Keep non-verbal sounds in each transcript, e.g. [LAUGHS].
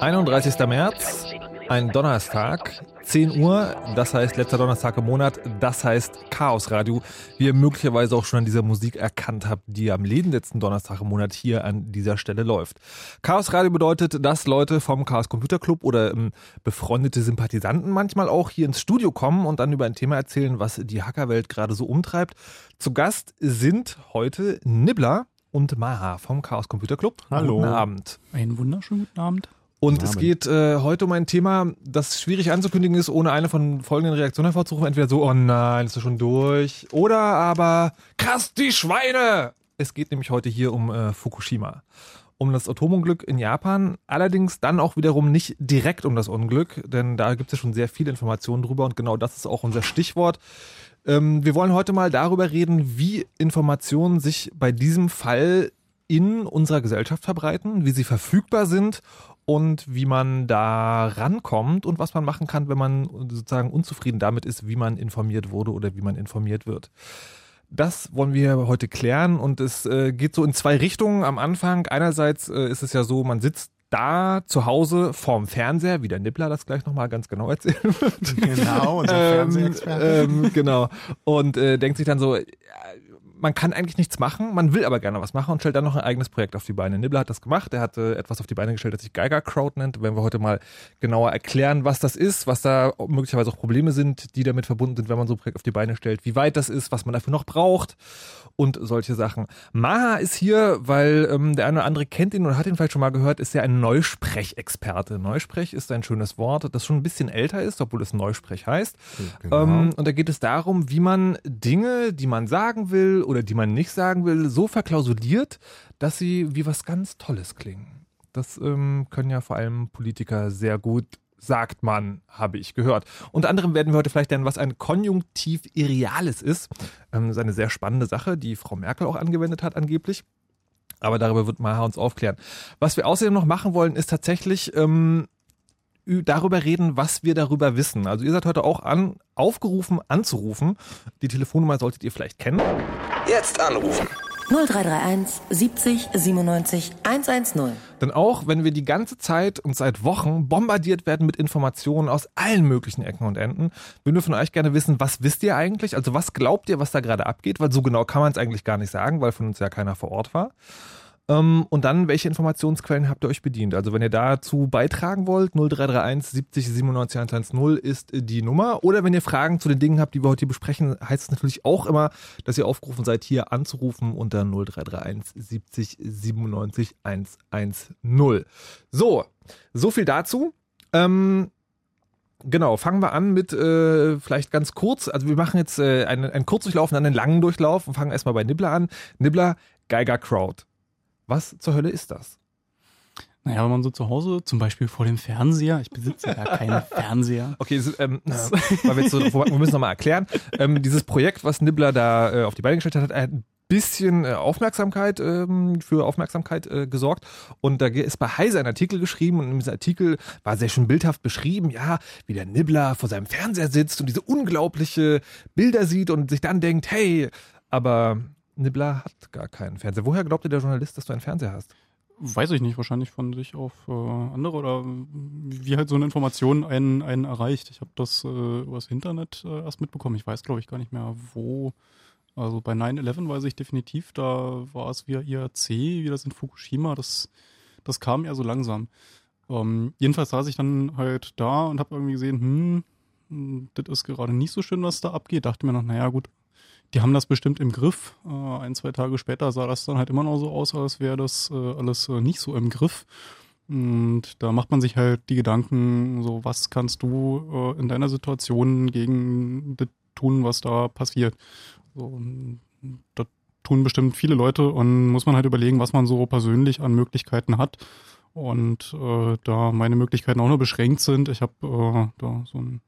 Einunddreißigster März, ein Donnerstag, 10 Uhr, das heißt letzter Donnerstag im Monat, das heißt Chaos Radio, wie ihr möglicherweise auch schon an dieser Musik erkannt habt, die am letzten Donnerstag im Monat hier an dieser Stelle läuft. Chaos Radio bedeutet, dass Leute vom Chaos Computer Club oder ähm, befreundete Sympathisanten manchmal auch hier ins Studio kommen und dann über ein Thema erzählen, was die Hackerwelt gerade so umtreibt. Zu Gast sind heute Nibbler und Maha vom Chaos Computer Club. Hallo. Guten Abend. Einen wunderschönen guten Abend. Und es geht äh, heute um ein Thema, das schwierig anzukündigen ist, ohne eine von folgenden Reaktionen hervorzurufen. Entweder so, oh nein, ist das schon durch? Oder aber, krass, die Schweine! Es geht nämlich heute hier um äh, Fukushima. Um das Atomunglück in Japan, allerdings dann auch wiederum nicht direkt um das Unglück, denn da gibt es ja schon sehr viele Informationen drüber und genau das ist auch unser Stichwort. Ähm, wir wollen heute mal darüber reden, wie Informationen sich bei diesem Fall in unserer Gesellschaft verbreiten, wie sie verfügbar sind und wie man da rankommt und was man machen kann, wenn man sozusagen unzufrieden damit ist, wie man informiert wurde oder wie man informiert wird. Das wollen wir heute klären und es äh, geht so in zwei Richtungen am Anfang. Einerseits äh, ist es ja so, man sitzt da zu Hause vorm Fernseher, wie der Nippler das gleich nochmal ganz genau erzählen wird. Genau, unser Ähm, Fernsehexperte. ähm, genau. Und äh, denkt sich dann so, man kann eigentlich nichts machen, man will aber gerne was machen und stellt dann noch ein eigenes Projekt auf die Beine. Nibbler hat das gemacht, er hatte etwas auf die Beine gestellt, das sich Geiger Crowd nennt. Wenn wir heute mal genauer erklären, was das ist, was da möglicherweise auch Probleme sind, die damit verbunden sind, wenn man so ein Projekt auf die Beine stellt, wie weit das ist, was man dafür noch braucht und solche Sachen. Maha ist hier, weil ähm, der eine oder andere kennt ihn und hat ihn vielleicht schon mal gehört, ist ja ein Neusprechexperte. Neusprech ist ein schönes Wort, das schon ein bisschen älter ist, obwohl es Neusprech heißt. Genau. Ähm, und da geht es darum, wie man Dinge, die man sagen will oder die man nicht sagen will, so verklausuliert, dass sie wie was ganz Tolles klingen. Das ähm, können ja vor allem Politiker sehr gut, sagt man, habe ich gehört. Unter anderem werden wir heute vielleicht lernen, was ein Konjunktiv Irreales ist. Ähm, das ist eine sehr spannende Sache, die Frau Merkel auch angewendet hat angeblich. Aber darüber wird Maha uns aufklären. Was wir außerdem noch machen wollen, ist tatsächlich ähm, darüber reden, was wir darüber wissen. Also ihr seid heute auch an, aufgerufen, anzurufen. Die Telefonnummer solltet ihr vielleicht kennen. Jetzt anrufen. 0331 70 97 110. Denn auch wenn wir die ganze Zeit und seit Wochen bombardiert werden mit Informationen aus allen möglichen Ecken und Enden, würden wir von euch gerne wissen, was wisst ihr eigentlich? Also was glaubt ihr, was da gerade abgeht? Weil so genau kann man es eigentlich gar nicht sagen, weil von uns ja keiner vor Ort war. Ähm, und dann, welche Informationsquellen habt ihr euch bedient? Also wenn ihr dazu beitragen wollt, 0331 70 97 110 ist äh, die Nummer. Oder wenn ihr Fragen zu den Dingen habt, die wir heute hier besprechen, heißt es natürlich auch immer, dass ihr aufgerufen seid, hier anzurufen unter 0331 70 97 110. So, so viel dazu. Ähm, Genau, fangen wir an mit äh, vielleicht ganz kurz. Also wir machen jetzt äh, einen, einen Kurzdurchlauf und dann einen langen Durchlauf und fangen erstmal bei Nibbler an. Nibbler, Geiger Crowd. Was zur Hölle ist das? Naja, wenn man so zu Hause, zum Beispiel vor dem Fernseher, ich besitze ja keinen [LAUGHS] Fernseher. Okay, so, ähm, äh, [LAUGHS] weil wir, so, wir müssen nochmal erklären. Ähm, dieses Projekt, was Nibbler da äh, auf die Beine gestellt hat, hat ein bisschen äh, Aufmerksamkeit ähm, für Aufmerksamkeit äh, gesorgt und da ist bei Heise ein Artikel geschrieben und in diesem Artikel war sehr schön bildhaft beschrieben, ja, wie der Nibbler vor seinem Fernseher sitzt und diese unglaubliche Bilder sieht und sich dann denkt, hey, aber Nibbler hat gar keinen Fernseher. Woher glaubt ihr der Journalist, dass du einen Fernseher hast? Weiß ich nicht, wahrscheinlich von sich auf äh, andere oder wie halt so eine Information einen, einen erreicht. Ich habe das äh, übers Internet äh, erst mitbekommen. Ich weiß, glaube ich, gar nicht mehr, wo. Also bei 9-11 weiß ich definitiv, da war es via IRC, wie das in Fukushima, das, das kam ja so langsam. Ähm, jedenfalls saß ich dann halt da und habe irgendwie gesehen, hm, das ist gerade nicht so schön, was da abgeht. Dachte mir noch, naja gut, die haben das bestimmt im Griff. Äh, ein, zwei Tage später sah das dann halt immer noch so aus, als wäre das äh, alles äh, nicht so im Griff. Und da macht man sich halt die Gedanken, so was kannst du äh, in deiner Situation gegen das tun, was da passiert. So, das tun bestimmt viele Leute und muss man halt überlegen, was man so persönlich an Möglichkeiten hat. Und äh, da meine Möglichkeiten auch nur beschränkt sind, ich habe äh, da so ein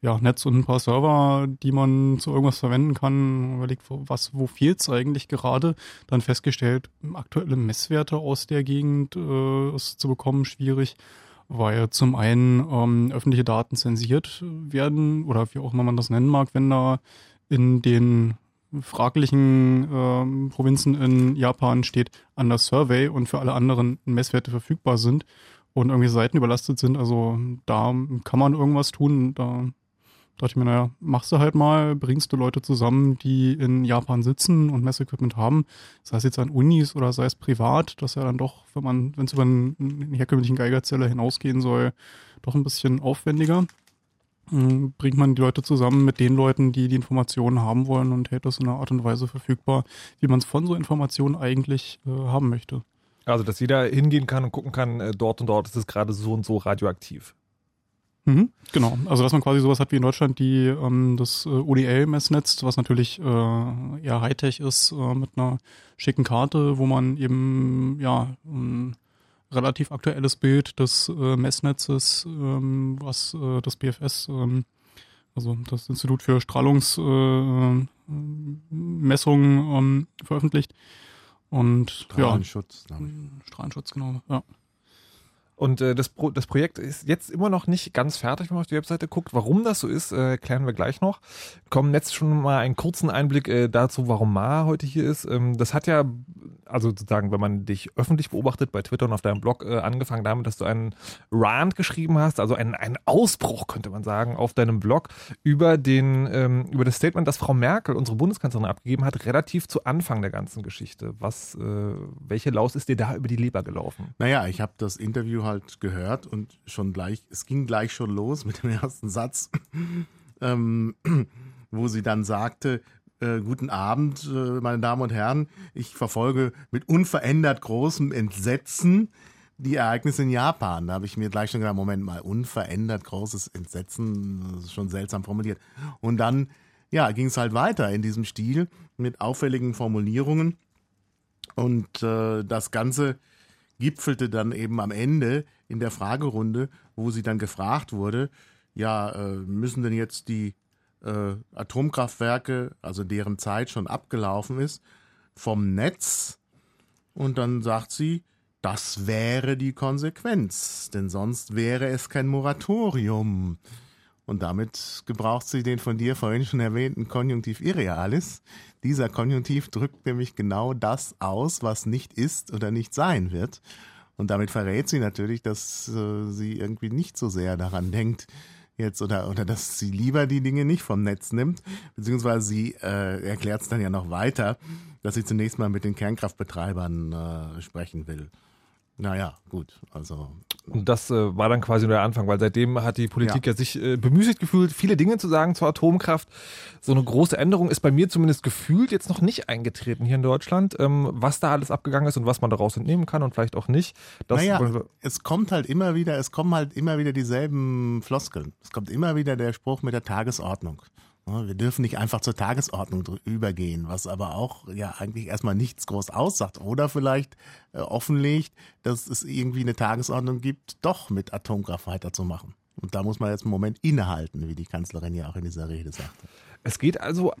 ja, Netz und ein paar Server, die man zu irgendwas verwenden kann. Überlegt, wo, was, wo fehlt's eigentlich gerade? Dann festgestellt, aktuelle Messwerte aus der Gegend äh, ist zu bekommen schwierig, weil zum einen ähm, öffentliche Daten zensiert werden oder wie auch immer man das nennen mag, wenn da in den fraglichen ähm, Provinzen in Japan steht under Survey und für alle anderen Messwerte verfügbar sind und irgendwie Seiten überlastet sind. Also da kann man irgendwas tun. Da dachte ich mir, naja, machst du halt mal, bringst du Leute zusammen, die in Japan sitzen und Messequipment haben, sei es jetzt an Unis oder sei es privat, das ja dann doch, wenn man, wenn es über einen, herkömmlichen Geigerzeller hinausgehen soll, doch ein bisschen aufwendiger. Ähm, Bringt man die Leute zusammen mit den Leuten, die die Informationen haben wollen und hält das in einer Art und Weise verfügbar, wie man es von so Informationen eigentlich äh, haben möchte. Also, dass jeder hingehen kann und gucken kann, äh, dort und dort ist es gerade so und so radioaktiv. Mhm, genau. Also dass man quasi sowas hat wie in Deutschland die ähm, das äh, ODL-Messnetz, was natürlich äh, eher Hightech ist, äh, mit einer schicken Karte, wo man eben ja ein relativ aktuelles Bild des äh, Messnetzes, ähm, was äh, das BFS, ähm, also das Institut für Strahlungsmessungen äh, ähm, veröffentlicht. Und ja, Strahlenschutz. ich. Strahlenschutz, genau, ja. Und äh, das, Pro das Projekt ist jetzt immer noch nicht ganz fertig, wenn man auf die Webseite guckt. Warum das so ist, äh, klären wir gleich noch. Kommen jetzt schon mal einen kurzen Einblick äh, dazu, warum Ma heute hier ist. Ähm, das hat ja, also sozusagen, wenn man dich öffentlich beobachtet bei Twitter und auf deinem Blog, äh, angefangen damit, dass du einen Rant geschrieben hast, also einen, einen Ausbruch, könnte man sagen, auf deinem Blog über den, ähm, über das Statement, das Frau Merkel, unsere Bundeskanzlerin, abgegeben hat, relativ zu Anfang der ganzen Geschichte. Was, äh, welche Laus ist dir da über die Leber gelaufen? Naja, ich habe das Interview halt gehört und schon gleich, es ging gleich schon los mit dem [LAUGHS] ersten Satz, [LAUGHS] ähm, [CLEARS THROAT] wo sie dann sagte, äh, guten Abend, äh, meine Damen und Herren, ich verfolge mit unverändert großem Entsetzen die Ereignisse in Japan. Da habe ich mir gleich schon gedacht, Moment mal, unverändert großes Entsetzen, das ist schon seltsam formuliert. Und dann, ja, ging es halt weiter in diesem Stil mit auffälligen Formulierungen. Und äh, das Ganze gipfelte dann eben am Ende in der Fragerunde, wo sie dann gefragt wurde, ja, äh, müssen denn jetzt die äh, Atomkraftwerke, also deren Zeit schon abgelaufen ist, vom Netz? Und dann sagt sie, das wäre die Konsequenz, denn sonst wäre es kein Moratorium. Und damit gebraucht sie den von dir vorhin schon erwähnten Konjunktiv Irrealis. Dieser Konjunktiv drückt nämlich genau das aus, was nicht ist oder nicht sein wird. Und damit verrät sie natürlich, dass äh, sie irgendwie nicht so sehr daran denkt, jetzt oder oder dass sie lieber die Dinge nicht vom Netz nimmt, beziehungsweise sie äh, erklärt es dann ja noch weiter, dass sie zunächst mal mit den Kernkraftbetreibern äh, sprechen will. Naja, gut, also. Und das äh, war dann quasi nur der Anfang, weil seitdem hat die Politik ja, ja sich äh, bemüßigt gefühlt, viele Dinge zu sagen zur Atomkraft. So eine große Änderung ist bei mir zumindest gefühlt jetzt noch nicht eingetreten hier in Deutschland. Ähm, was da alles abgegangen ist und was man daraus entnehmen kann und vielleicht auch nicht. Das naja, es kommt halt immer wieder, es kommen halt immer wieder dieselben Floskeln. Es kommt immer wieder der Spruch mit der Tagesordnung. Wir dürfen nicht einfach zur Tagesordnung übergehen, was aber auch ja eigentlich erstmal nichts groß aussagt oder vielleicht äh, offenlegt, dass es irgendwie eine Tagesordnung gibt, doch mit Atomkraft weiterzumachen. Und da muss man jetzt einen Moment innehalten, wie die Kanzlerin ja auch in dieser Rede sagte. Es geht also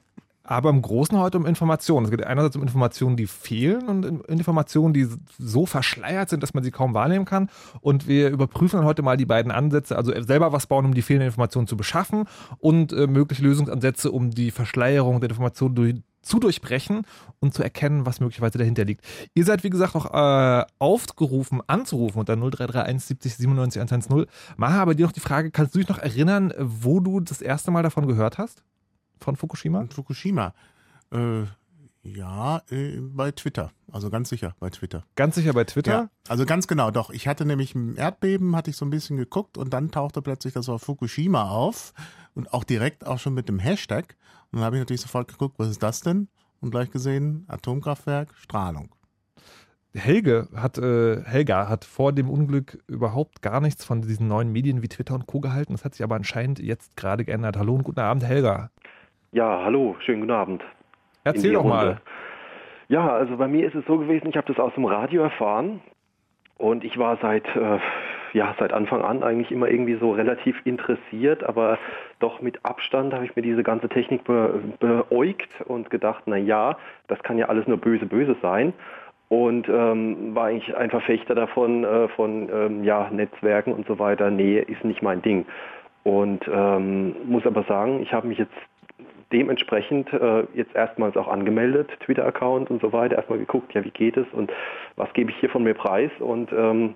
aber im Großen heute um Informationen. Es geht einerseits um Informationen, die fehlen und Informationen, die so verschleiert sind, dass man sie kaum wahrnehmen kann. Und wir überprüfen dann heute mal die beiden Ansätze, also selber was bauen, um die fehlenden Informationen zu beschaffen und äh, mögliche Lösungsansätze, um die Verschleierung der Informationen durch, zu durchbrechen und zu erkennen, was möglicherweise dahinter liegt. Ihr seid, wie gesagt, auch äh, aufgerufen, anzurufen unter 0331 70 97 110. Maha, aber dir noch die Frage, kannst du dich noch erinnern, wo du das erste Mal davon gehört hast? Von Fukushima? Von Fukushima. Äh, ja, äh, bei Twitter. Also ganz sicher bei Twitter. Ganz sicher bei Twitter? Ja, also ganz genau, doch. Ich hatte nämlich ein Erdbeben, hatte ich so ein bisschen geguckt und dann tauchte plötzlich das Wort Fukushima auf und auch direkt auch schon mit dem Hashtag. Und dann habe ich natürlich sofort geguckt, was ist das denn? Und gleich gesehen, Atomkraftwerk, Strahlung. Helge hat, äh, Helga hat vor dem Unglück überhaupt gar nichts von diesen neuen Medien wie Twitter und Co. gehalten. Das hat sich aber anscheinend jetzt gerade geändert. Hallo und guten Abend, Helga. Ja, hallo, schönen guten Abend. Erzähl doch mal. Ja, also bei mir ist es so gewesen, ich habe das aus dem Radio erfahren und ich war seit äh, ja seit Anfang an eigentlich immer irgendwie so relativ interessiert, aber doch mit Abstand habe ich mir diese ganze Technik be beäugt und gedacht, na ja, das kann ja alles nur böse böse sein und ähm, war eigentlich ein Verfechter davon äh, von ähm, ja Netzwerken und so weiter. Nee, ist nicht mein Ding. Und ähm, muss aber sagen, ich habe mich jetzt dementsprechend äh, jetzt erstmals auch angemeldet, Twitter-Account und so weiter, erstmal geguckt, ja, wie geht es und was gebe ich hier von mir preis und ähm,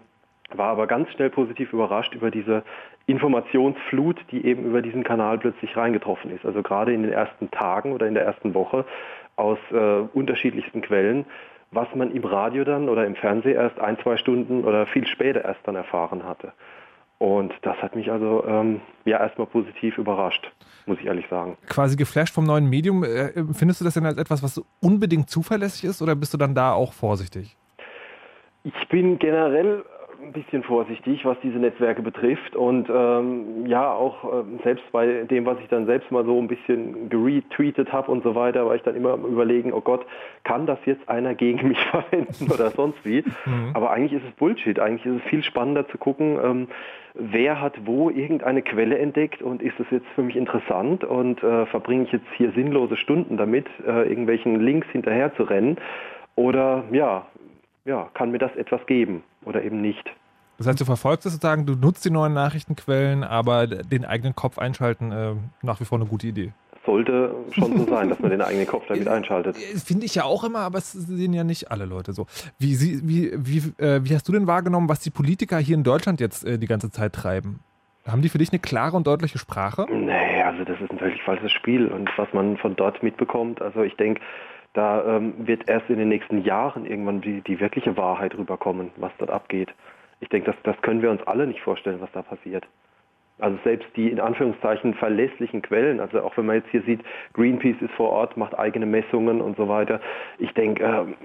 war aber ganz schnell positiv überrascht über diese Informationsflut, die eben über diesen Kanal plötzlich reingetroffen ist. Also gerade in den ersten Tagen oder in der ersten Woche aus äh, unterschiedlichsten Quellen, was man im Radio dann oder im Fernsehen erst ein, zwei Stunden oder viel später erst dann erfahren hatte. Und das hat mich also ähm, ja erstmal positiv überrascht, muss ich ehrlich sagen. Quasi geflasht vom neuen Medium. Äh, findest du das denn als etwas, was unbedingt zuverlässig ist oder bist du dann da auch vorsichtig? Ich bin generell ein bisschen vorsichtig, was diese Netzwerke betrifft und ähm, ja auch äh, selbst bei dem, was ich dann selbst mal so ein bisschen geretweetet habe und so weiter, war ich dann immer überlegen, oh Gott, kann das jetzt einer gegen [LAUGHS] mich verwenden oder sonst wie? Mhm. Aber eigentlich ist es Bullshit. Eigentlich ist es viel spannender zu gucken, ähm, wer hat wo irgendeine Quelle entdeckt und ist es jetzt für mich interessant und äh, verbringe ich jetzt hier sinnlose Stunden damit, äh, irgendwelchen Links hinterher zu rennen oder ja, ja, kann mir das etwas geben oder eben nicht. Das heißt, du verfolgst es sozusagen, du nutzt die neuen Nachrichtenquellen, aber den eigenen Kopf einschalten, äh, nach wie vor eine gute Idee. Sollte schon so sein, dass man den eigenen Kopf damit [LAUGHS] einschaltet. Äh, Finde ich ja auch immer, aber es sehen ja nicht alle Leute so. Wie, sie- wie, wie, äh, wie hast du denn wahrgenommen, was die Politiker hier in Deutschland jetzt äh, die ganze Zeit treiben? Haben die für dich eine klare und deutliche Sprache? Nee, also das ist ein völlig falsches Spiel und was man von dort mitbekommt, also ich denke, da ähm, wird erst in den nächsten Jahren irgendwann die, die wirkliche Wahrheit rüberkommen, was dort abgeht. Ich denke, das, das können wir uns alle nicht vorstellen, was da passiert. Also selbst die in Anführungszeichen verlässlichen Quellen, also auch wenn man jetzt hier sieht, Greenpeace ist vor Ort, macht eigene Messungen und so weiter. Ich denke, ähm,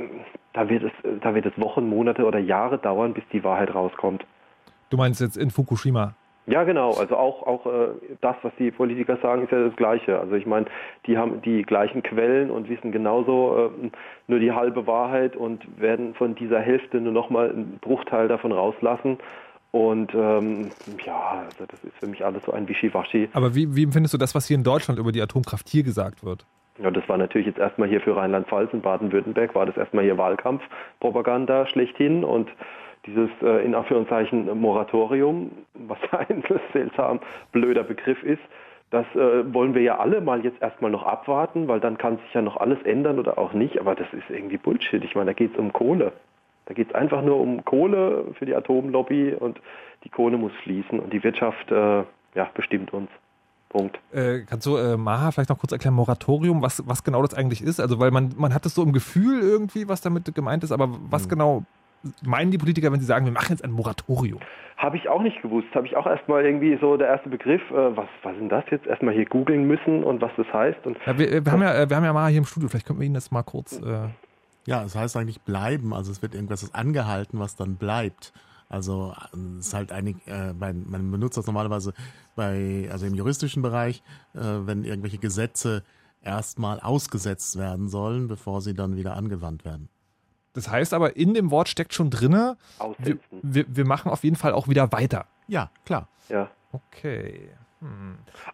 da wird es, da wird es Wochen, Monate oder Jahre dauern, bis die Wahrheit rauskommt. Du meinst jetzt in Fukushima. Ja, genau. Also auch, auch äh, das, was die Politiker sagen, ist ja das Gleiche. Also ich meine, die haben die gleichen Quellen und wissen genauso äh, nur die halbe Wahrheit und werden von dieser Hälfte nur nochmal einen Bruchteil davon rauslassen. Und ähm, ja, also das ist für mich alles so ein Wischiwaschi. Aber wie, wie empfindest du das, was hier in Deutschland über die Atomkraft hier gesagt wird? Ja, das war natürlich jetzt erstmal hier für Rheinland-Pfalz und Baden-Württemberg, war das erstmal hier Wahlkampfpropaganda schlechthin und dieses äh, in Anführungszeichen Moratorium, was [LAUGHS] ein seltsam blöder Begriff ist, das äh, wollen wir ja alle mal jetzt erstmal noch abwarten, weil dann kann sich ja noch alles ändern oder auch nicht, aber das ist irgendwie Bullshit. Ich meine, da geht es um Kohle. Da geht es einfach nur um Kohle für die Atomlobby und die Kohle muss fließen und die Wirtschaft äh, ja, bestimmt uns. Punkt. Äh, kannst du äh, Maha vielleicht noch kurz erklären, Moratorium, was, was genau das eigentlich ist? Also, weil man, man hat es so im Gefühl irgendwie, was damit gemeint ist, aber was genau meinen die Politiker, wenn sie sagen, wir machen jetzt ein Moratorium? Habe ich auch nicht gewusst. Habe ich auch erstmal irgendwie so der erste Begriff, äh, was, was ist denn das jetzt? Erstmal hier googeln müssen und was das heißt. Und Ja, wir, wir, haben ja, äh, wir haben ja Maha hier im Studio, vielleicht können wir Ihnen das mal kurz. Äh, Ja, es heißt eigentlich bleiben. Also es wird irgendwas angehalten, was dann bleibt. Also es ist halt einig, äh, man, man benutzt das normalerweise bei, also im juristischen Bereich, äh, wenn irgendwelche Gesetze erstmal ausgesetzt werden sollen, bevor sie dann wieder angewandt werden. das heißt aber, in dem Wort steckt schon drinne, wir, wir, wir machen auf jeden Fall auch wieder weiter. Ja, klar. Ja. Okay.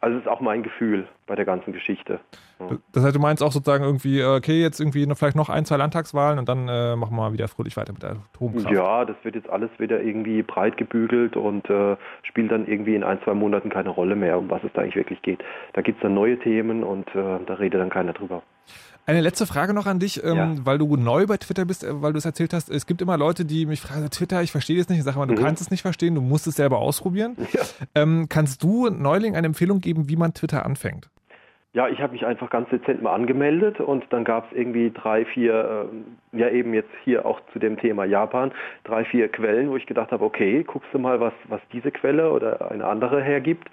Also es ist auch mein Gefühl bei der ganzen Geschichte. Das heißt, du meinst auch sozusagen irgendwie, äh, okay, jetzt irgendwie noch, vielleicht noch ein, zwei Landtagswahlen und dann äh, machen wir mal wieder fröhlich weiter mit der Atomkraft. Ja, das wird jetzt alles wieder irgendwie breit gebügelt und äh, spielt dann irgendwie in ein, zwei Monaten keine Rolle mehr, um was es da eigentlich wirklich geht. Da gibt es dann neue Themen und äh, da redet dann keiner drüber. Eine letzte Frage noch an dich, ähm, Ja. weil du neu bei Twitter bist, äh, weil du es erzählt hast. Es gibt immer Leute, die mich fragen, Twitter, ich verstehe das nicht. Ich sage mal, du Mhm. kannst es nicht verstehen, du musst es selber ausprobieren. Ja. Ähm, kannst du Neuling eine Empfehlung geben, wie man Twitter anfängt? Ja, ich habe mich einfach ganz dezent mal angemeldet und dann gab es irgendwie drei, vier, ähm, ja eben jetzt hier auch zu dem Thema Japan, drei, vier Quellen, wo ich gedacht habe, okay, guckst du mal, was, was diese Quelle oder eine andere hergibt.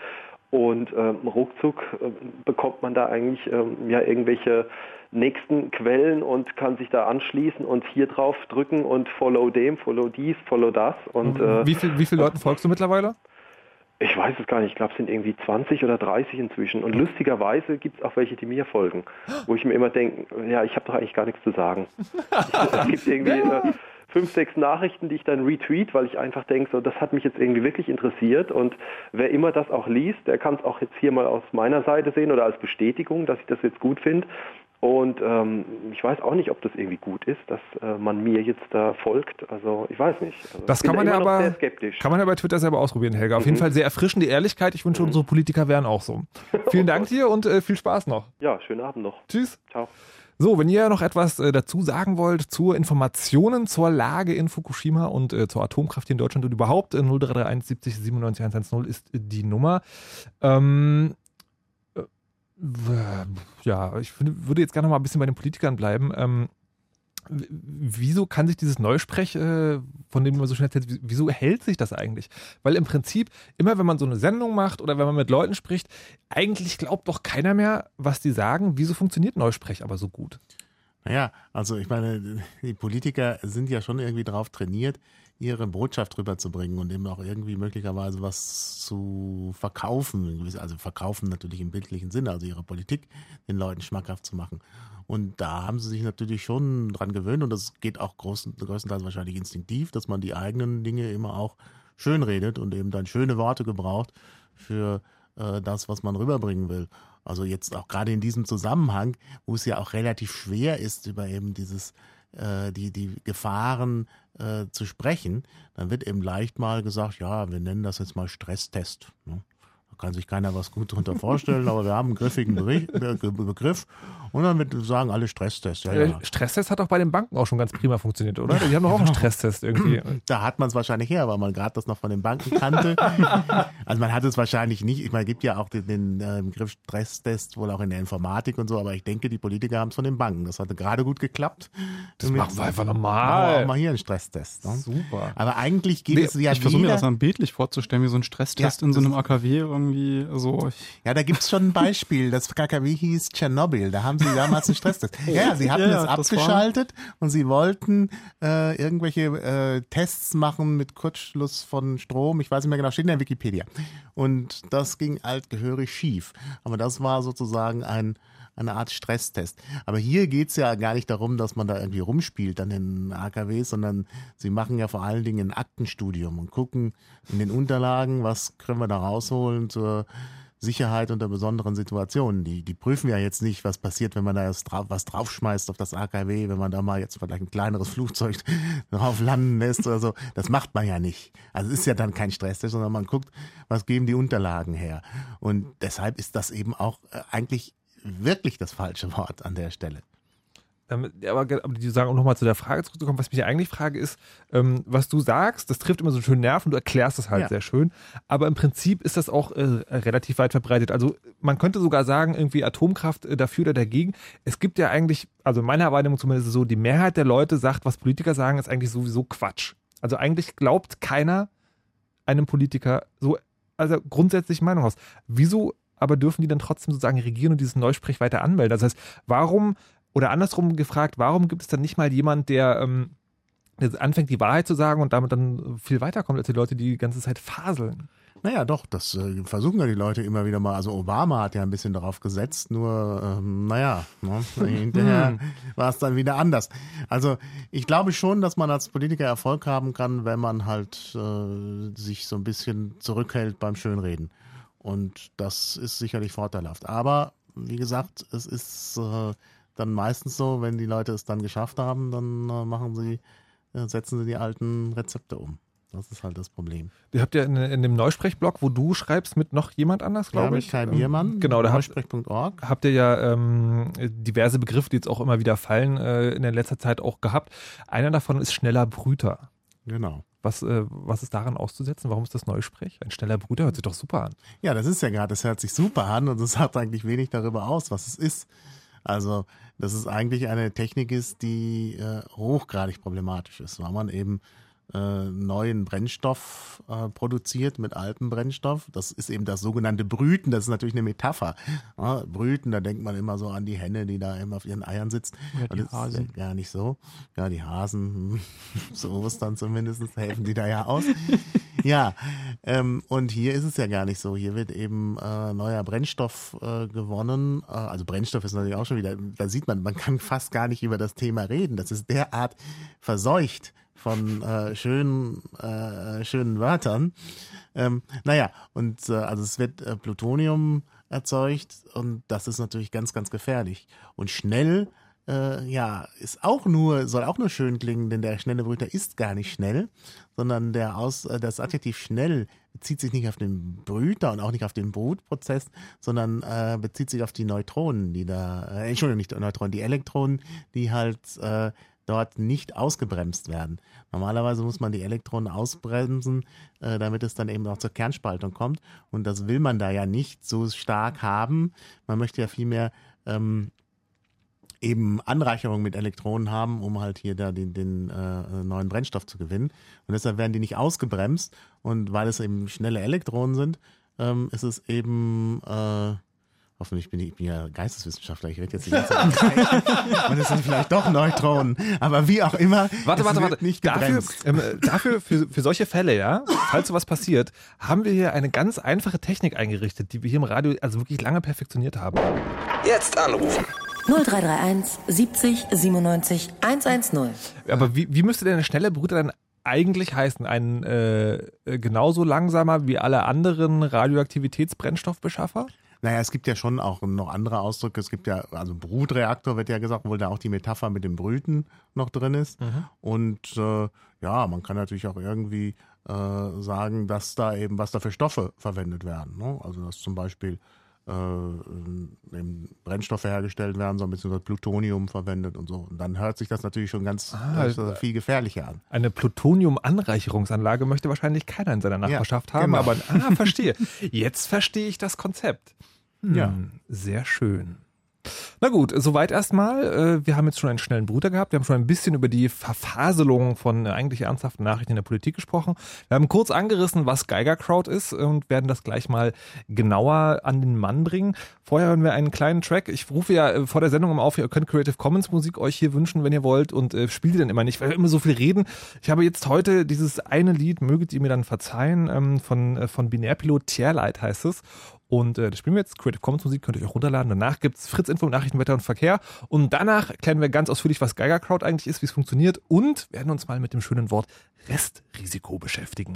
Und ähm, ruckzuck ähm, bekommt man da eigentlich ähm, ja irgendwelche nächsten Quellen und kann sich da anschließen und hier drauf drücken und follow dem, follow dies, follow das. Und äh, wie, viel, wie viele Leuten folgst du mittlerweile? ich weiß es gar nicht, ich glaube, es sind irgendwie 20 oder 30 inzwischen. Und lustigerweise gibt es auch welche, die mir folgen, wo ich mir immer denke, ja, ich habe doch eigentlich gar nichts zu sagen. [LAUGHS] [LAUGHS] es gibt irgendwie äh, fünf, sechs Nachrichten, die ich dann retweet, weil ich einfach denke, so, das hat mich jetzt irgendwie wirklich interessiert. Und wer immer das auch liest, der kann es auch jetzt hier mal aus meiner Seite sehen oder als Bestätigung, dass ich das jetzt gut finde. Und ähm, ich weiß auch nicht, ob das irgendwie gut ist, dass äh, man mir jetzt da folgt. Also ich weiß nicht. Also, Das kann man ja aber- sehr skeptisch. Kann man ja bei Twitter selber ausprobieren, Helga. Auf jeden Mhm. Fall sehr erfrischende Ehrlichkeit. Ich wünsche, unsere Politiker wären auch so. [LAUGHS] Vielen Dank dir und äh, viel Spaß noch. Ja, schönen Abend noch. Tschüss. Ciao. So, wenn ihr noch etwas äh, dazu sagen wollt zu Informationen zur Lage in Fukushima und äh, zur Atomkraft in Deutschland und überhaupt, äh, 0331 70 97 110 ist die Nummer. Ähm, äh, ja, ich würde jetzt gerne noch mal ein bisschen bei den Politikern bleiben. Ähm, wieso kann sich dieses Neusprech, äh, von dem man so schnell erzählt, wieso hält sich das eigentlich? Weil im Prinzip, immer wenn man so eine Sendung macht oder wenn man mit Leuten spricht, eigentlich glaubt doch keiner mehr, was die sagen. Wieso funktioniert Neusprech aber so gut? Naja, also ich meine, die Politiker sind ja schon irgendwie drauf trainiert, ihre Botschaft rüberzubringen und eben auch irgendwie möglicherweise was zu verkaufen. Also verkaufen natürlich im bildlichen Sinne, also ihre Politik den Leuten schmackhaft zu machen. Und da haben sie sich natürlich schon dran gewöhnt und das geht auch größtenteils wahrscheinlich instinktiv, dass man die eigenen Dinge immer auch schön redet und eben dann schöne Worte gebraucht für äh, das, was man rüberbringen will. Also jetzt auch gerade in diesem Zusammenhang, wo es ja auch relativ schwer ist, über eben dieses äh, die, die Gefahren äh, zu sprechen, dann wird eben leicht mal gesagt, ja, wir nennen das jetzt mal Stresstest. Ne? Kann sich keiner was gut darunter vorstellen, aber wir haben einen griffigen Bericht, Be Begriff und dann wird sagen alle Stresstest. Ja, ja. Äh, Stresstest hat auch bei den Banken auch schon ganz prima funktioniert, oder? Die haben doch auch einen Stresstest irgendwie. [CLEARS THROAT] Da hat man es wahrscheinlich her, weil man gerade das noch von den Banken kannte. [LAUGHS] also man hat es wahrscheinlich nicht. Ich meine, es gibt ja auch den, den äh, Begriff Stresstest wohl auch in der Informatik und so, aber ich denke, die Politiker haben es von den Banken. Das hatte gerade gut geklappt. Das machen wir einfach Machen wir normal. auch mal hier einen Stresstest. Ne? Super. Aber eigentlich geht Nee, es ja ich versuche mir das dann bildlich vorzustellen, wie so ein Stresstest Ja, in so einem AKW irgendwie so. Ich, Ja, da gibt's schon ein Beispiel. Das KKW hieß Tschernobyl. Da haben sie damals einen Stresstest. [LAUGHS] Ja, sie hatten Ja, es abgeschaltet und sie wollten äh, irgendwelche äh, Tests machen mit Kurzschluss von Strom. Ich weiß nicht mehr genau, steht in der Wikipedia. Und das ging halt gehörig schief. Aber das war sozusagen ein eine Art Stresstest. Aber hier geht's ja gar nicht darum, dass man da irgendwie rumspielt an den AKWs, sondern sie machen ja vor allen Dingen ein Aktenstudium und gucken in den Unterlagen, was können wir da rausholen zur Sicherheit unter besonderen Situationen. Die, die prüfen ja jetzt nicht, was passiert, wenn man da drauf, was draufschmeißt auf das AKW, wenn man da mal jetzt vielleicht ein kleineres Flugzeug [LAUGHS] drauf landen lässt oder so. Das macht man ja nicht. Also es ist ja dann kein Stress, sondern man guckt, was geben die Unterlagen her. Und deshalb ist das eben auch äh, eigentlich wirklich das falsche Wort an der Stelle. Ähm, aber, aber die sagen, um nochmal zu der Frage zurückzukommen, was mich ja eigentlich frage, ist, ähm, was du sagst, das trifft immer so schön Nerven, du erklärst es halt Ja. sehr schön, aber im Prinzip ist das auch äh, relativ weit verbreitet. Also man könnte sogar sagen, irgendwie Atomkraft äh, dafür oder dagegen. Es gibt ja eigentlich, also in meiner Wahrnehmung zumindest so, die Mehrheit der Leute sagt, was Politiker sagen, ist eigentlich sowieso Quatsch. Also eigentlich glaubt keiner einem Politiker so, also grundsätzlich Meinung aus. Wieso aber dürfen die dann trotzdem sozusagen regieren und diesen Neusprech weiter anmelden? Das heißt, warum, oder andersrum gefragt, warum gibt es dann nicht mal jemand, der, ähm, der anfängt, die Wahrheit zu sagen und damit dann viel weiterkommt, als die Leute, die die ganze Zeit faseln? Naja, doch, das äh, versuchen ja die Leute immer wieder mal. Also Obama hat ja ein bisschen darauf gesetzt, nur, ähm, naja, ne, [LAUGHS] hinterher war es dann wieder anders. Also ich glaube schon, dass man als Politiker Erfolg haben kann, wenn man halt äh, sich so ein bisschen zurückhält beim Schönreden. Und das ist sicherlich vorteilhaft. Aber wie gesagt, es ist äh, dann meistens so, wenn die Leute es dann geschafft haben, dann äh, machen sie, äh, setzen sie die alten Rezepte um. Das ist halt das Problem. Ihr habt ja in, in dem Neusprechblog, wo du schreibst mit noch jemand anders, Ja, glaube mit ich. Kai ähm, Biermann, Genau, da habt, neusprech.org. habt ihr ja ähm, diverse Begriffe, die jetzt auch immer wieder fallen, äh, in der letzter Zeit auch gehabt. Einer davon ist schneller Brüter. Genau. Was, äh, was ist daran auszusetzen? Warum ist das Neusprech? Ein schneller Brüter hört sich doch super an. Ja, das ist ja gerade, das hört sich super an und es [LAUGHS] sagt eigentlich wenig darüber aus, was es ist. Also, dass es eigentlich eine Technik ist, die äh, hochgradig problematisch ist, weil man eben äh, neuen Brennstoff äh, produziert mit altem Brennstoff. Das ist eben das sogenannte Brüten. Das ist natürlich eine Metapher. Ja, Brüten, da denkt man immer so an die Henne, die da immer auf ihren Eiern sitzt. Ja, die das ist Hasen. ja gar nicht so. Ja, die Hasen, hm, [LAUGHS] so Ostern zumindest, helfen die da ja aus. Ja, ähm, und hier ist es ja gar nicht so. Hier wird eben äh, neuer Brennstoff äh, gewonnen. Äh, also Brennstoff ist natürlich auch schon wieder, da sieht man, man kann fast gar nicht über das Thema reden. Das ist derart verseucht von äh, schönen, äh, schönen Wörtern. Ähm, naja, und äh, also es wird äh, Plutonium erzeugt und das ist natürlich ganz, ganz gefährlich. Und schnell äh, ja, ist auch nur, soll auch nur schön klingen, denn der schnelle Brüter ist gar nicht schnell, sondern der Aus, äh, das Adjektiv schnell bezieht sich nicht auf den Brüter und auch nicht auf den Brutprozess, sondern äh, bezieht sich auf die Neutronen, die da, äh, Entschuldigung, nicht Neutronen, die Elektronen, die halt äh, dort nicht ausgebremst werden. Normalerweise muss man die Elektronen ausbremsen, äh, damit es dann eben auch zur Kernspaltung kommt. Und das will man da ja nicht so stark haben. Man möchte ja vielmehr ähm, eben Anreicherung mit Elektronen haben, um halt hier da den, den äh, neuen Brennstoff zu gewinnen. Und deshalb werden die nicht ausgebremst. Und weil es eben schnelle Elektronen sind, ähm, ist es eben äh, Hoffentlich bin ich, ich bin ja Geisteswissenschaftler, ich rede jetzt die ganze Zeit. Und es sind vielleicht doch Neutronen. Aber wie auch immer. Warte, es warte, wird warte. Nicht dafür, ähm, äh, dafür für, für solche Fälle, ja, falls sowas passiert, haben wir hier eine ganz einfache Technik eingerichtet, die wir hier im Radio also wirklich lange perfektioniert haben. Jetzt anrufen. 0331 70 97 110. Aber wie, wie müsste denn der schnelle Brüter dann eigentlich heißen? Ein äh, genauso langsamer wie alle anderen Radioaktivitätsbrennstoffbeschaffer? Naja, es gibt ja schon auch noch andere Ausdrücke. Es gibt ja, also Brutreaktor wird ja gesagt, obwohl da auch die Metapher mit dem Brüten noch drin ist. Und äh, ja, man kann natürlich auch irgendwie äh, sagen, dass da eben, was da für Stoffe verwendet werden. Ne? Also dass zum Beispiel Brennstoffe hergestellt werden, so ein bisschen das Plutonium verwendet und so. Und dann hört sich das natürlich schon ganz Ah, äh, viel gefährlicher an. Eine Plutonium-Anreicherungsanlage möchte wahrscheinlich keiner in seiner Nachbarschaft haben, genau. aber ah, verstehe. [LAUGHS] Jetzt verstehe ich das Konzept. Hm, Ja. Sehr schön. Na gut, soweit erstmal. Äh, Wir haben jetzt schon einen schnellen Bruder gehabt. Wir haben schon ein bisschen über die Verfaselung von äh, eigentlich ernsthaften Nachrichten in der Politik gesprochen. Wir haben kurz angerissen, was Geiger Crowd ist und werden das gleich mal genauer an den Mann bringen. Vorher hören wir einen kleinen Track. Ich rufe ja äh, vor der Sendung immer auf, ihr könnt Creative Commons Musik euch hier wünschen, wenn ihr wollt und äh, spielt die dann immer nicht, weil wir immer so viel reden. Ich habe jetzt heute dieses eine Lied, möget ihr mir dann verzeihen, ähm, von, äh, von Binärpilot Tierlight heißt es. Und äh, das spielen wir jetzt. Creative Commons Musik könnt ihr euch auch runterladen. Danach gibt's Fritz Info, Nachrichten, Wetter und Verkehr. Und danach erklären wir ganz ausführlich, was Geiger Crowd eigentlich ist, wie es funktioniert und werden uns mal mit dem schönen Wort Restrisiko beschäftigen.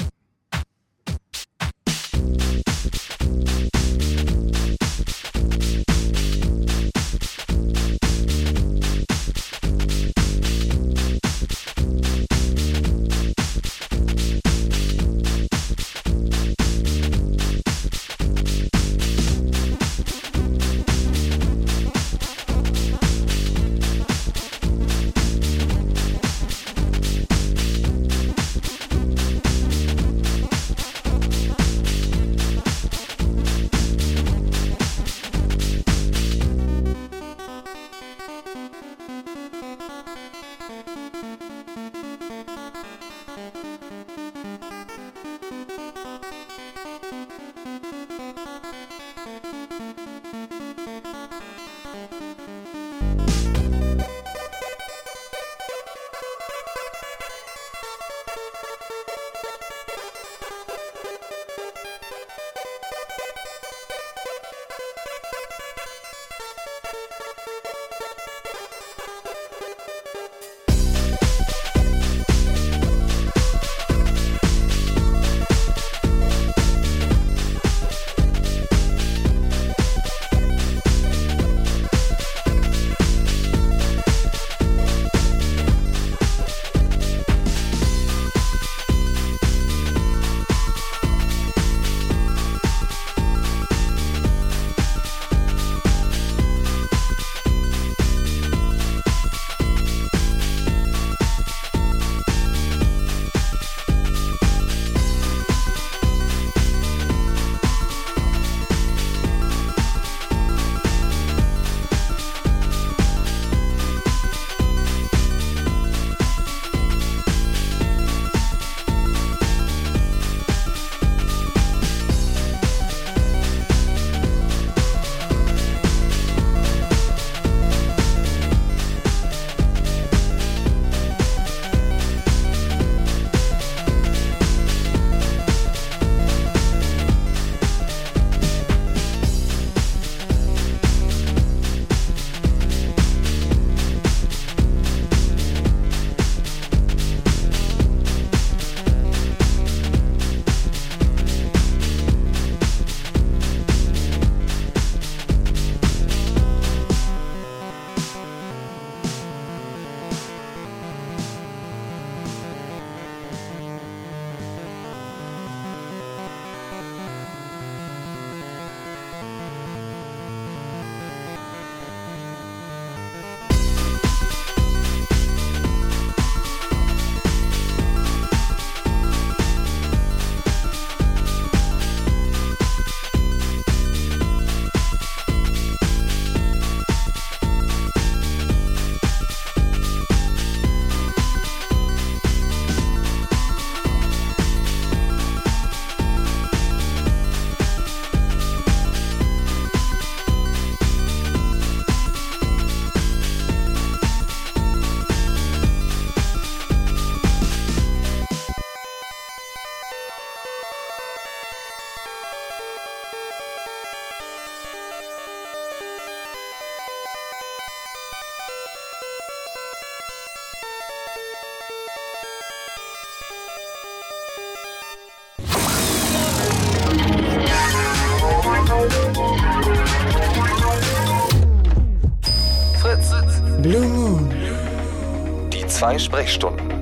Zwei Sprechstunden.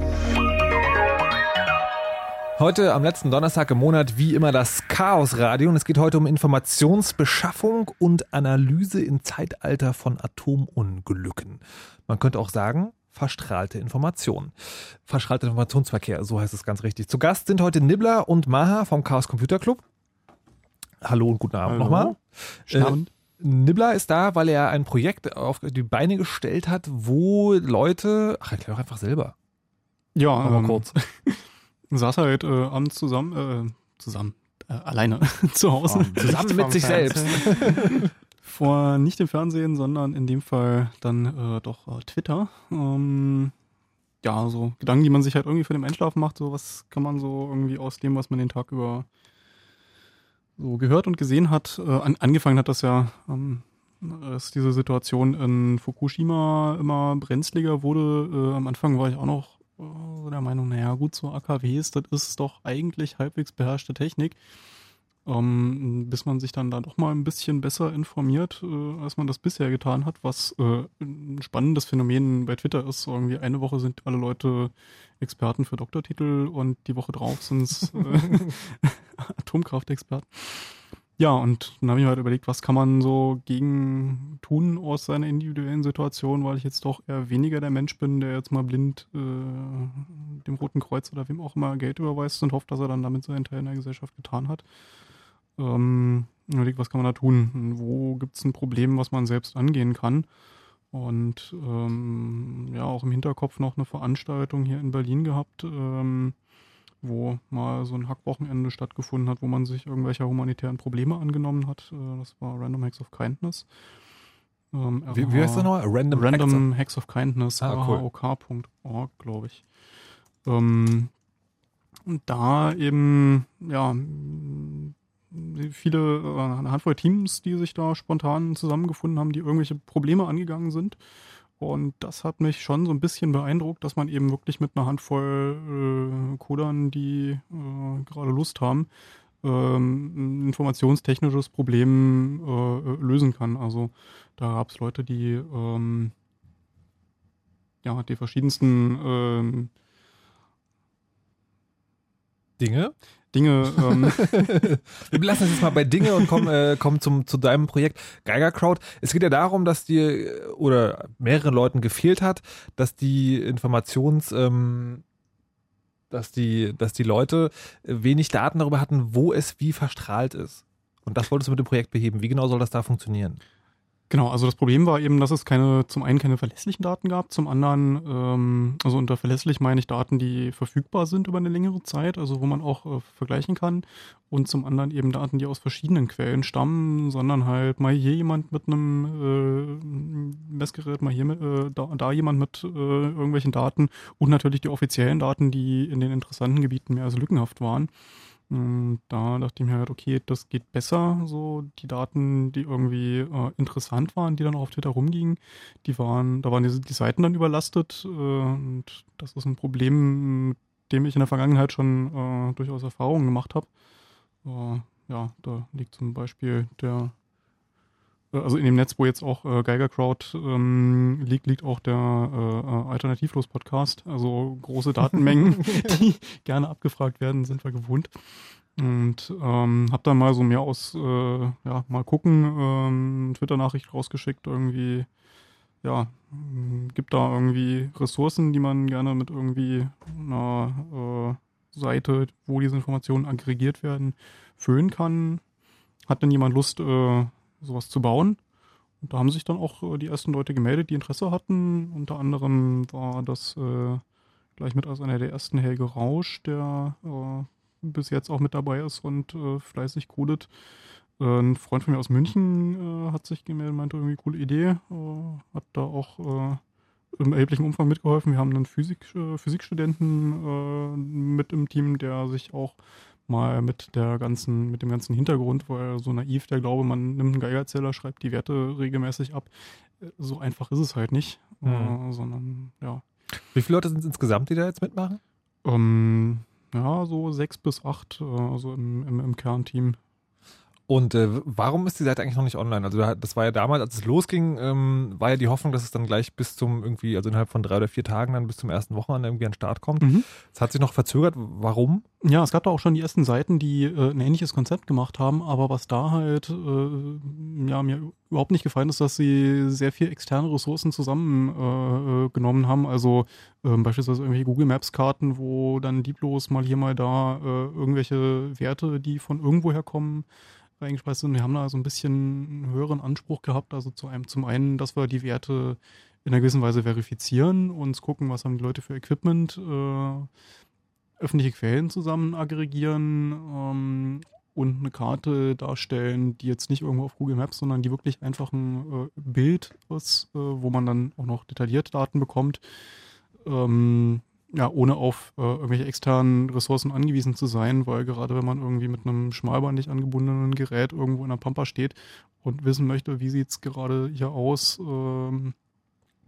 Heute am letzten Donnerstag im Monat wie immer das Chaos-Radio und es geht heute um Informationsbeschaffung und Analyse im Zeitalter von Atomunglücken. Man könnte auch sagen, verstrahlte Information. Verstrahlte Informationsverkehr, so heißt es ganz richtig. Zu Gast sind heute Nibbler und Maha vom Chaos Computer Club. Hallo und guten Abend Hallo. nochmal. Schnaubend. Äh, Nibbler ist da, weil er ein Projekt auf die Beine gestellt hat, wo Leute, ach, erklär doch einfach selber. Ja, mal ähm, kurz. [LAUGHS] saß halt äh, abends zusammen, äh, zusammen, äh, alleine [LAUGHS] zu Hause. Zusammen mit sich selbst. [LAUGHS] Vor nicht dem Fernsehen, sondern in dem Fall dann äh, doch äh, Twitter. Ähm, ja, so Gedanken, die man sich halt irgendwie für den Einschlafen macht, so was kann man so irgendwie aus dem, was man den Tag über so gehört und gesehen hat. Äh, an, angefangen hat das ja, ähm, dass diese Situation in Fukushima immer brenzliger wurde. Äh, am Anfang war ich auch noch äh, der Meinung, naja gut, so AKWs, das ist doch eigentlich halbwegs beherrschte Technik. Ähm, bis man sich dann da doch mal ein bisschen besser informiert, äh, als man das bisher getan hat, was äh, ein spannendes Phänomen bei Twitter ist. So irgendwie eine Woche sind alle Leute Experten für Doktortitel und die Woche drauf sind es äh, [LAUGHS] [LAUGHS] Atomkraftexperten. Ja, und dann habe ich mir halt überlegt, was kann man so gegen tun aus seiner individuellen Situation, weil ich jetzt doch eher weniger der Mensch bin, der jetzt mal blind äh, dem Roten Kreuz oder wem auch immer Geld überweist und hofft, dass er dann damit seinen Teil in der Gesellschaft getan hat. Ähm, überlegt, was kann man da tun? Wo gibt es ein Problem, was man selbst angehen kann? Und ähm, ja, auch im Hinterkopf noch eine Veranstaltung hier in Berlin gehabt, ähm, wo mal so ein Hackwochenende stattgefunden hat, wo man sich irgendwelcher humanitären Probleme angenommen hat. Äh, das war Random Hacks of Kindness. Ähm, Wie, wie heißt das nochmal? Random, Random Hacks of Kindness, Ah, cool. glaube ich. Ähm, und da eben, ja, viele, äh, eine Handvoll Teams, die sich da spontan zusammengefunden haben, die irgendwelche Probleme angegangen sind. Und das hat mich schon so ein bisschen beeindruckt, dass man eben wirklich mit einer Handvoll äh, Codern, die äh, gerade Lust haben, ähm, ein informationstechnisches Problem äh, lösen kann. Also da gab es Leute, die ähm, ja die verschiedensten ähm, Dinge. Dinge ähm, [LAUGHS] Wir lassen es jetzt mal bei Dinge und kommen, äh, kommen zum, zu deinem Projekt Geiger Crowd. Es geht ja darum, dass dir äh, oder mehreren Leuten gefehlt hat, dass die Informations, ähm, dass die, dass die Leute wenig Daten darüber hatten, wo es wie verstrahlt ist. Und das wolltest du mit dem Projekt beheben. Wie genau soll das da funktionieren? Genau, also das Problem war eben, dass es keine, zum einen keine verlässlichen Daten gab, zum anderen, ähm, also unter verlässlich meine ich Daten, die verfügbar sind über eine längere Zeit, also wo man auch äh, vergleichen kann, und zum anderen eben Daten, die aus verschiedenen Quellen stammen, sondern halt mal hier jemand mit einem äh, Messgerät, mal hier äh, da, da jemand mit äh, irgendwelchen Daten und natürlich die offiziellen Daten, die in den interessanten Gebieten mehr als lückenhaft waren. Und Da dachte ich mir halt, okay, das geht besser. So die Daten, die irgendwie äh, interessant waren, die dann auch auf Twitter rumgingen, die waren, da waren die, die Seiten dann überlastet. Äh, und das ist ein Problem, mit dem ich in der Vergangenheit schon äh, durchaus Erfahrungen gemacht habe. Äh, ja, da liegt zum Beispiel der, also in dem Netz, wo jetzt auch äh, Geiger Crowd ähm, liegt, liegt auch der äh, äh, Alternativlos-Podcast. Also große [LAUGHS] Datenmengen, die gerne abgefragt werden, sind wir gewohnt. Und ähm, habe dann mal so mehr aus, äh, ja, mal gucken, ähm, Twitter-Nachricht rausgeschickt, irgendwie, ja, m, gibt da irgendwie Ressourcen, die man gerne mit irgendwie einer äh, Seite, wo diese Informationen aggregiert werden, füllen kann. Hat denn jemand Lust, äh, sowas zu bauen? Und da haben sich dann auch äh, die ersten Leute gemeldet, die Interesse hatten. Unter anderem war das äh, gleich mit als einer der ersten Helge Rausch, der äh, bis jetzt auch mit dabei ist und äh, fleißig codet. Äh, ein Freund von mir aus München äh, hat sich gemeldet, meinte irgendwie coole Idee, hat da auch im erheblichen Umfang mitgeholfen. Wir haben einen Physik, Physikstudenten mit im Team, der sich auch mal mit der ganzen, mit dem ganzen Hintergrund, weil er so naiv der Glaube, man nimmt einen Geigerzähler, schreibt die Werte regelmäßig ab. Äh, So einfach ist es halt nicht, Mhm. äh, sondern ja. Wie viele Leute sind es insgesamt, die da jetzt mitmachen? Ähm, ja, so sechs bis acht, äh, also im, im, im Kernteam. Und äh, warum ist die Seite eigentlich noch nicht online? Also da- das war ja damals, als es losging, ähm, war ja die Hoffnung, dass es dann gleich bis zum irgendwie, also innerhalb von drei oder vier Tagen dann bis zum ersten Wochenende irgendwie an den Start kommt. Mhm. Es hat sich noch verzögert. Warum? Ja, es gab da auch schon die ersten Seiten, die äh, ein ähnliches Konzept gemacht haben, aber was da halt äh, ja, mir überhaupt nicht gefallen ist, dass sie sehr viel externe Ressourcen zusammengenommen äh, haben. Also ähm, beispielsweise irgendwelche Google Maps Karten, wo dann lieblos mal hier mal da äh, irgendwelche Werte, die von irgendwoher kommen, reingespeist sind. Wir haben da so ein bisschen einen höheren Anspruch gehabt. Also zu einem, zum einen, dass wir die Werte in einer gewissen Weise verifizieren, uns gucken, was haben die Leute für Equipment, äh, öffentliche Quellen zusammen aggregieren ähm, und eine Karte darstellen, die jetzt nicht irgendwo auf Google Maps, sondern die wirklich einfach ein äh, Bild ist, äh, wo man dann auch noch detailliert Daten bekommt, ähm, ja, ohne auf äh, irgendwelche externen Ressourcen angewiesen zu sein, weil gerade wenn man irgendwie mit einem schmalbandig angebundenen Gerät irgendwo in der Pampa steht und wissen möchte, wie sieht's gerade hier aus, ähm,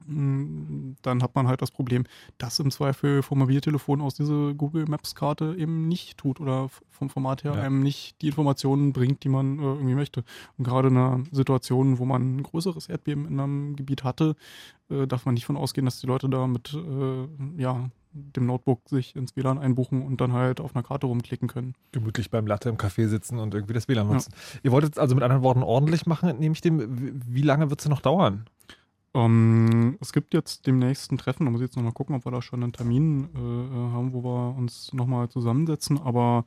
dann hat man halt das Problem, dass im Zweifel vom Mobiltelefon aus diese Google Maps Karte eben nicht tut oder vom Format her Ja. einem nicht die Informationen bringt, die man äh, irgendwie möchte. Und gerade in einer Situation, wo man ein größeres Erdbeben in einem Gebiet hatte, äh, darf man nicht von ausgehen, dass die Leute da mit äh, ja, dem Notebook sich ins WLAN einbuchen und dann halt auf einer Karte rumklicken können. Gemütlich beim Latte im Café sitzen und irgendwie das WLAN nutzen. Ihr wolltet es also mit anderen Worten ordentlich machen, nehme ich dem. Wie- Wie lange wird es noch dauern? Ähm, es gibt jetzt demnächst ein Treffen, da muss ich jetzt nochmal gucken, ob wir da schon einen Termin äh, äh, haben, wo wir uns nochmal zusammensetzen. Aber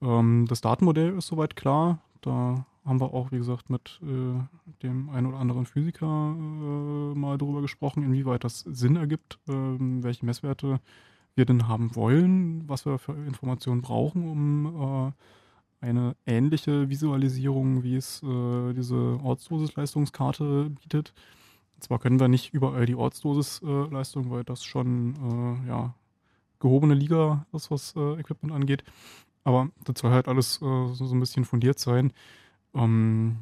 ähm, das Datenmodell ist soweit klar. Da haben wir auch, wie gesagt, mit äh, dem einen oder anderen Physiker äh, mal drüber gesprochen, inwieweit das Sinn ergibt, ähm, welche Messwerte wir denn haben wollen, was wir für Informationen brauchen, um äh, eine ähnliche Visualisierung, wie es äh, diese Ortsdosisleistungskarte bietet. Zwar können wir nicht überall die Ortsdosisleistung, weil das schon äh, ja, gehobene Liga ist, was äh, Equipment angeht. Aber das soll halt alles äh, so, so ein bisschen fundiert sein. Ähm,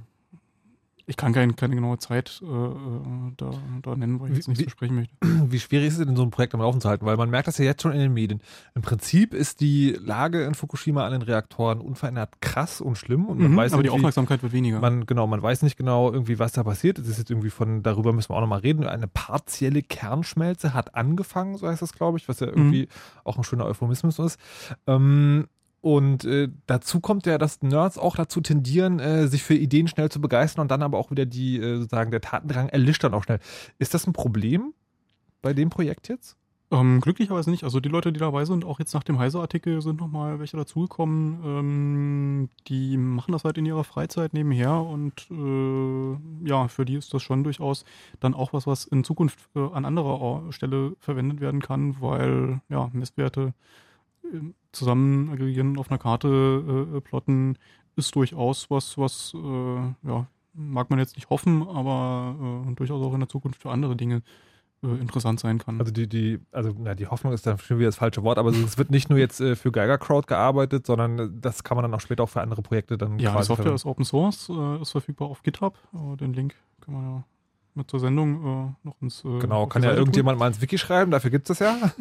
ich kann kein, keine genaue Zeit äh, äh, da, da nennen, weil ich jetzt nicht wie- versprechen möchte. [CLEARS THROAT] Wie schwierig ist es denn, so ein Projekt am Laufen zu halten? Weil man merkt das ja jetzt schon in den Medien. Im Prinzip ist die Lage in Fukushima an den Reaktoren unverändert krass und schlimm und man Mhm, weiß aber die Aufmerksamkeit wird weniger. Man, genau, man weiß nicht genau irgendwie, was da passiert. Es ist jetzt irgendwie von, darüber müssen wir auch nochmal reden. Eine partielle Kernschmelze hat angefangen, so heißt das, glaube ich, was ja irgendwie auch ein schöner Euphemismus ist. Ähm, und äh, dazu kommt ja, dass Nerds auch dazu tendieren, äh, sich für Ideen schnell zu begeistern und dann aber auch wieder die, äh, sozusagen, der Tatendrang erlischt dann auch schnell. Ist das ein Problem bei dem Projekt jetzt? Ähm, glücklicherweise nicht. Also die Leute, die dabei sind, auch jetzt nach dem Heise-Artikel sind nochmal welche dazugekommen. Ähm, die machen das halt in ihrer Freizeit nebenher und äh, ja, für die ist das schon durchaus dann auch was, was in Zukunft äh, an anderer Stelle verwendet werden kann, weil ja, Messwerte äh, zusammen aggregieren auf einer Karte äh, plotten ist durchaus was, was äh, ja, mag man jetzt nicht hoffen, aber äh, durchaus auch in der Zukunft für andere Dinge äh, interessant sein kann. Also die, die, also na, die Hoffnung ist dann schon wieder das falsche Wort, aber es wird nicht nur jetzt äh, für Geiger Crowd gearbeitet, sondern äh, das kann man dann auch später auch für andere Projekte dann Ja, die Software verwenden. ist Open Source, äh, ist verfügbar auf GitHub. Äh, den Link kann man ja mit zur Sendung äh, noch ins. Äh, Genau, kann ja Seite irgendjemand mal ins Wiki schreiben, dafür gibt es das ja.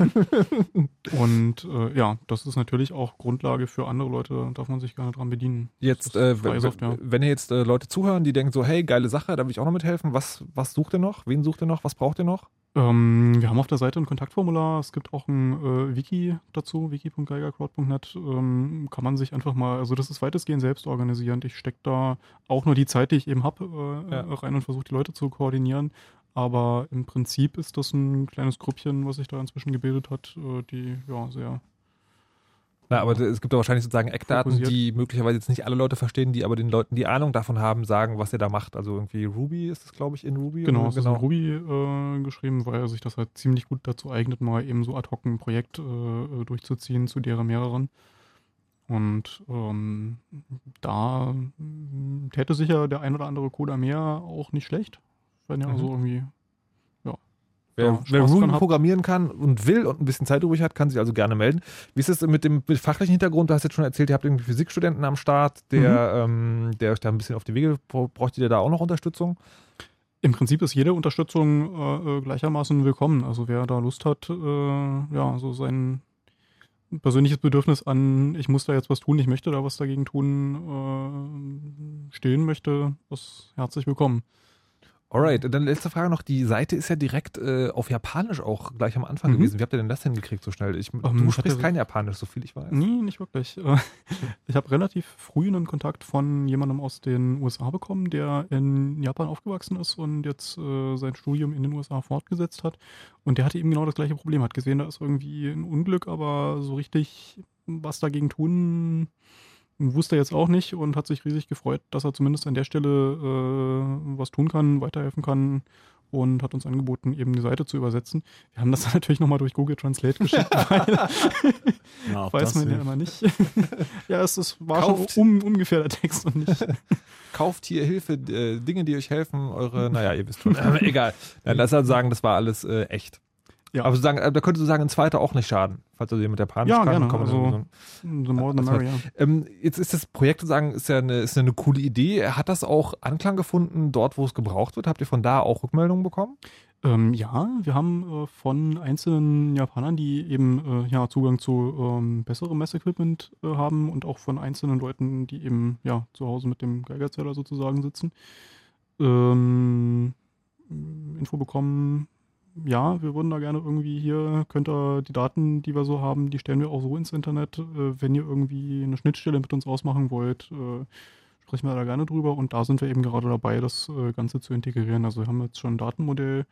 [LAUGHS] Und äh, ja, das ist natürlich auch Grundlage für andere Leute, da darf man sich gerne dran bedienen. Jetzt, äh, wenn, wenn ihr jetzt äh, Leute zuhören, die denken so, hey, geile Sache, da will ich auch noch mithelfen, was, was sucht ihr noch? Wen sucht ihr noch? Was braucht ihr noch? Ähm, wir haben auf der Seite ein Kontaktformular. Es gibt auch ein äh, Wiki dazu, wiki.geigercrowd.net. Ähm, kann man sich einfach mal, also das ist weitestgehend selbst organisierend. Ich stecke da auch nur die Zeit, die ich eben habe, äh, Ja. rein und versuche die Leute zu koordinieren. Aber im Prinzip ist das ein kleines Grüppchen, was sich da inzwischen gebildet hat, äh, die ja sehr Na, aber es gibt ja wahrscheinlich sozusagen Eckdaten, Fokussiert. die möglicherweise jetzt nicht alle Leute verstehen, die aber den Leuten, die Ahnung davon haben, sagen, was ihr da macht. Also irgendwie Ruby ist es, glaube ich, in Ruby. Genau, es ist in Ruby äh, geschrieben, weil sich das halt ziemlich gut dazu eignet, mal eben so ad hoc ein Projekt äh, äh, durchzuziehen, zu deren mehreren. Und ähm, da mm, täte sicher der ein oder andere Coder mehr auch nicht schlecht. Wenn ja Mhm. so irgendwie. Wer, Ja, wer Ruby programmieren kann und will und ein bisschen Zeit übrig hat, kann sich also gerne melden. Wie ist es mit dem mit fachlichen Hintergrund? Du hast jetzt schon erzählt, ihr habt irgendwie Physikstudenten am Start, der, Mhm. ähm, der euch da ein bisschen auf die Wege bra- braucht ihr da auch noch Unterstützung? Im Prinzip ist jede Unterstützung äh, äh, gleichermaßen willkommen. Also wer da Lust hat, äh, ja, so sein, persönliches Bedürfnis an, ich muss da jetzt was tun, ich möchte da was dagegen tun, äh, stillen möchte, das herzlich willkommen. Alright, dann letzte Frage noch. Die Seite ist ja direkt äh, auf Japanisch auch gleich am Anfang Mhm. gewesen. Wie habt ihr denn das hingekriegt so schnell? Ich, Ähm, du ich sprichst hatte- kein Japanisch, so viel ich weiß. Nee, nicht wirklich. [LAUGHS] Ich habe relativ früh einen Kontakt von jemandem aus den USA bekommen, der in Japan aufgewachsen ist und jetzt äh, sein Studium in den USA fortgesetzt hat. Und der hatte eben genau das gleiche Problem. Hat gesehen, da ist irgendwie ein Unglück, aber so richtig was dagegen tun wusste er jetzt auch nicht und hat sich riesig gefreut, dass er zumindest an der Stelle äh, was tun kann, weiterhelfen kann und hat uns angeboten, eben die Seite zu übersetzen. Wir haben das dann [LAUGHS] natürlich nochmal durch Google Translate geschickt, [LAUGHS] weil Ja, Weiß man ja hilft. immer nicht. [LAUGHS] ja, es, es war Kauft- schon um, ungefähr der Text und nicht. Kauft hier Hilfe, äh, Dinge, die euch helfen, eure, naja, ihr wisst schon. Aber egal. Dann lass halt sagen, das war alles äh, echt. Ja. Aber sozusagen, äh, da könntest du sagen, ein zweiter auch nicht schaden. Falls du dir mit Japanisch Ja, kann, gerne. Also- so- The more the Also, merrier. Ähm, jetzt ist das Projekt sozusagen, ist ja eine, ist ja eine coole Idee. Hat das auch Anklang gefunden, dort, wo es gebraucht wird? Habt ihr von da auch Rückmeldungen bekommen? Ähm, ja, wir haben äh, von einzelnen Japanern, die eben äh, ja, Zugang zu ähm, besserem Messequipment äh, haben und auch von einzelnen Leuten, die eben ja zu Hause mit dem Geigerzähler sozusagen sitzen, ähm, Info bekommen. Ja, wir würden da gerne irgendwie hier, könnt ihr die Daten, die wir so haben, die stellen wir auch so ins Internet. Äh, wenn ihr irgendwie eine Schnittstelle mit uns ausmachen wollt, äh, sprechen wir da gerne drüber. Und da sind wir eben gerade dabei, das äh, Ganze zu integrieren. Also wir haben jetzt schon ein Datenmodell,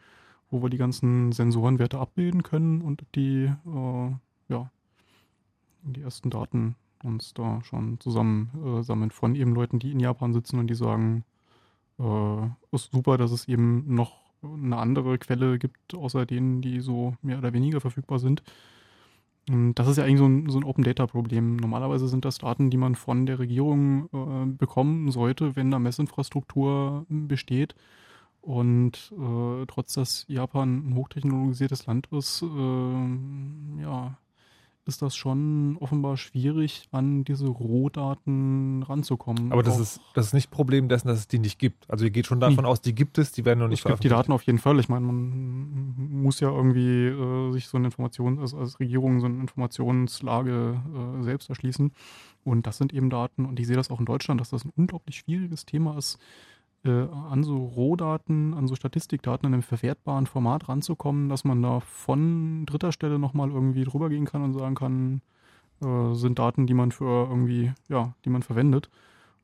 wo wir die ganzen Sensorenwerte abbilden können und die, äh, ja, die ersten Daten uns da schon zusammen äh, sammeln von eben Leuten, die in Japan sitzen und die sagen, äh, ist super, dass es eben noch eine andere Quelle gibt, außer denen, die so mehr oder weniger verfügbar sind. Und Das ist ja eigentlich so ein, so ein Open-Data-Problem. Normalerweise sind das Daten, die man von der Regierung äh, bekommen sollte, wenn da Messinfrastruktur äh, besteht. Und äh, trotz dass Japan ein hochtechnologisiertes Land ist, äh, ja, ist das schon offenbar schwierig, an diese Rohdaten ranzukommen. Aber das Auch- ist, das ist nicht Problem dessen, dass es die nicht gibt. Also ihr geht schon davon aus, die gibt es, die werden noch nicht es gibt die. Daten auf jeden Fall. Ich meine, man muss ja irgendwie äh, sich so eine Information, also als Regierung so eine Informationslage äh, selbst erschließen. Und das sind eben Daten, und ich sehe das auch in Deutschland, dass das ein unglaublich schwieriges Thema ist, an so Rohdaten, an so Statistikdaten in einem verwertbaren Format ranzukommen, dass man da von dritter Stelle nochmal irgendwie drüber gehen kann und sagen kann, äh, sind Daten, die man für irgendwie, ja, die man verwendet.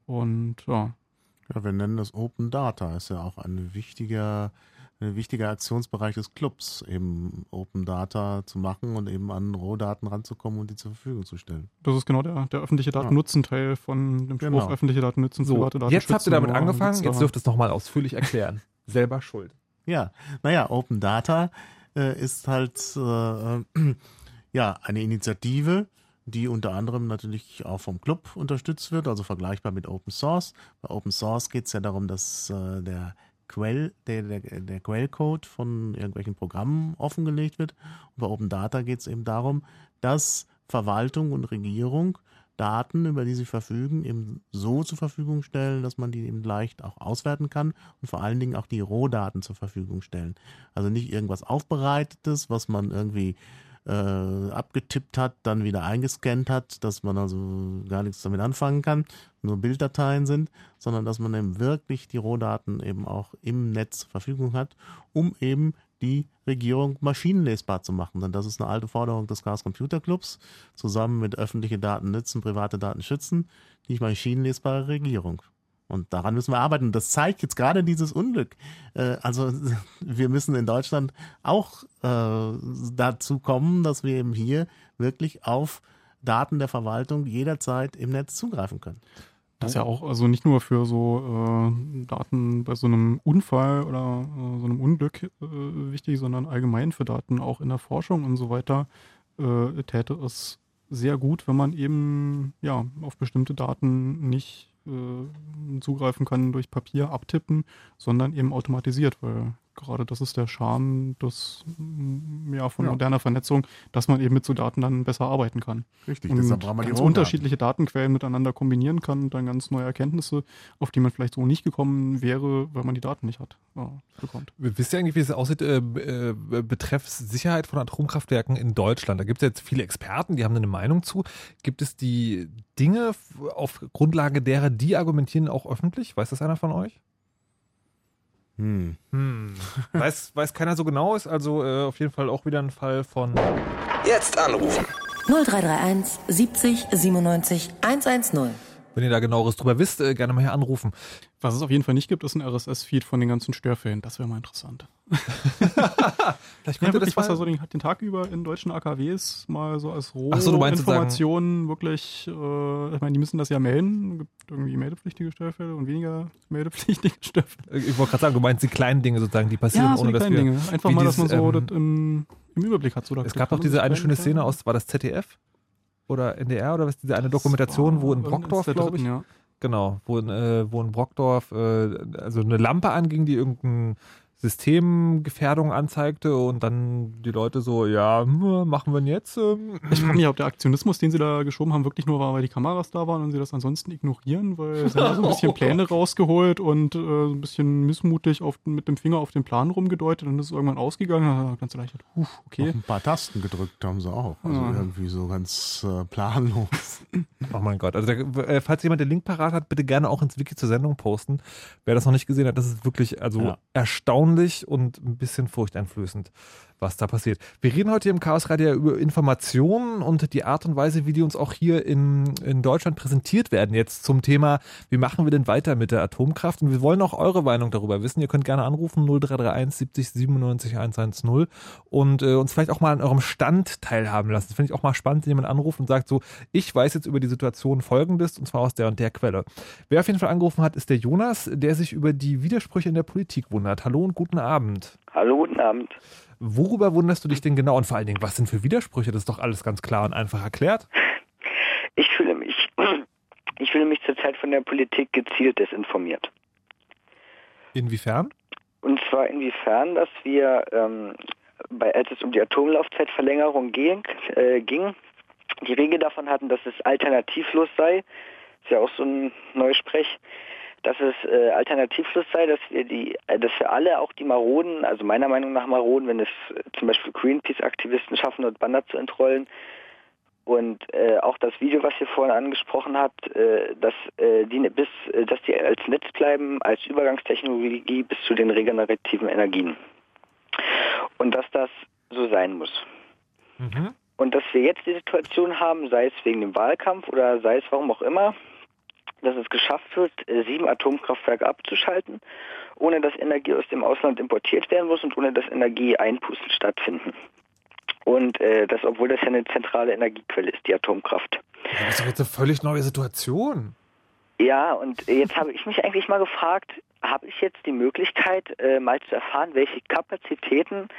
Und ja, Ja, wir nennen das Open Data. Ist ja auch ein wichtiger, ein wichtiger Aktionsbereich des Clubs, eben Open Data zu machen und eben an Rohdaten ranzukommen und die zur Verfügung zu stellen. Das ist genau der, der öffentliche Datennutzen-Teil von dem Spruch, Genau. öffentliche Daten nutzen, So, private Daten jetzt habt ihr damit angefangen, jetzt dürft ihr es nochmal ausführlich erklären. [LAUGHS] Selber schuld. Ja, naja, Open Data äh, ist halt äh, [CLEARS THROAT] ja eine Initiative, die unter anderem natürlich auch vom Club unterstützt wird, also vergleichbar mit Open Source. Bei Open Source geht es ja darum, dass äh, der Quell, der, der, der Quellcode von irgendwelchen Programmen offengelegt wird. Und bei Open Data geht es eben darum, dass Verwaltung und Regierung Daten, über die sie verfügen, eben so zur Verfügung stellen, dass man die eben leicht auch auswerten kann und vor allen Dingen auch die Rohdaten zur Verfügung stellen. Also nicht irgendwas Aufbereitetes, was man irgendwie äh, abgetippt hat, dann wieder eingescannt hat, dass man also gar nichts damit anfangen kann, nur Bilddateien sind, sondern dass man eben wirklich die Rohdaten eben auch im Netz zur Verfügung hat, um eben die Regierung maschinenlesbar zu machen. Denn das ist eine alte Forderung des Chaos Computer Clubs, zusammen mit öffentliche Daten nützen, private Daten schützen, die maschinenlesbare Regierung. Und daran müssen wir arbeiten. Das zeigt jetzt gerade dieses Unglück. Äh, also [LAUGHS] wir müssen in Deutschland auch äh, dazu kommen, dass wir eben hier wirklich auf Daten der Verwaltung jederzeit im Netz zugreifen können. Das ist ja. auch also nicht nur für so äh, Daten bei so einem Unfall oder äh, so einem Unglück äh, wichtig, sondern allgemein für Daten auch in der Forschung und so weiter äh, täte es sehr gut, wenn man eben ja auf bestimmte Daten nicht äh, zugreifen kann durch Papier abtippen, sondern eben automatisiert, weil gerade das ist der Charme des, mm, ja, von Ja. moderner Vernetzung, dass man eben mit so Daten dann besser arbeiten kann. Richtig, und deshalb braucht man die ganz unterschiedliche Datenquellen miteinander kombinieren kann und dann ganz neue Erkenntnisse, auf die man vielleicht so nicht gekommen wäre, weil man die Daten nicht hat, ja, bekommt. Wisst ihr eigentlich, wie es aussieht, äh, äh, betreffs Sicherheit von Atomkraftwerken in Deutschland? Da gibt es jetzt viele Experten, die haben eine Meinung zu. Gibt es die Dinge auf Grundlage derer, die argumentieren, auch öffentlich? Weiß das einer von euch? Hm. Hm. Weiß, weiß keiner so genau, ist also äh, auf jeden Fall auch wieder ein Fall von. Jetzt anrufen. 0331 70 97 110. Wenn ihr da genaueres drüber wisst, äh, gerne mal hier anrufen. Was es auf jeden Fall nicht gibt, ist ein RSS-Feed von den ganzen Störfällen. Das wäre mal interessant. [LAUGHS] Vielleicht Ja, könnte wirklich, was mal- er so den, den Tag über in deutschen AKWs mal so als Ach so, Rohinformationen wirklich, äh, ich meine, die müssen das ja melden. Es gibt irgendwie meldepflichtige Störfälle und weniger [LAUGHS] meldepflichtige Störfälle. Äh, Ich wollte gerade sagen, du meinst die kleinen Dinge sozusagen, die passieren, Ja, so ohne die dass wir. Dinge. Einfach mal, dass man dieses, so ähm, das im, im Überblick hat. So, da Es gab doch diese das eine schöne Szene aus, war das ZDF? Oder NDR oder was? Diese eine Dokumentation, wo in Brockdorf, glaube ich. Ja. Genau, wo in, äh, wo in Brockdorf äh, also eine Lampe anging, die irgendein Systemgefährdung anzeigte und dann die Leute so, ja, hm, machen wir denn jetzt? Ähm, Ich frage mich, ob der Aktionismus, den sie da geschoben haben, wirklich nur war, weil die Kameras da waren und sie das ansonsten ignorieren, weil sie haben so ein [LAUGHS] bisschen Pläne rausgeholt und äh, so ein bisschen missmutig auf, mit dem Finger auf den Plan rumgedeutet und ist irgendwann ausgegangen. Ganz leicht, huh, Noch okay. ein paar Tasten gedrückt haben sie auch. Also Ja. irgendwie so ganz äh, planlos. [LAUGHS] Oh mein Gott. Also da, äh, falls jemand den Link parat hat, bitte gerne auch ins Wiki zur Sendung posten. Wer das noch nicht gesehen hat, das ist wirklich also Ja. erstaunlich und ein bisschen furchteinflößend, was da passiert. Wir reden heute im Chaos Radio über Informationen und die Art und Weise, wie die uns auch hier in, in Deutschland präsentiert werden. Jetzt zum Thema, wie machen wir denn weiter mit der Atomkraft? Und wir wollen auch eure Meinung darüber wissen. Ihr könnt gerne anrufen 0331 70 97 110 und äh, uns vielleicht auch mal an eurem Stand teilhaben lassen. Das finde ich auch mal spannend, wenn jemand anruft und sagt so, ich weiß jetzt über die Situation folgendes und zwar aus der und der Quelle. Wer auf jeden Fall angerufen hat, ist der Jonas, der sich über die Widersprüche in der Politik wundert. Hallo und guten Abend. Hallo, guten Abend. Worüber wunderst du dich denn genau und vor allen Dingen, was sind für Widersprüche? Das ist doch alles ganz klar und einfach erklärt. Ich fühle mich, [CLEARS THROAT] ich fühle mich zurzeit von der Politik gezielt desinformiert. Inwiefern? Und zwar inwiefern, dass wir, ähm, bei, als es um die Atomlaufzeitverlängerung ging, äh, ging, die Regel davon hatten, dass es alternativlos sei. Ist ja auch so ein Neusprech. Dass es äh, alternativlos sei, dass wir die, äh, dass wir alle auch die Maroden, also meiner Meinung nach Maroden, wenn es äh, zum Beispiel Greenpeace-Aktivisten schaffen, dort Banner zu entrollen, und äh, auch das Video, was ihr vorhin angesprochen habt, äh, dass, äh, die, bis, äh, dass die als Netz bleiben, als Übergangstechnologie bis zu den regenerativen Energien. Und dass das so sein muss. Mhm. Und dass wir jetzt die Situation haben, sei es wegen dem Wahlkampf oder sei es warum auch immer, dass es geschafft wird, äh, sieben Atomkraftwerke abzuschalten, ohne dass Energie aus dem Ausland importiert werden muss und ohne dass Energieeinbußen stattfinden. Und äh, das, obwohl das ja eine zentrale Energiequelle ist, die Atomkraft. Das ist doch jetzt eine völlig neue Situation. Ja, und jetzt habe ich mich eigentlich mal gefragt, habe ich jetzt die Möglichkeit, äh, mal zu erfahren, welche Kapazitäten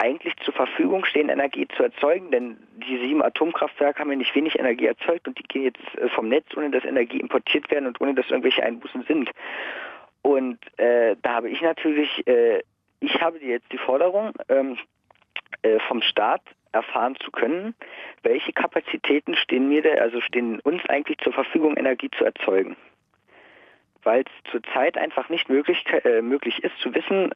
eigentlich zur Verfügung stehen, Energie zu erzeugen? Denn die sieben Atomkraftwerke haben ja nicht wenig Energie erzeugt und die gehen jetzt äh, vom Netz, ohne dass Energie importiert werden und ohne dass irgendwelche Einbußen sind. Und äh, da habe ich natürlich, äh, ich habe jetzt die Forderung, ähm, äh, vom Staat erfahren zu können, welche Kapazitäten stehen mir, da, also stehen uns eigentlich zur Verfügung, Energie zu erzeugen. Weil es zurzeit einfach nicht möglich, äh, möglich ist zu wissen,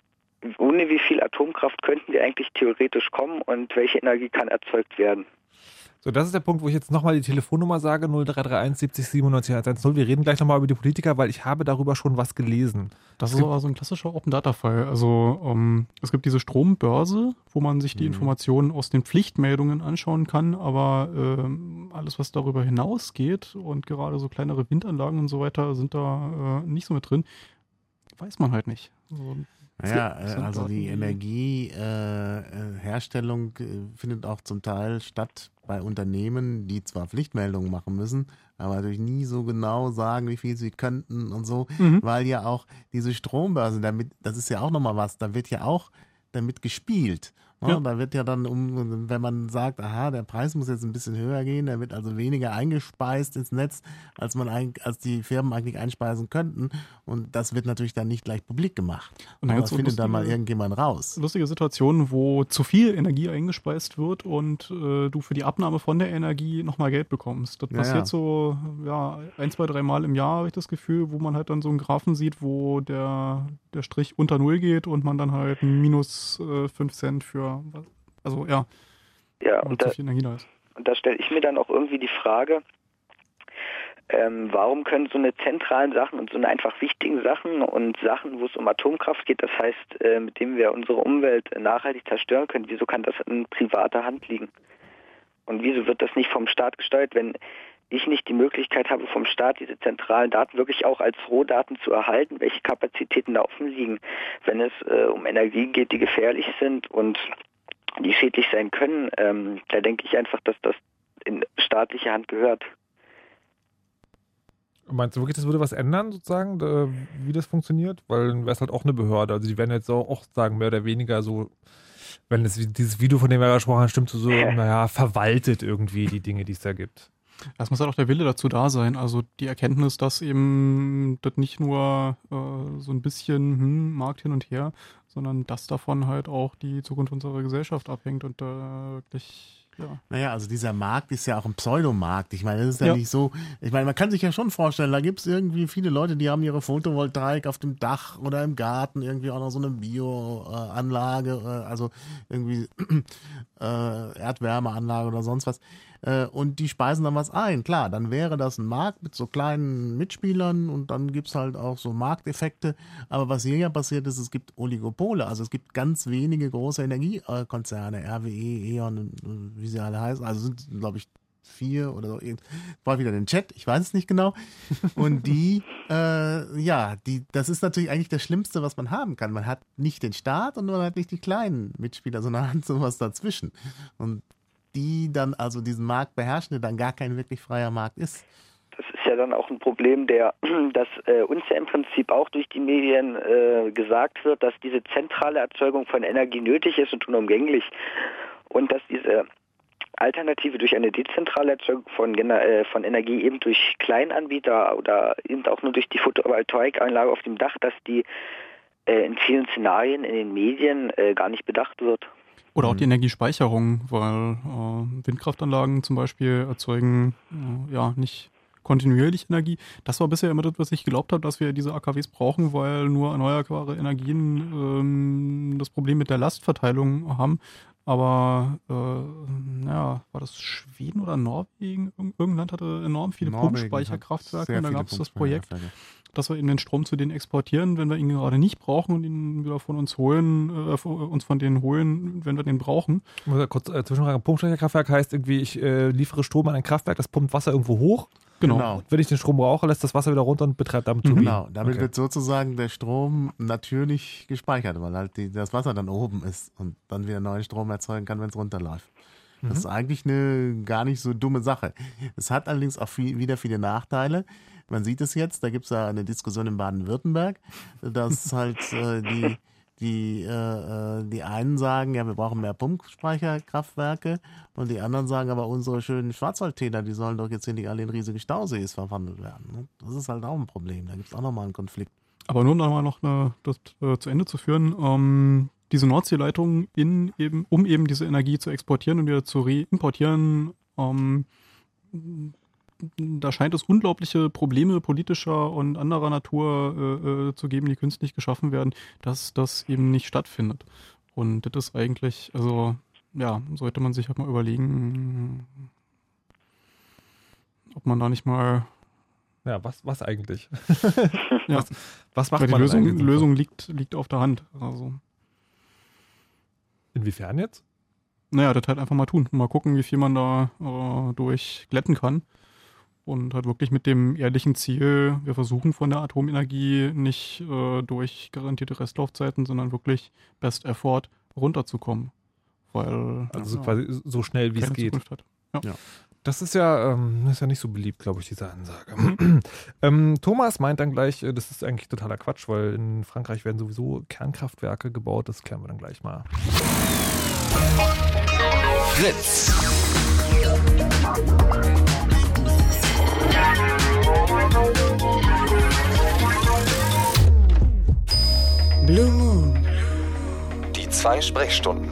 ohne wie viel Atomkraft könnten wir eigentlich theoretisch kommen und welche Energie kann erzeugt werden. So, das ist der Punkt, wo ich jetzt nochmal die Telefonnummer sage, 0331 70 97 110. Wir reden gleich nochmal über die Politiker, weil ich habe darüber schon was gelesen. Das ist aber so ein klassischer Open-Data-Fall. Also ähm, es gibt diese Strombörse, wo man sich die Informationen aus den Pflichtmeldungen anschauen kann, aber ähm, alles, was darüber hinausgeht und gerade so kleinere Windanlagen und so weiter sind da äh, nicht so mit drin, weiß man halt nicht. Also, Ja, äh, also die Energieherstellung äh, äh, findet auch zum Teil statt bei Unternehmen, die zwar Pflichtmeldungen machen müssen, aber natürlich nie so genau sagen, wie viel sie könnten und so, Mhm. weil ja auch diese Strombörsen, damit, das ist ja auch nochmal was, da wird ja auch damit gespielt. Ja. Da wird ja dann, um, wenn man sagt, aha, der Preis muss jetzt ein bisschen höher gehen, da wird also weniger eingespeist ins Netz, als man als die Firmen eigentlich einspeisen könnten. Und das wird natürlich dann nicht gleich publik gemacht. Und dann das so findet dann mal lustige- irgendjemand raus. lustige Situationen, wo zu viel Energie eingespeist wird und äh, du für die Abnahme von der Energie nochmal Geld bekommst. Das Ja, passiert ja. so ja, ein, zwei, drei Mal im Jahr, habe ich das Gefühl, wo man halt dann so einen Graphen sieht, wo der, der Strich unter Null geht und man dann halt minus äh, 5 Cent für, also ja, Ja, und da, und da stelle ich mir dann auch irgendwie die Frage, ähm, warum können so eine zentralen Sachen und so eine einfach wichtigen Sachen und Sachen, wo es um Atomkraft geht, das heißt, äh, mit dem wir unsere Umwelt nachhaltig zerstören können, wieso kann das in privater Hand liegen? Und wieso wird das nicht vom Staat gesteuert, wenn ich nicht die Möglichkeit habe, vom Staat diese zentralen Daten wirklich auch als Rohdaten zu erhalten, welche Kapazitäten da offen liegen, wenn es äh, um Energie geht, die gefährlich sind und die schädlich sein können, ähm, da denke ich einfach, dass das in staatliche Hand gehört. Meinst du wirklich, das würde was ändern, sozusagen, da, wie das funktioniert? Weil dann wäre es halt auch eine Behörde. Also die werden jetzt auch, auch sagen, mehr oder weniger so, wenn es dieses Video, von dem wir gesprochen haben, stimmt, so, so [LAUGHS] naja, verwaltet irgendwie die Dinge, die es da gibt. Es muss halt auch der Wille dazu da sein. Also die Erkenntnis, dass eben das nicht nur äh, so ein bisschen hm, Markt hin und her, sondern dass davon halt auch die Zukunft unserer Gesellschaft abhängt und äh, wirklich, ja. Naja, also dieser Markt ist ja auch ein Pseudomarkt. Ich meine, das ist ja, Ja. nicht so. Ich meine, man kann sich ja schon vorstellen, da gibt es irgendwie viele Leute, die haben ihre Photovoltaik auf dem Dach oder im Garten, irgendwie auch noch so eine Bioanlage, äh, also irgendwie [CLEARS THROAT] äh, Erdwärmeanlage oder sonst was. Äh, und die speisen dann was ein. Klar, dann wäre das ein Markt mit so kleinen Mitspielern und dann gibt's halt auch so Markteffekte. Aber was hier ja passiert ist, es gibt Oligopole. Also es gibt ganz wenige große Energiekonzerne, RWE, E.ON, wie sie alle heißen. Also sind, glaube ich, vier oder so. Irgend- War wieder den Chat, ich weiß es nicht genau. Und die, [LAUGHS] äh, ja, die, das ist natürlich eigentlich das Schlimmste, was man haben kann. Man hat nicht den Staat und man hat nicht die kleinen Mitspieler, sondern hat sowas dazwischen. Und die dann also diesen Markt beherrschen, der dann gar kein wirklich freier Markt ist. Das ist ja dann auch ein Problem, der, [CLEARS THROAT] dass äh, uns ja im Prinzip auch durch die Medien äh, gesagt wird, dass diese zentrale Erzeugung von Energie nötig ist und unumgänglich und dass diese Alternative durch eine dezentrale Erzeugung von, äh, von Energie eben durch Kleinanbieter oder eben auch nur durch die Photovoltaikanlage auf dem Dach, dass die äh, in vielen Szenarien in den Medien äh, gar nicht bedacht wird. Oder auch die Energiespeicherung, weil äh, Windkraftanlagen zum Beispiel erzeugen äh, ja nicht kontinuierlich Energie. Das war bisher immer das, was ich geglaubt habe, dass wir diese AKWs brauchen, weil nur erneuerbare Energien ähm, das Problem mit der Lastverteilung haben. Aber äh, ja, war das Schweden oder Norwegen? Irgend- Irgendein Land hatte enorm viele Norwegen Pumpspeicherkraftwerke und da gab es das Projekt. Dass wir eben den Strom zu denen exportieren, wenn wir ihn gerade nicht brauchen und ihn wieder von uns holen, äh, von- uns von denen holen, wenn wir den brauchen. Ich muss ja kurz äh, zwischenfragen, Pumpspeicherkraftwerk heißt irgendwie, ich äh, liefere Strom an ein Kraftwerk, das pumpt Wasser irgendwo hoch. Genau. Genau. Wenn ich den Strom brauche, lässt das Wasser wieder runter und betreibt damit Turbinen. Genau, damit Okay. wird sozusagen der Strom natürlich gespeichert, weil halt die, das Wasser dann oben ist und dann wieder neuen Strom erzeugen kann, wenn es runterläuft. Das ist eigentlich eine gar nicht so dumme Sache. Es hat allerdings auch viel, wieder viele Nachteile. Man sieht es jetzt, da gibt es ja eine Diskussion in Baden-Württemberg, dass [LAUGHS] halt äh, die, die, äh, äh, die einen sagen, ja, wir brauchen mehr Pumpspeicherkraftwerke und die anderen sagen, aber unsere schönen Schwarzwaldtäler, die sollen doch jetzt hier nicht alle in riesige Stausees verwandelt werden. ne? Das ist halt auch ein Problem. Da gibt es auch nochmal einen Konflikt. Aber nur um nochmal noch eine, das äh, zu Ende zu führen, ähm, diese Nordseeleitung in eben, um eben diese Energie zu exportieren und wieder zu reimportieren, ähm, da scheint es unglaubliche Probleme politischer und anderer Natur äh, äh, zu geben, die künstlich geschaffen werden, dass das eben nicht stattfindet. Und das ist eigentlich, also ja, sollte man sich halt mal überlegen, ob man da nicht mal Ja, was, was eigentlich? [LAUGHS] Ja. was, was macht Weil die man Lösung, eigentlich? Lösung liegt, liegt auf der Hand. Also, Inwiefern jetzt? naja, das halt einfach mal tun. Mal gucken, wie viel man da äh, durchglätten kann. Und halt wirklich mit dem ehrlichen Ziel, wir versuchen von der Atomenergie nicht äh, durch garantierte Restlaufzeiten, sondern wirklich Best Effort runterzukommen. Weil Also ja, quasi so schnell wie es geht. Zukunft hat. Das ist ja, ähm, ist ja nicht so beliebt, glaube ich, diese Ansage. [CLEARS THROAT] ähm, Thomas meint dann gleich, äh, das ist eigentlich totaler Quatsch, weil in Frankreich werden sowieso Kernkraftwerke gebaut. Das klären wir dann gleich mal. Fritz. Blue Moon. Die zwei Sprechstunden.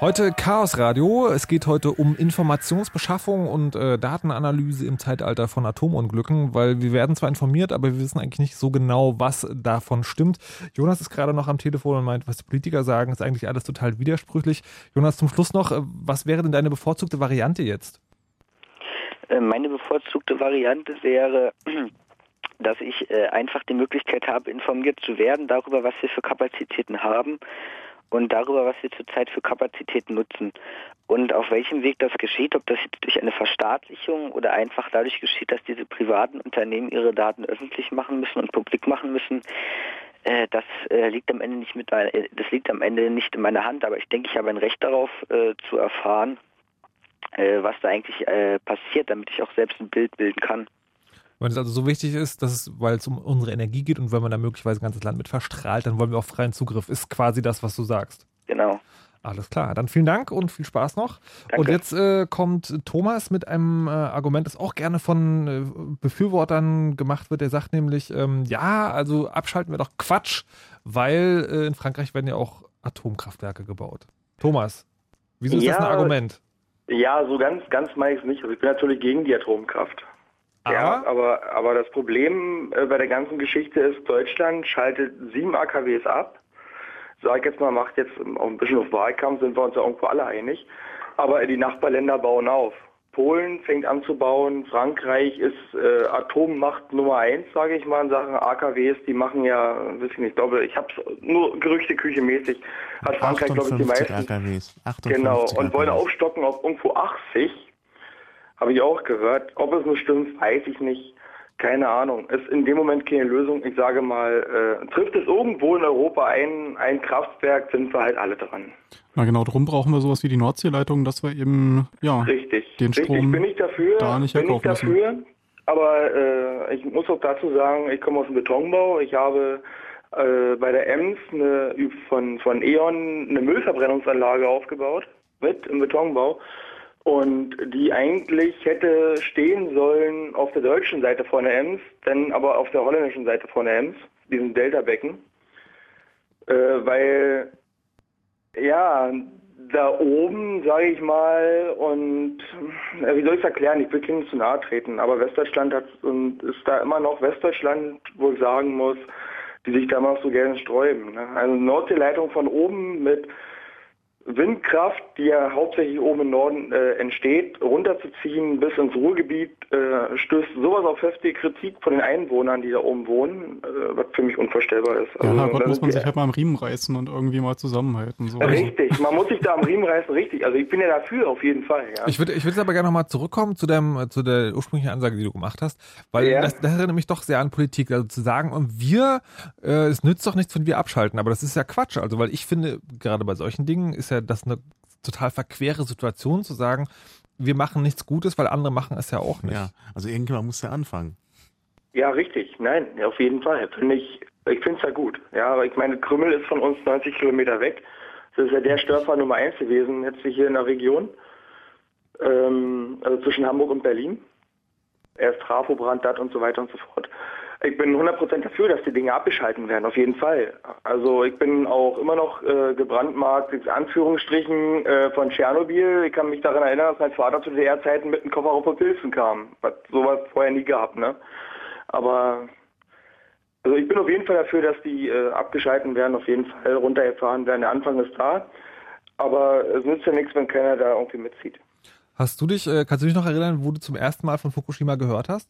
Heute Chaos Radio. Es geht heute um Informationsbeschaffung und äh, Datenanalyse im Zeitalter von Atomunglücken, weil wir werden zwar informiert, aber wir wissen eigentlich nicht so genau, was davon stimmt. Jonas ist gerade noch am Telefon und meint, was die Politiker sagen, ist eigentlich alles total widersprüchlich. Jonas, zum Schluss noch, äh, was wäre denn deine bevorzugte Variante jetzt? Äh, Meine bevorzugte Variante wäre, [CLEARS THROAT] dass ich äh, einfach die Möglichkeit habe, informiert zu werden darüber, was wir für Kapazitäten haben und darüber, was wir zurzeit für Kapazitäten nutzen und auf welchem Weg das geschieht, ob das jetzt durch eine Verstaatlichung oder einfach dadurch geschieht, dass diese privaten Unternehmen ihre Daten öffentlich machen müssen und publik machen müssen. Äh, das äh, liegt am Ende nicht mit, äh, das liegt am Ende nicht in meiner Hand, aber ich denke, ich habe ein Recht darauf zu erfahren, was da eigentlich passiert, damit ich auch selbst ein Bild bilden kann. Wenn es also so wichtig ist, dass es, weil es um unsere Energie geht und wenn man da möglicherweise ein ganzes Land mit verstrahlt, dann wollen wir auch freien Zugriff. Ist quasi das, was du sagst. Genau. Alles klar, dann vielen Dank und viel Spaß noch. Danke. Und jetzt äh, kommt Thomas mit einem äh, Argument, das auch gerne von äh, Befürwortern gemacht wird. Der sagt nämlich, ähm, ja, also abschalten wir doch Quatsch, weil äh, in Frankreich werden ja auch Atomkraftwerke gebaut. Thomas, wieso ist das Ja, ein Argument? Ja, so ganz, ganz meine ich es nicht. Also ich bin natürlich gegen die Atomkraft. Ja, Aber? aber, das Problem äh, bei der ganzen Geschichte ist, Deutschland schaltet sieben AKWs ab. Sag jetzt mal, macht jetzt auch ein bisschen auf Wahlkampf, sind wir uns ja irgendwo alle einig. Aber die Nachbarländer bauen auf. Polen fängt an zu bauen, Frankreich ist äh, Atommacht Nummer eins, sage ich mal, in Sachen AKWs. Die machen ja, weiß ich nicht, glaube ich, habe nur Gerüchteküche mäßig, hat Frankreich, glaube ich, die 58 meisten. AKWs. 58 Genau, und wollen AKWs. aufstocken auf irgendwo 80. Habe ich auch gehört. Ob es nur stimmt, weiß ich nicht. Keine Ahnung. Ist in dem Moment keine Lösung. Ich sage mal, äh, trifft es irgendwo in Europa ein, ein Kraftwerk, sind wir halt alle dran. Na genau, darum brauchen wir sowas wie die Nordseeleitung, dass wir eben, ja, Richtig. den Richtig, Strom bin ich dafür. da nicht bin ich müssen. dafür. Aber äh, ich muss auch dazu sagen, ich komme aus dem Betonbau. Ich habe äh, bei der EMS eine, von, von E.ON eine Müllverbrennungsanlage aufgebaut mit im Betonbau. Und die eigentlich hätte stehen sollen auf der deutschen Seite von der EMS, dann aber auf der holländischen Seite von der EMS, diesem Delta-Becken. Äh, weil ja, da oben, sage ich mal, und äh, wie soll ich es erklären? Ich will nicht zu nahe treten, aber Westdeutschland hat und ist da immer noch Westdeutschland, wo ich sagen muss, die sich da immer so gerne sträuben. Ne? Also Nordseeleitung von oben mit Windkraft, die ja hauptsächlich oben im Norden äh, entsteht, runterzuziehen bis ins Ruhrgebiet, äh, stößt sowas auf heftige Kritik von den Einwohnern, die da oben wohnen, äh, was für mich unvorstellbar ist. ja, Also, Herrgott, da muss man sich halt mal am Riemen reißen und irgendwie mal zusammenhalten. So. Richtig, man muss sich da am Riemen reißen, richtig. Also ich bin ja dafür auf jeden Fall. Ja. Ich würde ich würde aber gerne nochmal zurückkommen zu, deinem, zu der ursprünglichen Ansage, die du gemacht hast, weil Ja. das, das erinnert mich doch sehr an Politik. Also zu sagen, und wir, äh, es nützt doch nichts, wenn wir abschalten, aber das ist ja Quatsch. Also weil ich finde, gerade bei solchen Dingen ist ja das eine total verquere Situation zu sagen, wir machen nichts Gutes, weil andere machen es ja auch nicht. Ja, also irgendjemand muss ja anfangen. Ja, richtig. Nein, auf jeden Fall. Finde ich, ich finde es ja gut. Ja, aber ich meine, Krümmel ist von uns 90 Kilometer weg. Das ist ja der Störfall Nummer eins gewesen, jetzt hier in der Region. Ähm, also zwischen Hamburg und Berlin. Erst Trafo, Brandstadt und so weiter und so fort. Ich bin 100% dafür, dass die Dinge abgeschalten werden, auf jeden Fall. Also ich bin auch immer noch äh, gebrandmarkt, in Anführungsstrichen, äh, von Tschernobyl. Ich kann mich daran erinnern, dass mein Vater zu DDR-Zeiten mit einem Kofferraum von Pilzen kam. Hat sowas vorher nie gehabt, ne? Aber also ich bin auf jeden Fall dafür, dass die äh, abgeschalten werden, auf jeden Fall runtergefahren werden. Der Anfang ist da. Aber es nützt ja nichts, wenn keiner da irgendwie mitzieht. Hast du dich, äh, kannst du dich noch erinnern, wo du zum ersten Mal von Fukushima gehört hast?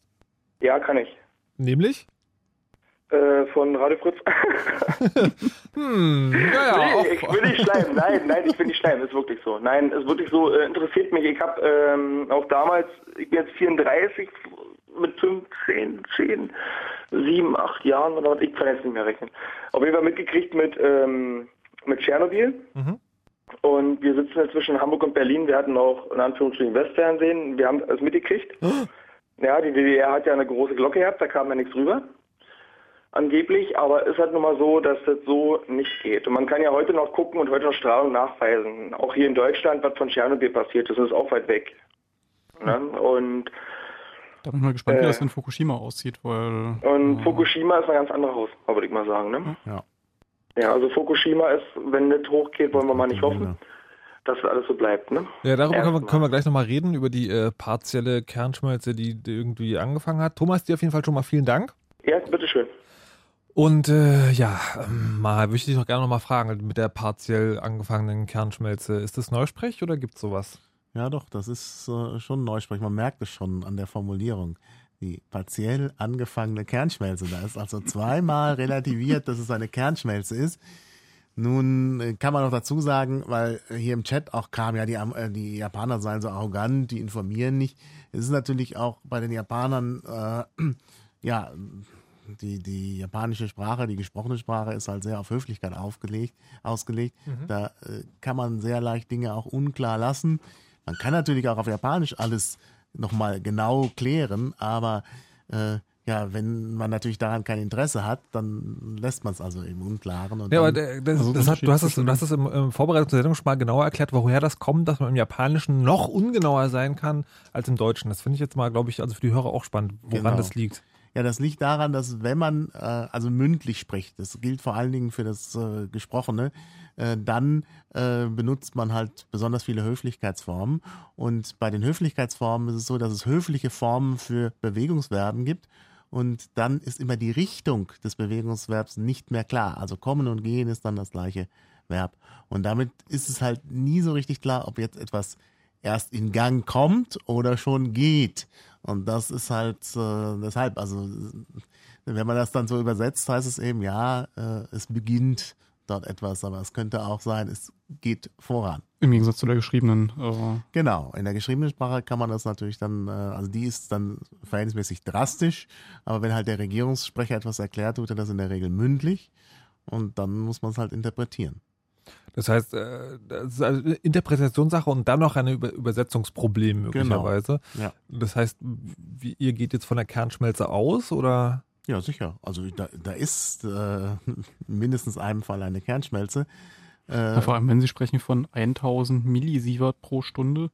Ja, kann ich. Nämlich? Äh, von Radio Fritz. [LAUGHS] Hm, ja, ja, nee, ich will nicht schleimen. Nein, nein, ich will nicht schleimen. Ist wirklich so. Nein, ist wirklich so. Äh, interessiert mich. Ich habe ähm, auch damals, ich bin jetzt 34, mit 15, 10, 7, 8 Jahren oder was, ich kann jetzt nicht mehr rechnen. Auf jeden Fall mitgekriegt mit, ähm, mit Tschernobyl. Mhm. Und wir sitzen jetzt zwischen Hamburg und Berlin. Wir hatten auch in Anführungsstrichen Westfernsehen. Wir haben es mitgekriegt. [GASPS] Ja, die DDR hat ja eine große Glocke gehabt, da kam ja nichts rüber. angeblich, aber ist halt nun mal so, dass das so nicht geht. Und man kann ja heute noch gucken und heute noch Strahlung nachweisen. Auch hier in Deutschland, was von Tschernobyl passiert ist, ist auch weit weg. Ne? Und Da bin ich mal gespannt, wie Äh. das in Fukushima aussieht, weil. Und äh, Fukushima ist eine ganz andere Hausnummer, würde ich mal sagen. Ne? Ja. Ja, also Fukushima ist, wenn das hochgeht, wollen wir mal nicht hoffen, dass das alles so bleibt. Ne? Ja, darüber können wir, können wir gleich nochmal reden, über die äh, partielle Kernschmelze, die, die irgendwie angefangen hat. Thomas, dir auf jeden Fall schon mal vielen Dank. Ja, bitteschön. Und äh, ja, ähm, mal würde ich dich doch gerne nochmal fragen, mit der partiell angefangenen Kernschmelze, ist das Neusprech oder gibt es sowas? Ja, doch, das ist äh, schon Neusprech. Man merkt es schon an der Formulierung. Die partiell angefangene Kernschmelze. Da ist also zweimal relativiert, dass es eine Kernschmelze ist. Nun äh, kann man noch dazu sagen, weil hier im Chat auch kam, ja, die, äh, die Japaner seien so arrogant, die informieren nicht. Es ist natürlich auch bei den Japanern, äh, [CLEARS THROAT] ja, die, die japanische Sprache, die gesprochene Sprache ist halt sehr auf Höflichkeit aufgelegt, ausgelegt. Da äh, kann man sehr leicht Dinge auch unklar lassen. Man kann natürlich auch auf Japanisch alles nochmal genau klären, aber äh, ja, wenn man natürlich daran kein Interesse hat, dann lässt man es also im Unklaren. Und Ja, aber das, Also das hat, du hast es, du hast es im, im Vorbereitung zur Sendung schon mal genauer erklärt, woher das kommt, dass man im Japanischen noch ungenauer sein kann als im Deutschen. Das finde ich jetzt mal, glaube ich, also für die Hörer auch spannend, woran Genau. das liegt. Ja, das liegt daran, dass wenn man äh, also mündlich spricht, das gilt vor allen Dingen für das äh, Gesprochene, äh, dann äh, benutzt man halt besonders viele Höflichkeitsformen. Und bei den Höflichkeitsformen ist es so, dass es höfliche Formen für Bewegungsverben gibt. Und dann ist immer die Richtung des Bewegungsverbs nicht mehr klar. Also kommen und gehen ist dann das gleiche Verb. Und damit ist es halt nie so richtig klar, ob jetzt etwas erst in Gang kommt oder schon geht. Und das ist halt äh, deshalb, also wenn man das dann so übersetzt, heißt es eben, ja, äh, es beginnt dort etwas, aber es könnte auch sein, es geht voran. Im Gegensatz zu der geschriebenen. Äh, Genau, in der geschriebenen Sprache kann man das natürlich dann, äh, also die ist dann verhältnismäßig drastisch, aber wenn halt der Regierungssprecher etwas erklärt, tut er das in der Regel mündlich und dann muss man es halt interpretieren. Das heißt, äh, das ist also eine Interpretationssache und dann noch ein Über Übersetzungsproblem möglicherweise. Ja. Das heißt, ihr geht jetzt von der Kernschmelze aus oder? Ja, sicher. Also da, da ist äh, [LAUGHS] mindestens einem Fall eine Kernschmelze. Äh, ja, vor allem, wenn Sie sprechen von 1000 Millisievert pro Stunde.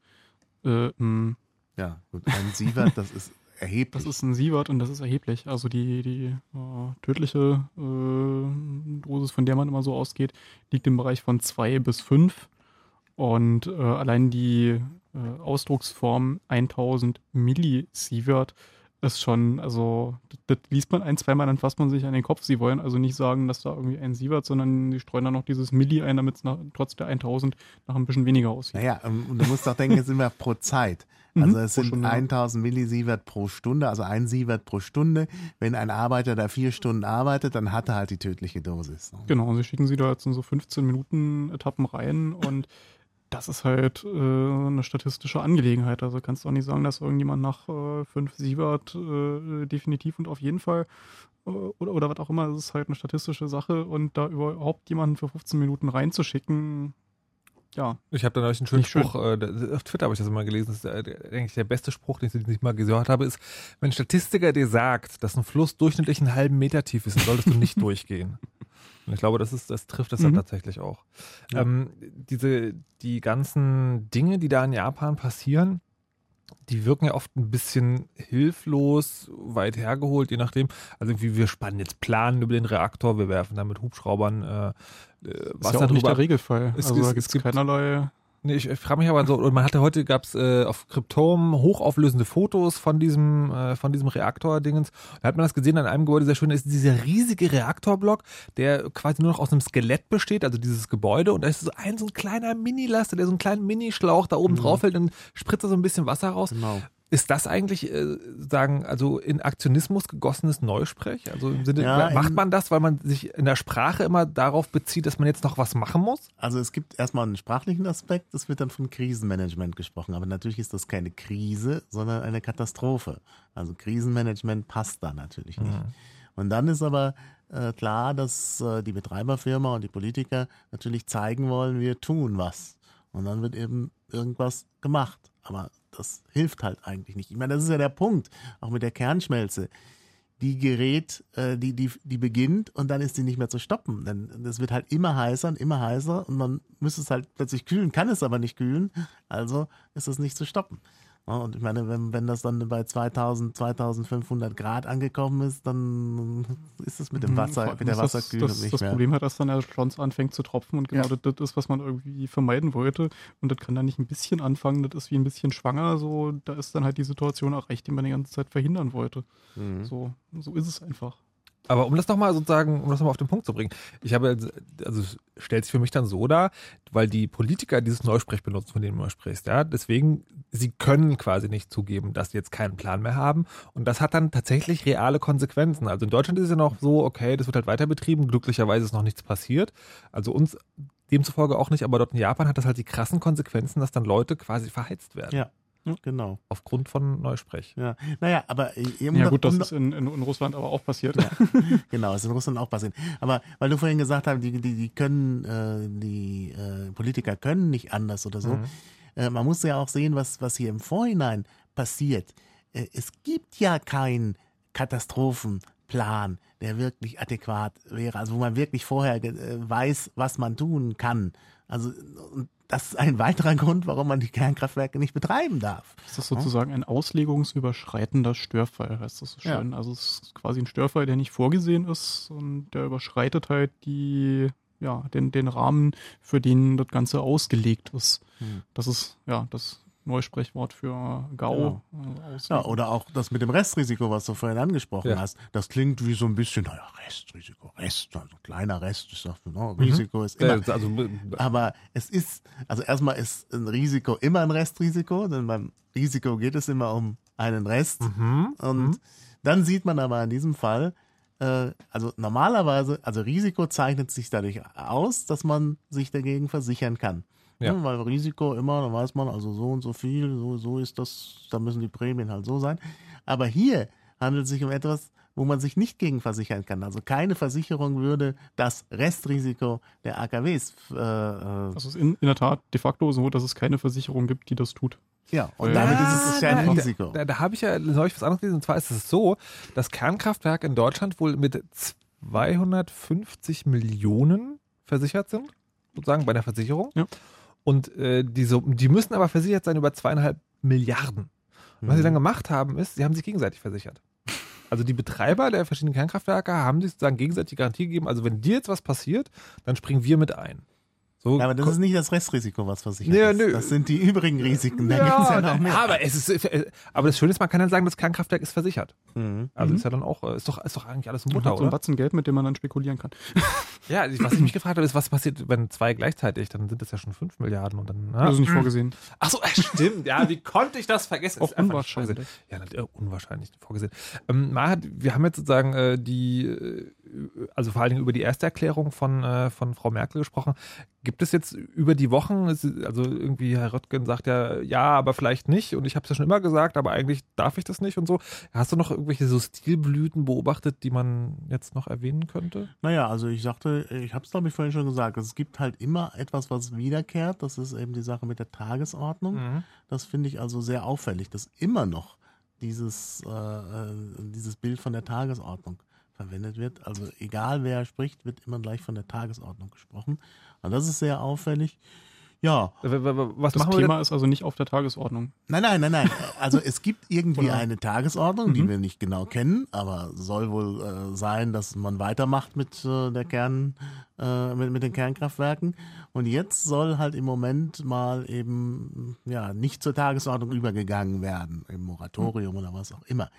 Äh, mh, ja, gut, ein Sievert, das ist erheblich. das ist ein Sievert und das ist erheblich. Also die, die äh, tödliche äh, Dosis, von der man immer so ausgeht, liegt im Bereich von 2 bis 5. Und äh, allein die äh, Ausdrucksform 1000 Millisievert ist schon, also das, das liest man ein, zweimal, dann fasst man sich an den Kopf. Sie wollen also nicht sagen, dass da irgendwie ein Sievert, sondern sie streuen dann noch dieses Milli ein, damit es trotz der 1000 nach ein bisschen weniger aussieht. Naja, ähm, und du musst doch denken, es sind wir pro Zeit. Mhm, Also es sind Stunde. 1000 Millisievert pro Stunde, also ein Sievert pro Stunde. Wenn ein Arbeiter da vier Stunden arbeitet, dann hat er halt die tödliche Dosis. Genau, und sie schicken sie da jetzt in so 15 Minuten Etappen rein und das ist halt äh, eine statistische Angelegenheit. Also kannst du auch nicht sagen, dass irgendjemand nach äh, fünf Sievert äh, definitiv und auf jeden Fall äh, oder, oder was auch immer, es ist halt eine statistische Sache und da überhaupt jemanden für 15 Minuten reinzuschicken, ja, Ich habe da neulich einen schönen Nicht schön. Spruch, äh, der- auf Twitter habe ich das immer gelesen, das ist der, eigentlich der beste Spruch, den ich, den ich mal gehört habe, ist, wenn ein Statistiker dir sagt, dass ein Fluss durchschnittlich einen halben Meter tief ist, dann solltest du nicht [LAUGHS] durchgehen. Und ich glaube, das ist, das trifft dann Mhm. tatsächlich auch. Ähm, diese, die ganzen Dinge, die da in Japan passieren, die wirken ja oft ein bisschen hilflos, weit hergeholt, je nachdem. Also irgendwie, wir spannen jetzt Planen über den Reaktor, wir werfen da mit Hubschraubern äh, äh, ist Wasser ja auch nicht drüber. der Regelfall. Es also ist- da es gibt es keinerlei Nee, ich, ich frage mich aber so, und man hatte heute gab's äh, auf Kryptom hochauflösende Fotos von diesem äh, von diesem Reaktor-Dingens. Da hat man das gesehen an einem Gebäude sehr schön, da ist dieser riesige Reaktorblock, der quasi nur noch aus einem Skelett besteht, also dieses Gebäude, und da ist so ein so ein kleiner Mini-Laster, der so einen kleinen Minischlauch da oben drauf hält und spritzt da so ein bisschen Wasser raus. Genau. Ist das eigentlich, äh, sagen, also in Aktionismus gegossenes Neusprech? Also im Sinne, Ja, macht man das, weil man sich in der Sprache immer darauf bezieht, dass man jetzt noch was machen muss? Also es gibt erstmal einen sprachlichen Aspekt, es wird dann von Krisenmanagement gesprochen, aber natürlich ist das keine Krise, sondern eine Katastrophe. Also Krisenmanagement passt da natürlich nicht. Und dann ist aber äh, klar, dass äh, die Betreiberfirma und die Politiker natürlich zeigen wollen, wir tun was. Und dann wird eben irgendwas gemacht. Aber das hilft halt eigentlich nicht. Ich meine, das ist ja der Punkt, auch mit der Kernschmelze. die gerät, äh, die, die, die beginnt und dann ist die nicht mehr zu stoppen. Denn es wird halt immer heißer und immer heißer und man müsste es halt plötzlich kühlen, kann es aber nicht kühlen, also ist es nicht zu stoppen. Und ich meine, wenn, wenn das dann bei 2000, 2500 Grad angekommen ist, dann ist es mit dem Wasser, Vor allem mit der ist das- Wasserkühlung das, nicht das mehr. Problem hat, dass dann der Schlons anfängt zu tropfen und genau Ja. das, das ist, was man irgendwie vermeiden wollte. Und das kann dann nicht ein bisschen anfangen, das ist wie ein bisschen schwanger, so, da ist dann halt die Situation erreicht, die man die ganze Zeit verhindern wollte. Mhm. So, so ist es einfach. Aber um das nochmal sozusagen, um das nochmal auf den Punkt zu bringen, ich habe, also stellt sich für mich dann so dar, weil die Politiker dieses Neusprech benutzen, von dem du immer sprichst, ja, deswegen, sie können quasi nicht zugeben, dass sie jetzt keinen Plan mehr haben und das hat dann tatsächlich reale Konsequenzen. Also in Deutschland ist es ja noch so, okay, das wird halt weiter betrieben, glücklicherweise ist noch nichts passiert, also uns demzufolge auch nicht, aber dort in Japan hat das halt die krassen Konsequenzen, dass dann Leute quasi verheizt werden. Ja. Genau. Aufgrund von Neusprech. Ja. Naja, aber äh, um Ja gut, das um ist in, in, in Russland aber auch passiert. [LAUGHS] Genau, ist in Russland auch passiert. Aber weil du vorhin gesagt hast, die, die, die können, äh, die äh, Politiker können nicht anders oder so. Äh, man muss ja auch sehen, was, was hier im Vorhinein passiert. Äh, es gibt ja keinen Katastrophenplan, der wirklich adäquat wäre, also wo man wirklich vorher äh, weiß, was man tun kann. Also und das ist ein weiterer Grund, warum man die Kernkraftwerke nicht betreiben darf. Das ist sozusagen ein auslegungsüberschreitender Störfall, heißt das so Ja. schön. Also es ist quasi ein Störfall, der nicht vorgesehen ist und der überschreitet halt die, ja, den, den Rahmen, für den das Ganze ausgelegt ist. Hm. Das ist, ja, das Neusprechwort für GAU. äh, Ja, oder auch das mit dem Restrisiko, was du vorhin angesprochen Ja. hast. Das klingt wie so ein bisschen, naja, Restrisiko, Rest, also kleiner Rest, ich sag, no, Risiko ist immer. Äh, also, Aber es ist, also erstmal ist ein Risiko immer ein Restrisiko, denn beim Risiko geht es immer um einen Rest. mhm. Und dann sieht man aber in diesem Fall, äh, also normalerweise, also Risiko zeichnet sich dadurch aus, dass man sich dagegen versichern kann. Ja. Ja. weil Risiko immer, da weiß man, also so und so viel, so, so ist das, da müssen die Prämien halt so sein. Aber hier handelt es sich um etwas, wo man sich nicht gegen versichern kann. Also keine Versicherung würde das Restrisiko der AKWs äh, äh, Das ist in, in der Tat de facto so, dass es keine Versicherung gibt, die das tut. ja, und Ja, damit ist es ja ein da- Risiko. Da, da habe ich ja neulich was anderes gelesen. Und zwar ist es so, dass Kernkraftwerke in Deutschland wohl mit 250 Millionen versichert sind, sozusagen bei der Versicherung. Ja. Und äh, die, so, die müssen aber versichert sein über zweieinhalb Milliarden. Und was sie dann gemacht haben, ist, sie haben sich gegenseitig versichert. Also die Betreiber der verschiedenen Kernkraftwerke haben sich sozusagen gegenseitig die Garantie gegeben, also wenn dir jetzt was passiert, dann springen wir mit ein. So Ja, aber das ist nicht das Restrisiko, was versichert Ja, ist. nö. Das sind die übrigen Risiken. Da gibt's ja noch mehr. aber es ist, äh, aber das Schöne ist, man kann dann sagen, das Kernkraftwerk ist versichert. Mhm. Also ist ja dann auch, äh, ist doch, ist doch eigentlich alles ein Man Mutter, hat so einen oder? Batzen Geld, mit dem man dann spekulieren kann. [LAUGHS] Ja, was ich mich gefragt habe, ist, was passiert, wenn zwei gleichzeitig, dann sind das ja schon fünf Milliarden und dann. Das ist nicht vorgesehen. Ach so, äh, stimmt. Ja, wie konnte ich das vergessen? Auch unwahrscheinlich. vorgesehen. Ja, unwahrscheinlich vorgesehen. Ähm, Mahat, wir haben jetzt sozusagen äh, die, äh, also vor allen Dingen über die erste Erklärung von, äh, von Frau Merkel gesprochen. Gibt es jetzt über die Wochen, also irgendwie Herr Röttgen sagt ja, ja, aber vielleicht nicht und ich habe es ja schon immer gesagt, aber eigentlich darf ich das nicht und so. Hast du noch irgendwelche so Stilblüten beobachtet, die man jetzt noch erwähnen könnte? Naja, also ich sagte, ich habe es glaube ich vorhin schon gesagt, es gibt halt immer etwas, was wiederkehrt. Das ist eben die Sache mit der Tagesordnung. Mhm. Das finde ich also sehr auffällig, dass immer noch dieses, äh, äh, dieses Bild von der Tagesordnung verwendet wird. Also egal wer spricht, wird immer gleich von der Tagesordnung gesprochen. Und das ist sehr auffällig. Ja, w- Was Das machen wir Thema ist also nicht auf der Tagesordnung. Nein, nein, nein, nein. Also es gibt irgendwie Oder- eine Tagesordnung, die Mhm. wir nicht genau kennen, aber soll wohl äh, sein, dass man weitermacht mit äh, der Kern, äh, mit, mit den Kernkraftwerken. Und jetzt soll halt im Moment mal eben ja nicht zur Tagesordnung übergegangen werden, im Moratorium oder was auch immer.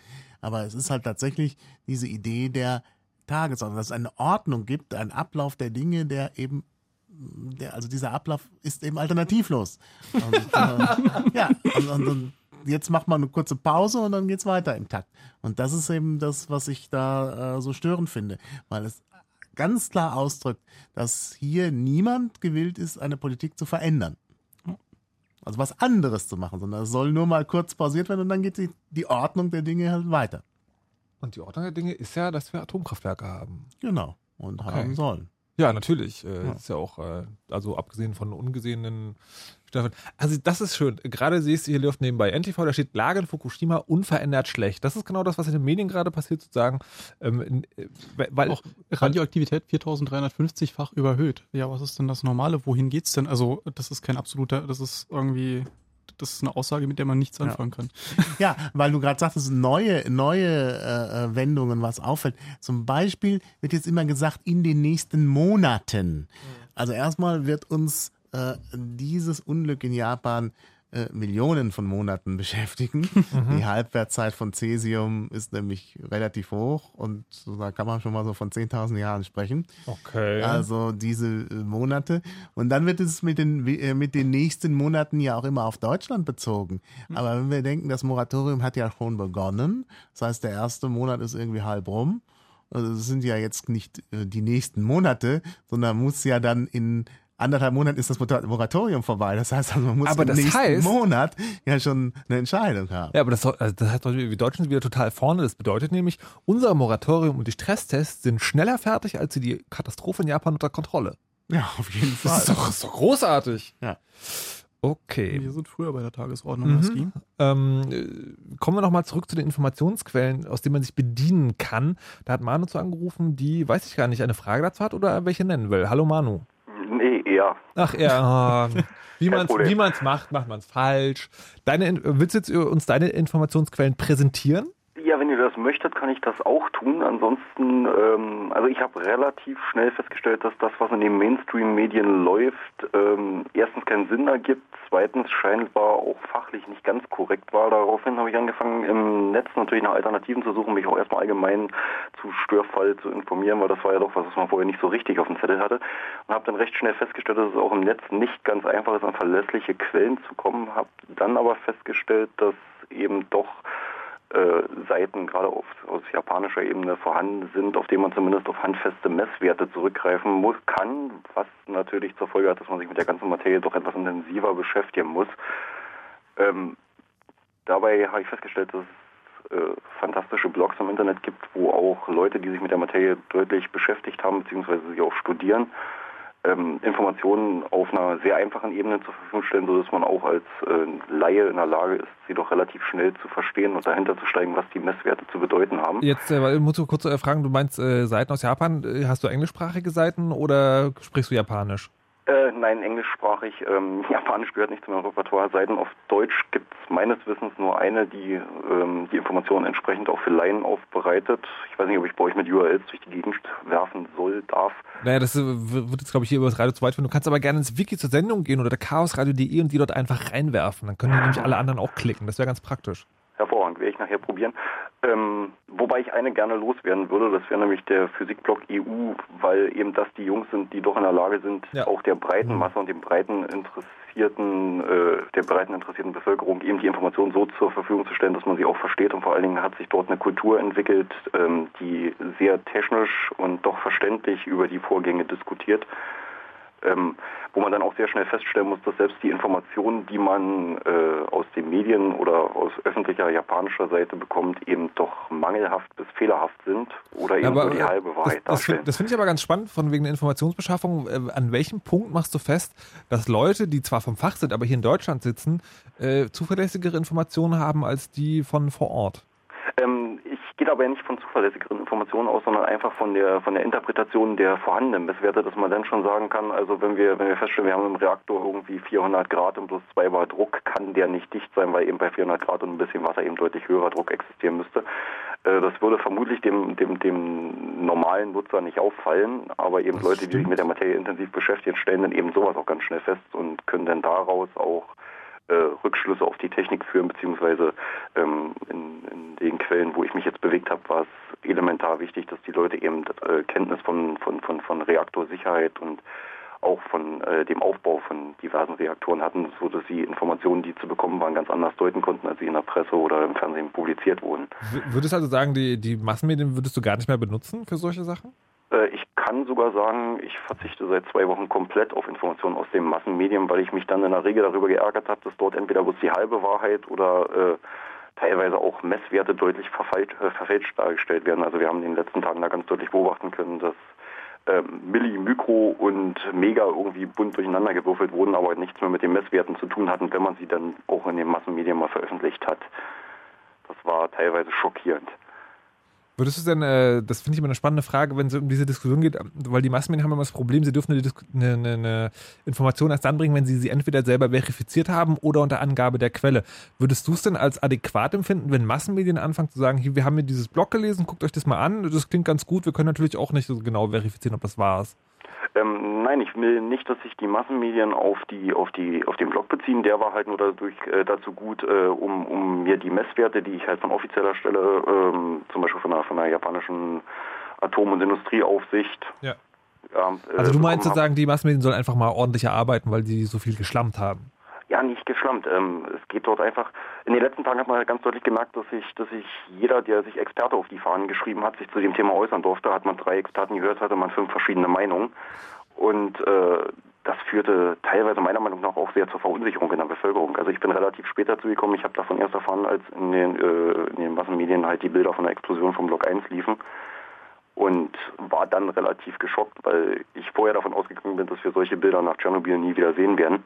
Aber es ist halt tatsächlich diese Idee der Tagesordnung, dass es eine Ordnung gibt, einen Ablauf der Dinge, der eben der, also dieser Ablauf ist eben alternativlos. Und, [LAUGHS] äh, ja, und, und, und jetzt macht man eine kurze Pause und dann geht's weiter im Takt. Und das ist eben das, was ich da äh, so störend finde, weil es ganz klar ausdrückt, dass hier niemand gewillt ist, eine Politik zu verändern. Also was anderes zu machen, sondern es soll nur mal kurz pausiert werden und dann geht die, die Ordnung der Dinge halt weiter. Und die Ordnung der Dinge ist ja, dass wir Atomkraftwerke haben. Genau. Und Okay. haben sollen. Ja, natürlich. Äh, ja. Ist ja auch, äh, also abgesehen von ungesehenen Staffeln. Also das ist schön. Gerade siehst du hier Luft nebenbei NTV, da steht Lage in Fukushima unverändert schlecht. Das ist genau das, was in den Medien gerade passiert, sozusagen. Ähm, äh, weil, auch Radioaktivität 4350-fach überhöht. Ja, was ist denn das Normale? Wohin geht's denn? Also das ist kein absoluter, das ist irgendwie das ist eine Aussage, mit der man nichts anfangen ja. kann. [LAUGHS] Ja, weil du gerade sagtest, neue, neue äh, äh, Wendungen, was auffällt. Zum Beispiel wird jetzt immer gesagt, in den nächsten Monaten. Also erstmal wird uns äh, dieses Unglück in Japan äh, Millionen von Monaten beschäftigen. [LAUGHS] Mhm. Die Halbwertzeit von Cäsium ist nämlich relativ hoch und da kann man schon mal so von 10.000 Jahren sprechen. Okay. Also diese äh, Monate. Und dann wird es mit den, äh, mit den nächsten Monaten ja auch immer auf Deutschland bezogen. Mhm. Aber wenn wir denken, das Moratorium hat ja schon begonnen, das heißt, der erste Monat ist irgendwie halb rum. Also es sind ja jetzt nicht die nächsten Monate, sondern muss ja dann in anderthalb Monaten ist das Moratorium vorbei. Das heißt, also man muss aber im nächsten heißt, Monat ja schon eine Entscheidung haben. Ja, aber das, also das heißt, wir Deutschen sind wieder total vorne. Das bedeutet nämlich, unser Moratorium und die Stresstests sind schneller fertig, als sie die Katastrophe in Japan unter Kontrolle. Ja, auf jeden Fall. Das ist doch, ist doch großartig. Ja. Okay. Wir sind früher bei der Tagesordnung mhm. Ähm, äh, kommen wir nochmal zurück zu den Informationsquellen, aus denen man sich bedienen kann. Da hat Manu zu angerufen, die, weiß ich gar nicht, eine Frage dazu hat oder welche nennen will. Hallo Manu. Nee, eher. Ach ja, [LAUGHS] wie man es macht, macht man es falsch. Deine, willst du jetzt uns deine Informationsquellen präsentieren? Das möchtet, kann ich das auch tun. Ansonsten, ähm, also ich habe relativ schnell festgestellt, dass das, was in den Mainstream-Medien läuft, ähm, erstens keinen Sinn ergibt, zweitens scheinbar auch fachlich nicht ganz korrekt war. Daraufhin habe ich angefangen, im Netz natürlich nach Alternativen zu suchen, mich auch erstmal allgemein zu Störfall zu informieren, weil das war ja doch was, was man vorher nicht so richtig auf dem Zettel hatte. Und habe dann recht schnell festgestellt, dass es auch im Netz nicht ganz einfach ist, an verlässliche Quellen zu kommen. Habe dann aber festgestellt, dass eben doch Seiten gerade auf, aus japanischer Ebene vorhanden sind, auf denen man zumindest auf handfeste Messwerte zurückgreifen muss, kann, was natürlich zur Folge hat, dass man sich mit der ganzen Materie doch etwas intensiver beschäftigen muss. Ähm, dabei habe ich festgestellt, dass es äh, fantastische Blogs im Internet gibt, wo auch Leute, die sich mit der Materie deutlich beschäftigt haben, beziehungsweise sie auch studieren, ähm, Informationen auf einer sehr einfachen Ebene zur Verfügung stellen, sodass man auch als äh, Laie in der Lage ist, sie doch relativ schnell zu verstehen und dahinter zu steigen, was die Messwerte zu bedeuten haben. Jetzt äh, musst du kurz fragen, du meinst äh, Seiten aus Japan, äh, hast du englischsprachige Seiten oder sprichst du Japanisch? Äh, nein, englischsprachig. Ähm, [LAUGHS] Japanisch gehört nicht zu meinem Repertoire. Seiten auf Deutsch gibt es meines Wissens nur eine, die ähm, die Informationen entsprechend auch für Laien aufbereitet. Ich weiß nicht, ob ich bei euch mit URLs durch die Gegend werfen soll, darf. Naja, das äh, wird jetzt, glaube ich, hier über das Radio zu weit führen. Du kannst aber gerne ins Wiki zur Sendung gehen oder der chaosradio.de und die dort einfach reinwerfen. Dann können [LAUGHS] nämlich alle anderen auch klicken. Das wäre ganz praktisch. Hervorragend, werde ich nachher probieren. Ähm, wobei ich eine gerne loswerden würde, das wäre nämlich der Physikblock EU, weil eben das die Jungs sind, die doch in der Lage sind, ja. auch der breiten. Masse und dem breiten interessierten, äh, der breiten interessierten Bevölkerung eben die Informationen so zur Verfügung zu stellen, dass man sie auch versteht. Und vor allen Dingen hat sich dort eine Kultur entwickelt, ähm, die sehr technisch und doch verständlich über die Vorgänge diskutiert ähm, wo man dann auch sehr schnell feststellen muss, dass selbst die Informationen, die man äh, aus den Medien oder aus öffentlicher japanischer Seite bekommt, eben doch mangelhaft bis fehlerhaft sind oder eben aber, nur die halbe Wahrheit das, darstellen. Das, finde ich aber ganz spannend, von wegen der Informationsbeschaffung. Äh, an welchem Punkt machst du fest, dass Leute, die zwar vom Fach sind, aber hier in Deutschland sitzen, äh, zuverlässigere Informationen haben als die von vor Ort? Gehe aber nicht von zuverlässigeren Informationen aus, sondern einfach von der von der Interpretation der vorhandenen Messwerte, dass man dann schon sagen kann, also wenn wir wenn wir feststellen, wir haben im Reaktor irgendwie 400 Grad und plus 2 Bar Druck, kann der nicht dicht sein, weil eben bei 400 Grad und ein bisschen Wasser eben deutlich höherer Druck existieren müsste. Äh, das würde vermutlich dem, dem, dem normalen Nutzer nicht auffallen, aber eben das Leute, stimmt. die sich mit der Materie intensiv beschäftigen, stellen dann eben sowas auch ganz schnell fest und können dann daraus auch äh, Rückschlüsse auf die Technik führen, beziehungsweise ähm, in, in, den Quellen, wo ich mich jetzt bewegt habe, war es elementar wichtig, dass die Leute eben äh, Kenntnis von, von, von, von Reaktorsicherheit und auch von äh, dem Aufbau von diversen Reaktoren hatten, so dass sie Informationen, die zu bekommen waren, ganz anders deuten konnten, als sie in der Presse oder im Fernsehen publiziert wurden. Würdest du also sagen, die, die Massenmedien würdest du gar nicht mehr benutzen für solche Sachen? Äh, ich kann sogar sagen, ich verzichte seit zwei Wochen komplett auf Informationen aus den Massenmedien, weil ich mich dann in der Regel darüber geärgert habe, dass dort entweder bloß die halbe Wahrheit oder äh, teilweise auch Messwerte deutlich verfälscht, äh, verfälscht dargestellt werden. Also wir haben in den letzten Tagen da ganz deutlich beobachten können, dass ähm, Milli, Mikro und Mega irgendwie bunt durcheinander gewürfelt wurden, aber nichts mehr mit den Messwerten zu tun hatten, wenn man sie dann auch in den Massenmedien mal veröffentlicht hat. Das war teilweise schockierend. Würdest du denn, äh, das finde ich immer eine spannende Frage, wenn es um diese Diskussion geht, weil die Massenmedien haben immer das Problem, sie dürfen eine, eine, eine, eine, Information erst dann bringen, wenn sie sie entweder selber verifiziert haben oder unter Angabe der Quelle. Würdest du es denn als adäquat empfinden, wenn Massenmedien anfangen zu sagen, hier, wir haben hier dieses Blog gelesen, guckt euch das mal an, das klingt ganz gut, wir können natürlich auch nicht so genau verifizieren, ob das wahr ist. Ähm, nein, ich will nicht, dass sich die Massenmedien auf die auf die auf den Blog beziehen. Der war halt nur dadurch äh, dazu gut, äh, um, um mir die Messwerte, die ich halt von offizieller Stelle, ähm, zum Beispiel von der von der japanischen Atom- und Industrieaufsicht. Ja. Äh, Also du meinst sozusagen, die Massenmedien sollen einfach mal ordentlicher arbeiten, weil sie so viel geschlammt haben. Ja, nicht geschlammt. Ähm, es geht dort einfach. In den letzten Tagen hat man halt ganz deutlich gemerkt, dass sich, dass sich jeder, der sich Experte auf die Fahnen geschrieben hat, sich zu dem Thema äußern durfte. Hat man drei Experten gehört, hatte man fünf verschiedene Meinungen. Und äh, das führte teilweise meiner Meinung nach auch sehr zur Verunsicherung in der Bevölkerung. Also ich bin relativ spät dazu gekommen. Ich habe davon erst erfahren, als in den, äh, in den Massenmedien halt die Bilder von der Explosion vom Block 1 liefen. Und war dann relativ geschockt, weil ich vorher davon ausgegangen bin, dass wir solche Bilder nach Tschernobyl nie wieder sehen werden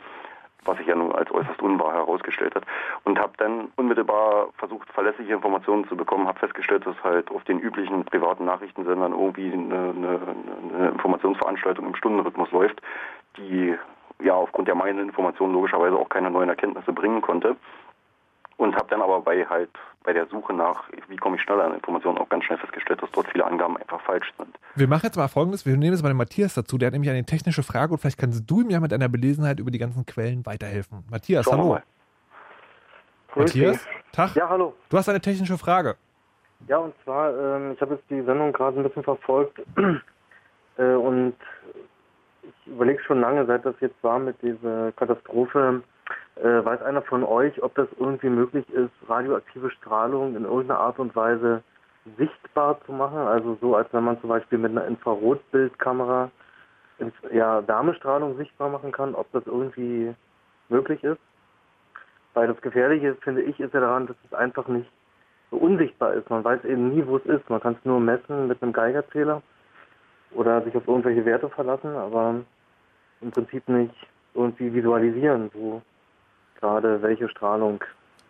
was sich ja nun als äußerst unwahr herausgestellt hat. Und habe dann unmittelbar versucht, verlässliche Informationen zu bekommen, habe festgestellt, dass halt auf den üblichen privaten Nachrichtensendern irgendwie eine, eine, eine Informationsveranstaltung im Stundenrhythmus läuft, die ja aufgrund der mangelnden Informationen logischerweise auch keine neuen Erkenntnisse bringen konnte. Und habe dann aber bei halt bei der Suche nach, wie komme ich schneller an Informationen, auch ganz schnell festgestellt, dass dort viele Angaben einfach falsch sind. Wir machen jetzt mal folgendes, wir nehmen jetzt mal den Matthias dazu, der hat nämlich eine technische Frage und vielleicht kannst du ihm ja mit deiner Belesenheit über die ganzen Quellen weiterhelfen. Matthias, Schauen hallo. mal. Matthias, Tag. Ja, hallo. Du hast eine technische Frage. Ja, und zwar, ähm, ich habe jetzt die Sendung gerade ein bisschen verfolgt [CLEARS THROAT] äh, und ich überlege schon lange, seit das jetzt war mit dieser Katastrophe, äh, weiß einer von euch, ob das irgendwie möglich ist, radioaktive Strahlung in irgendeiner Art und Weise sichtbar zu machen? Also so, als wenn man zum Beispiel mit einer Infrarotbildkamera Inf- ja, Wärmestrahlung sichtbar machen kann, ob das irgendwie möglich ist? Weil das Gefährliche, finde ich, ist ja daran, dass es einfach nicht so unsichtbar ist. Man weiß eben nie, wo es ist. Man kann es nur messen mit einem Geigerzähler oder sich auf irgendwelche Werte verlassen, aber im Prinzip nicht irgendwie visualisieren, wo gerade welche Strahlung.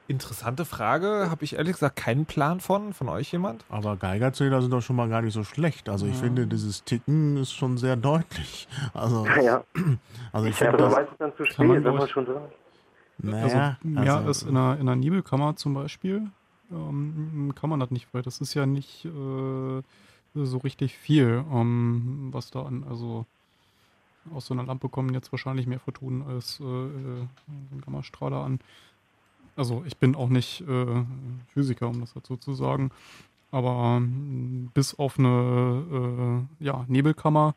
Interessante Frage, habe ich ehrlich gesagt keinen Plan von, von euch jemand? Aber Geigerzähler sind doch schon mal gar nicht so schlecht. Also ich finde, dieses Ticken ist schon sehr deutlich. Also, [LAUGHS] Ja, also ich ja finde das, weiß es dann zu spät, man, wenn man schon drin ist. Also, naja, ja, also, ist in einer, in einer Nebelkammer zum Beispiel ähm, kann man das nicht, weil das ist ja nicht äh, so richtig viel, ähm, was da an, also aus so einer Lampe kommen jetzt wahrscheinlich mehr Photonen als äh, äh, ein Gammastrahler an. Also ich bin auch nicht äh, Physiker, um das dazu zu sagen, aber ähm, bis auf eine äh, ja, Nebelkammer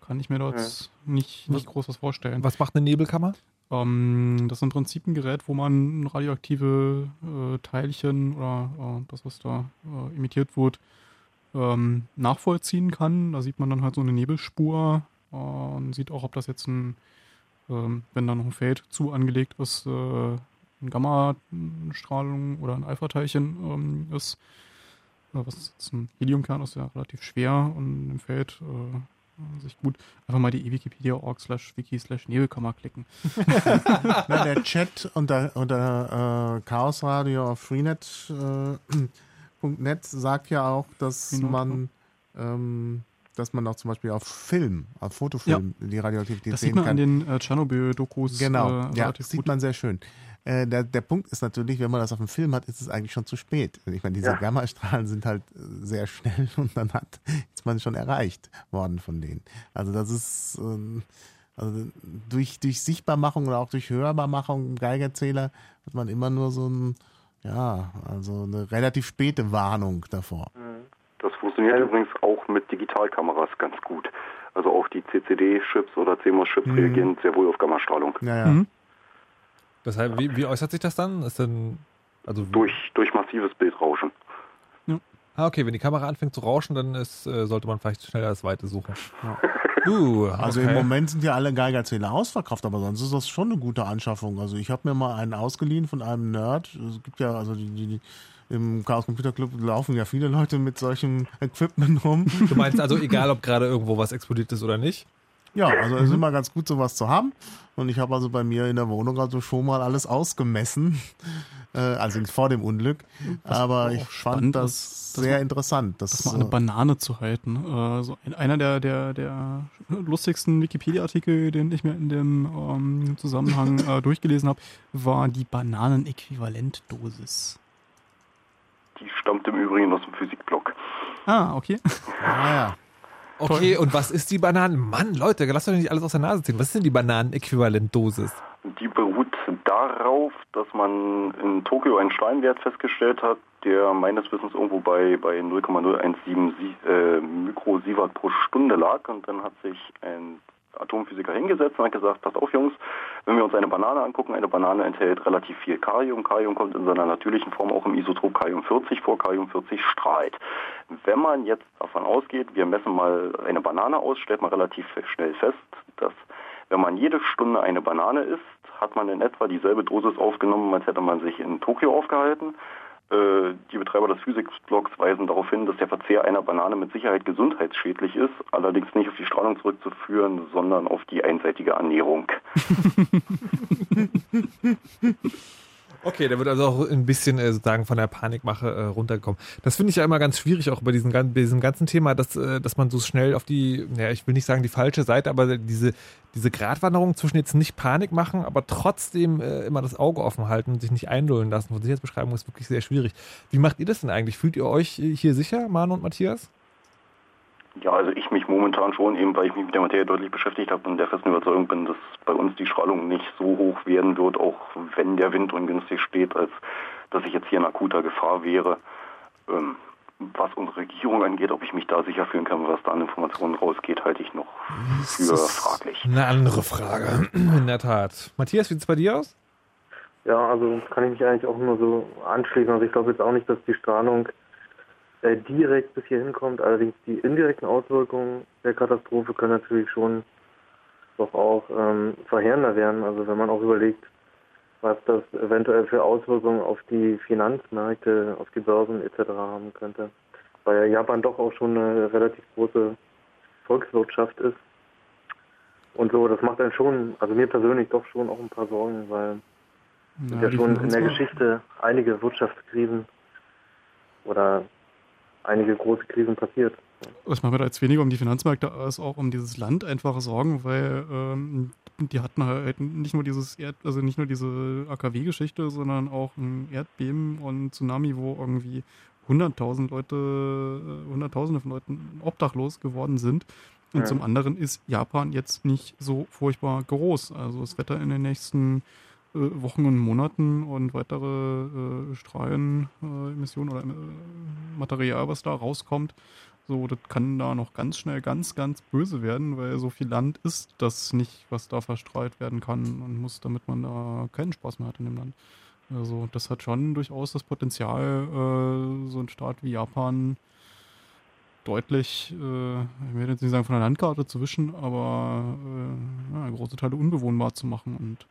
kann ich mir dort nicht, nicht groß was vorstellen. Was macht eine Nebelkammer? Ähm, das ist im Prinzip ein Gerät, wo man radioaktive äh, Teilchen oder äh, das, was da äh, emittiert wird, ähm, nachvollziehen kann. Da sieht man dann halt so eine Nebelspur und sieht auch, ob das jetzt ein, ähm, wenn da noch ein Feld zu angelegt ist, äh, eine Gammastrahlung oder ein Alpha-Teilchen ähm, ist. Äh, was jetzt ein Heliumkern ist, ja relativ schwer und im Feld äh, sich gut. Einfach mal die wikipedia.org slash wiki slash Nebelkammer klicken. [LAUGHS] na, der Chat unter, unter äh, chaosradio auf freenet äh, [CLEARS THROAT] sagt ja auch, dass man ähm, dass man auch zum Beispiel auf Film, auf Fotofilm die Radioaktivität Das sehen sieht man kann. an den äh, Tschernobyl-Dokus Genau, äh, ja, sieht gut. man sehr schön. Äh, der, der Punkt ist natürlich, wenn man das auf dem Film hat, ist es eigentlich schon zu spät. Ich meine, diese Ja. Gammastrahlen sind halt äh, sehr schnell [LAUGHS] und dann hat ist man schon erreicht worden von denen. Also das ist ähm, also durch, durch Sichtbarmachung oder auch durch Hörbarmachung im Geigerzähler hat man immer nur so ein ja, also eine relativ späte Warnung davor. Das funktioniert übrigens auch mit Digitalkameras ganz gut. Also auch die CCD-Chips oder CMOS-Chips Mhm. reagieren sehr wohl auf Gammastrahlung. Ja, ja. Mhm. Das heißt, wie, wie äußert sich das dann? Ist denn, also, Durch, durch massives Bildrauschen. ah, okay, wenn die Kamera anfängt zu rauschen, dann ist, äh, sollte man vielleicht schneller das Weite suchen. [LAUGHS] Uh, Also okay. im Moment sind ja alle Geigerzähler ausverkauft, aber sonst ist das schon eine gute Anschaffung. Also ich habe mir mal einen ausgeliehen von einem Nerd. Es gibt ja, also die, die, die im Chaos Computer Club laufen ja viele Leute mit solchem Equipment rum. Du meinst also, egal ob gerade irgendwo was explodiert ist oder nicht? Ja, also es ist immer ganz gut, sowas zu haben. Und ich habe also bei mir in der Wohnung also schon mal alles ausgemessen. Äh, also vor dem Unglück. Aber ich fand spannend das ist, dass sehr man- interessant. Das, das mal eine äh, Banane zu halten. Äh, so ein, einer der, der, der lustigsten Wikipedia-Artikel, den ich mir in dem ähm, Zusammenhang äh, durchgelesen habe, war die Bananenäquivalentdosis. Die stammt im Übrigen aus dem Physikblock. Ah, okay. [LAUGHS] ah, ja. Okay, und was ist die Bananen? Mann, Leute, lasst euch nicht alles aus der Nase ziehen. Was ist denn die Bananenäquivalentdosis? Die beruht darauf, dass man in Tokio einen Strahlenwert festgestellt hat, der meines Wissens irgendwo bei, bei 0,017 Sie- äh, Mikrosievert pro Stunde lag. Und dann hat sich ein Atomphysiker hingesetzt und hat gesagt, passt auf Jungs, wenn wir uns eine Banane angucken, eine Banane enthält relativ viel Kalium. Kalium kommt in seiner natürlichen Form auch im Isotop Kalium-40 vor. Kalium-40 strahlt. Wenn man jetzt davon ausgeht, wir messen mal eine Banane aus, stellt man relativ schnell fest, dass wenn man jede Stunde eine Banane isst, hat man in etwa dieselbe Dosis aufgenommen, als hätte man sich in Tokio aufgehalten. Äh, Die Betreiber des Physikblocks weisen darauf hin, dass der Verzehr einer Banane mit Sicherheit gesundheitsschädlich ist, allerdings nicht auf die Strahlung zurückzuführen, sondern auf die einseitige Ernährung. [LAUGHS] [LAUGHS] Okay, der wird also auch ein bisschen äh, sozusagen von der Panikmache äh, runtergekommen. Das finde ich ja immer ganz schwierig, auch bei diesem, bei diesem ganzen Thema, dass, äh, dass man so schnell auf die, ja, ich will nicht sagen die falsche Seite, aber diese, diese Gratwanderung zwischen jetzt nicht Panik machen, aber trotzdem äh, immer das Auge offen halten und sich nicht einlullen lassen. Von Sicherheitsbeschreibung ist wirklich sehr schwierig. Wie macht ihr das denn eigentlich? Fühlt ihr euch hier sicher, Manu und Matthias? Ja, also ich mich momentan schon, eben weil ich mich mit der Materie deutlich beschäftigt habe und der festen Überzeugung bin, dass bei uns die Strahlung nicht so hoch werden wird, auch wenn der Wind ungünstig steht, als dass ich jetzt hier in akuter Gefahr wäre. Ähm, was unsere Regierung angeht, ob ich mich da sicher fühlen kann, was da an Informationen rausgeht, halte ich noch für fraglich. Eine andere Frage. [CLEARS THROAT] In der Tat. Matthias, wie sieht es bei dir aus? Ja, also kann ich mich eigentlich auch nur so anschließen. Also ich glaube jetzt auch nicht, dass die Strahlung äh, direkt bis hier hinkommt. Allerdings die indirekten Auswirkungen der Katastrophe können natürlich schon doch auch ähm, verheerender werden. Also wenn man auch überlegt, was das eventuell für Auswirkungen auf die Finanzmärkte, auf die Börsen etc. haben könnte. Weil ja Japan doch auch schon eine relativ große Volkswirtschaft ist. Und so, das macht einen schon, also mir persönlich doch schon auch ein paar Sorgen, weil sind ja schon in der Geschichte einige Wirtschaftskrisen oder einige große Krisen passiert. Ich mache mir da jetzt weniger um die Finanzmärkte als auch um dieses Land einfach Sorgen, weil ähm, die hatten halt nicht nur dieses Erd, also nicht nur diese AKW-Geschichte, sondern auch ein Erdbeben und Tsunami, wo irgendwie 100.000 Leute, äh, Hunderttausende von Leuten obdachlos geworden sind. Und Ja. zum anderen ist Japan jetzt nicht so furchtbar groß. Also das Wetter in den nächsten Wochen und Monaten und weitere äh, Strahlenemissionen äh, oder äh, Material, was da rauskommt, so, das kann da noch ganz schnell ganz, ganz böse werden, weil so viel Land ist das nicht, was da verstrahlt werden kann und muss, damit man da keinen Spaß mehr hat in dem Land. Also das hat schon durchaus das Potenzial, äh, so ein Staat wie Japan deutlich, äh, ich will jetzt nicht sagen von der Landkarte zu wischen, aber äh, ja, große Teile unbewohnbar zu machen und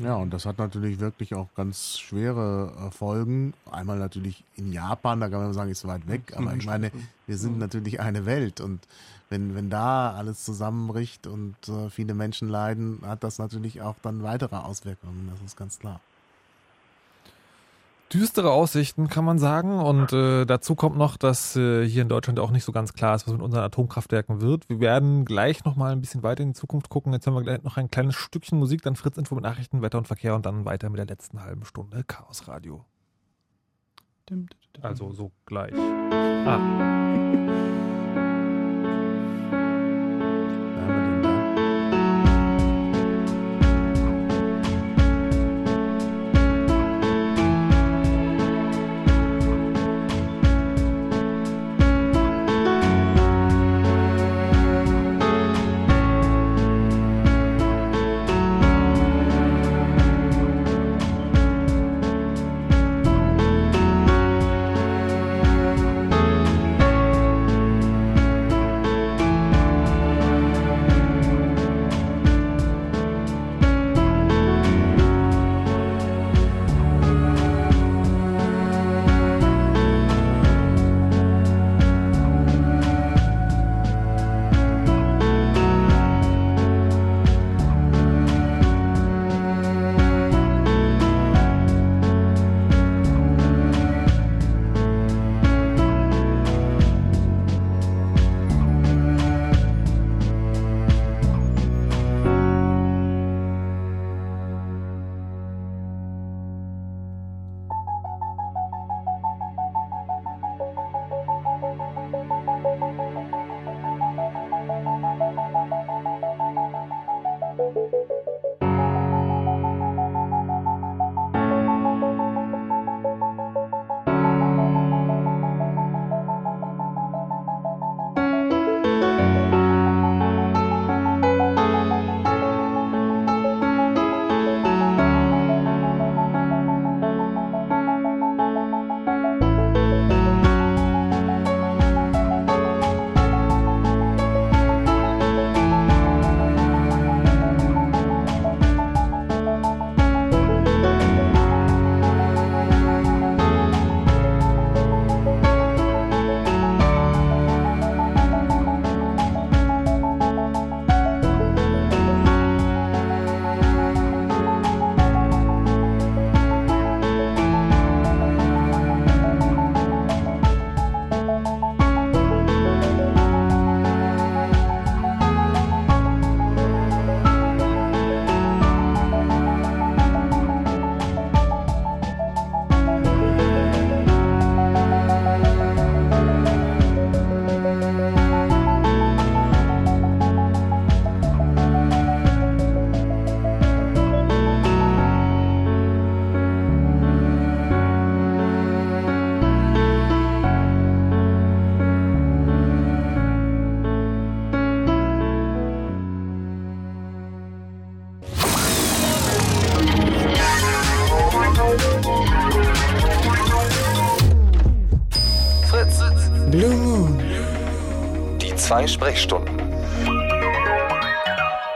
Ja, und das hat natürlich wirklich auch ganz schwere äh, Folgen. Einmal natürlich in Japan, da kann man sagen, ist weit weg, aber ich meine, wir sind natürlich eine Welt und wenn, wenn da alles zusammenbricht und äh, viele Menschen leiden, hat das natürlich auch dann weitere Auswirkungen, das ist ganz klar. Düstere Aussichten, kann man sagen. Und äh, dazu kommt noch, dass äh, hier in Deutschland auch nicht so ganz klar ist, was mit unseren Atomkraftwerken wird. Wir werden gleich noch mal ein bisschen weiter in die Zukunft gucken. Jetzt haben wir gleich noch ein kleines Stückchen Musik, dann Fritz Info mit Nachrichten, Wetter und Verkehr und dann weiter mit der letzten halben Stunde Chaos Radio. Also so gleich. Ah. [LAUGHS] zwei Sprechstunden.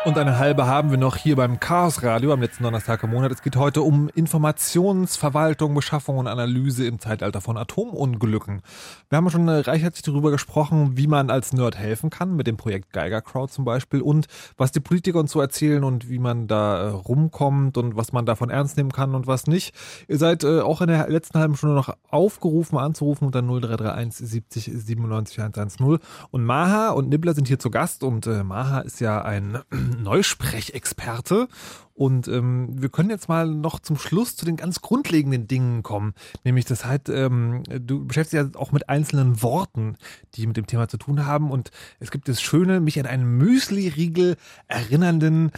Und eine halbe haben wir noch hier beim Chaos Radio am letzten Donnerstag im Monat. Es geht heute um Informationsverwaltung, Beschaffung und Analyse im Zeitalter von Atomunglücken. Wir haben schon reichhaltig darüber gesprochen, wie man als Nerd helfen kann, mit dem Projekt Geiger Crowd zum Beispiel und was die Politiker uns so erzählen und wie man da äh, rumkommt und was man davon ernst nehmen kann und was nicht. Ihr seid äh, auch in der letzten halben Stunde noch aufgerufen, anzurufen unter 0331 70 97 110. Und Maha und Nibbler sind hier zu Gast und äh, Maha ist ja ein [CLEARS THROAT] Neusprechexperte. Und ähm, wir können jetzt mal noch zum Schluss zu den ganz grundlegenden Dingen kommen. Nämlich, das heißt, ähm, du beschäftigst dich ja auch mit einzelnen Worten, die mit dem Thema zu tun haben. Und es gibt das Schöne, mich an einen Müsli-Riegel erinnernden,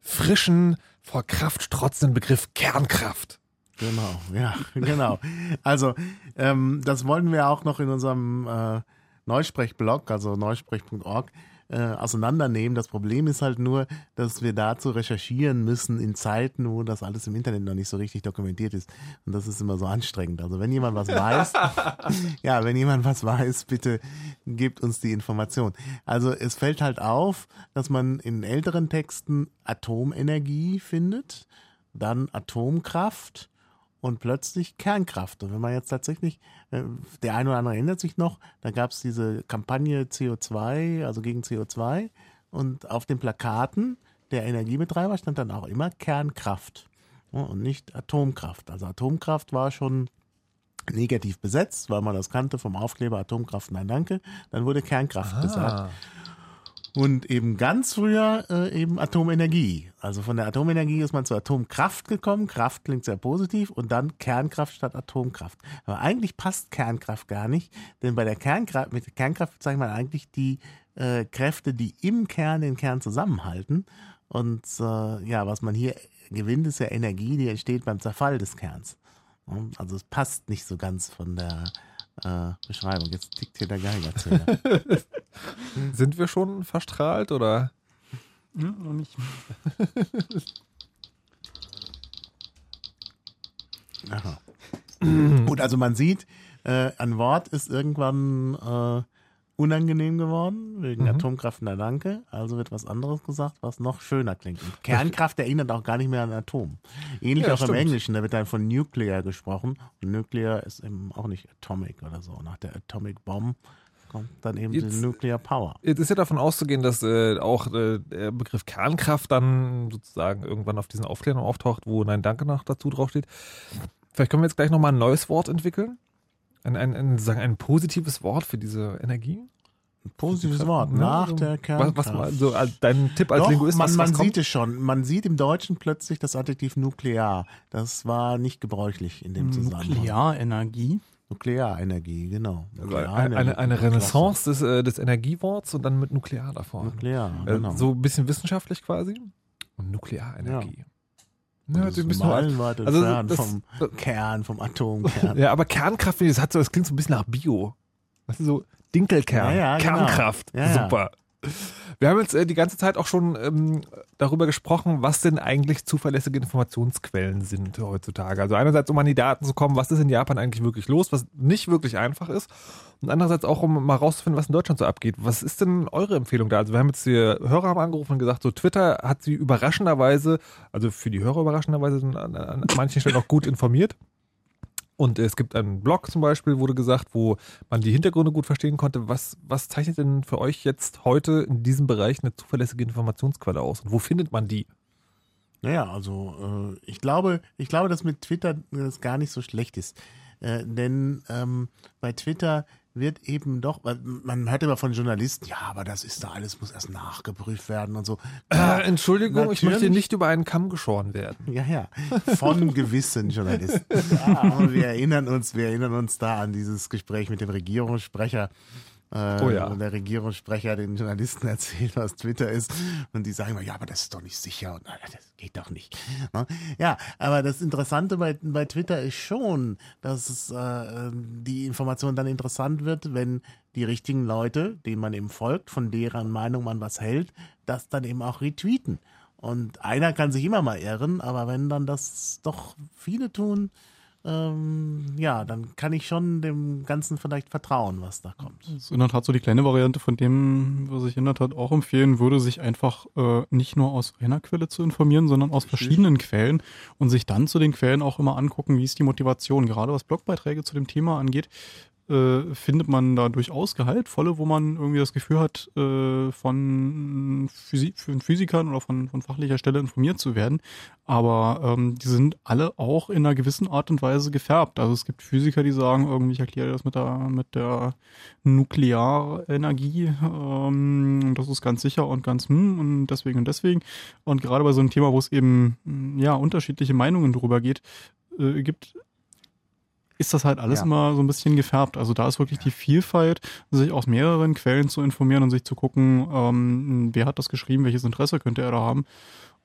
frischen, vor Kraft strotzenden Begriff Kernkraft. Genau, ja, [LAUGHS] genau. Also, ähm, das wollen wir auch noch in unserem äh, Neusprechblog, also neusprech.org, äh, auseinandernehmen. Das Problem ist halt nur, dass wir dazu recherchieren müssen in Zeiten, wo das alles im Internet noch nicht so richtig dokumentiert ist. Und das ist immer so anstrengend. Also wenn jemand was weiß, [LAUGHS] ja, wenn jemand was weiß, bitte gebt uns die Information. Also es fällt halt auf, dass man in älteren Texten Atomenergie findet, dann Atomkraft und plötzlich Kernkraft. Und wenn man jetzt tatsächlich, der eine oder andere erinnert sich noch, da gab es diese Kampagne CO2, also gegen CO2, und auf den Plakaten der Energiebetreiber stand dann auch immer Kernkraft und nicht Atomkraft. Also Atomkraft war schon negativ besetzt, weil man das kannte vom Aufkleber Atomkraft, nein danke. Dann wurde Kernkraft Ah. gesagt. Und eben ganz früher äh, eben Atomenergie. Also von der Atomenergie ist man zur Atomkraft gekommen. Kraft klingt sehr positiv und dann Kernkraft statt Atomkraft. Aber eigentlich passt Kernkraft gar nicht, denn bei der Kernkraft, mit der Kernkraft bezeichnet man eigentlich die äh, Kräfte, die im Kern den Kern zusammenhalten. Und äh, ja, was man hier gewinnt, ist ja Energie, die entsteht beim Zerfall des Kerns. Also es passt nicht so ganz von der äh, Beschreibung. Jetzt tickt hier der Geigerzähler. [LAUGHS] Sind wir schon verstrahlt oder? Ja, noch nicht. Aha. Gut, also man sieht, äh, ein Wort ist irgendwann äh, unangenehm geworden, wegen Mhm. Atomkraft na danke. Also wird was anderes gesagt, was noch schöner klingt. Und Kernkraft erinnert auch gar nicht mehr an Atom. Ähnlich Ja, auch im stimmt. Englischen, da wird dann von Nuclear gesprochen. Und Nuclear ist eben auch nicht Atomic oder so. Nach der Atomic Bomb kommt dann eben Jetzt- die Nuclear Power. Jetzt ist ja davon auszugehen, dass äh, auch äh, der Begriff Kernkraft dann sozusagen irgendwann auf diesen Aufklärungen auftaucht, wo Nein Danke noch dazu draufsteht. Vielleicht können wir jetzt gleich nochmal ein neues Wort entwickeln. Ein, ein, ein, sozusagen ein positives Wort für diese Energie. Ein positives Ja, Wort, ne? nach So, der Was, Kernkraft. was mal, so dein Tipp als Doch, Linguist, man, was, man was kommt? sieht es schon. Man sieht im Deutschen plötzlich das Adjektiv nuklear. Das war nicht gebräuchlich in dem Zusammenhang. Nuklearenergie. Nuklearenergie, genau. Also eine, eine, eine Renaissance des, äh, des Energieworts und dann mit Nuklear davor. Nuklear, Äh, genau. So ein bisschen wissenschaftlich quasi. Und Nuklearenergie. Ja. Das hört sich ist ein bisschen meilenweit also entfernt das- vom Kern, vom Atomkern. Ja, aber Kernkraft, das, hat so, das klingt so ein bisschen nach Bio. Weißt du, so Dinkelkern, Ja, ja, genau. Kernkraft, Ja, ja. super. Wir haben jetzt äh, die ganze Zeit auch schon ähm, darüber gesprochen, was denn eigentlich zuverlässige Informationsquellen sind heutzutage. Also einerseits, um an die Daten zu kommen, was ist in Japan eigentlich wirklich los, was nicht wirklich einfach ist. Und andererseits auch, um mal rauszufinden, was in Deutschland so abgeht. Was ist denn eure Empfehlung da? Also wir haben jetzt die Hörer haben angerufen und gesagt, so Twitter hat sie überraschenderweise, also für die Hörer überraschenderweise an, an, an manchen Stellen auch gut informiert. Und es gibt einen Blog zum Beispiel, wurde gesagt, wo man die Hintergründe gut verstehen konnte. Was, was zeichnet denn für euch jetzt heute in diesem Bereich eine zuverlässige Informationsquelle aus? Und wo findet man die? Naja, also äh, ich glaube, ich glaube, dass mit Twitter das gar nicht so schlecht ist. Äh, denn ähm, bei Twitter wird eben doch, man hört immer von Journalisten, ja, aber das ist da alles, muss erst nachgeprüft werden und so. Äh, Entschuldigung, ich möchte natürlich. nicht über einen Kamm geschoren werden. Ja, ja, von [LAUGHS] gewissen Journalisten. [LAUGHS] Ja, wir erinnern uns, wir erinnern uns da an dieses Gespräch mit dem Regierungssprecher. Äh, Oh ja. Und der Regierungssprecher den Journalisten [LAUGHS] erzählt, was Twitter ist. Und die sagen immer, ja, aber das ist doch nicht sicher. Und das geht doch nicht. Ne? Ja, aber das Interessante bei, bei Twitter ist schon, dass es, äh, die Information dann interessant wird, wenn die richtigen Leute, denen man eben folgt, von deren Meinung man was hält, das dann eben auch retweeten. Und einer kann sich immer mal irren, aber wenn dann das doch viele tun, ähm, ja, dann kann ich schon dem Ganzen vielleicht vertrauen, was da kommt. Das ist in der Tat so die kleine Variante von dem, was ich in der Tat auch empfehlen würde, sich einfach äh, nicht nur aus einer Quelle zu informieren, sondern aus verschiedenen Quellen und sich dann zu den Quellen auch immer angucken, wie ist die Motivation. Gerade was Blogbeiträge zu dem Thema angeht, äh, findet man da durchaus gehaltvolle, wo man irgendwie das Gefühl hat, äh, von, Physi von Physikern oder von, von fachlicher Stelle informiert zu werden. Aber ähm, die sind alle auch in einer gewissen Art und Weise gefärbt. Also es gibt Physiker, die sagen, irgendwie, ich erkläre das mit der, mit der Nuklearenergie, ähm, das ist ganz sicher und ganz hm und deswegen und deswegen. Und gerade bei so einem Thema, wo es eben ja unterschiedliche Meinungen drüber geht, äh, gibt, ist das halt alles Ja. immer so ein bisschen gefärbt. Also da ist wirklich die Vielfalt, sich aus mehreren Quellen zu informieren und sich zu gucken, ähm, wer hat das geschrieben, welches Interesse könnte er da haben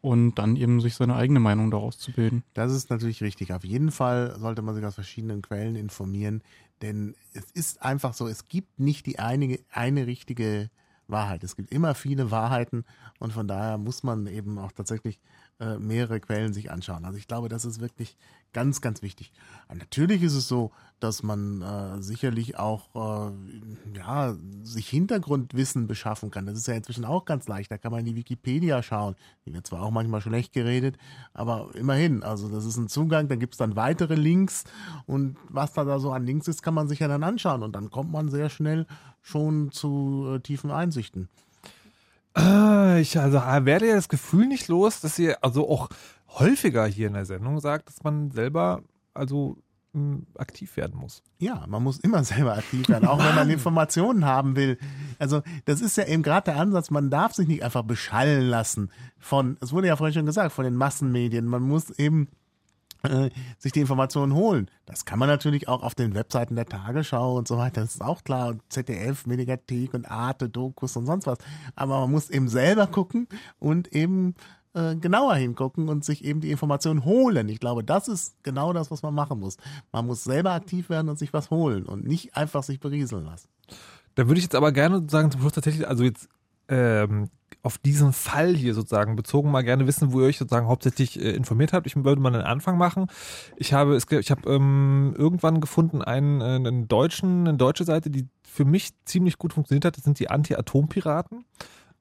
und dann eben sich seine eigene Meinung daraus zu bilden. Das ist natürlich richtig. Auf jeden Fall sollte man sich aus verschiedenen Quellen informieren, denn es ist einfach so, es gibt nicht die eine, eine richtige Wahrheit. Es gibt immer viele Wahrheiten und von daher muss man eben auch tatsächlich äh, mehrere Quellen sich anschauen. Also ich glaube, das ist wirklich ganz, ganz wichtig. Und natürlich ist es so, dass man äh, sicherlich auch äh, ja, sich Hintergrundwissen beschaffen kann. Das ist ja inzwischen auch ganz leicht. Da kann man in die Wikipedia schauen. Die wird zwar auch manchmal schlecht geredet, aber immerhin. Also das ist ein Zugang, da gibt es dann weitere Links und was da, da so an Links ist, kann man sich ja dann anschauen und dann kommt man sehr schnell schon zu äh, tiefen Einsichten. Ah, Ich also ah, werde ja das Gefühl nicht los, dass ihr also auch häufiger hier in der Sendung sagt, dass man selber also mh, aktiv werden muss. Ja, man muss immer selber aktiv werden, auch wenn man Informationen haben will. Also das ist ja eben gerade der Ansatz, man darf sich nicht einfach beschallen lassen von, es wurde ja vorhin schon gesagt, von den Massenmedien. Man muss eben äh, sich die Informationen holen. Das kann man natürlich auch auf den Webseiten der Tagesschau und so weiter, das ist auch klar. Und ZDF, Mediathek und Arte, Dokus und sonst was. Aber man muss eben selber gucken und eben äh, genauer hingucken und sich eben die Informationen holen. Ich glaube, das ist genau das, was man machen muss. Man muss selber aktiv werden und sich was holen und nicht einfach sich berieseln lassen. Da würde ich jetzt aber gerne sagen zum Schluss tatsächlich, also jetzt ähm, auf diesen Fall hier sozusagen bezogen mal gerne wissen, wo ihr euch sozusagen hauptsächlich äh, informiert habt. Ich würde mal einen Anfang machen. Ich habe es, ich habe ähm, irgendwann gefunden einen, äh, einen deutschen, eine deutsche Seite, die für mich ziemlich gut funktioniert hat. Das sind die Anti-Atom-Piraten.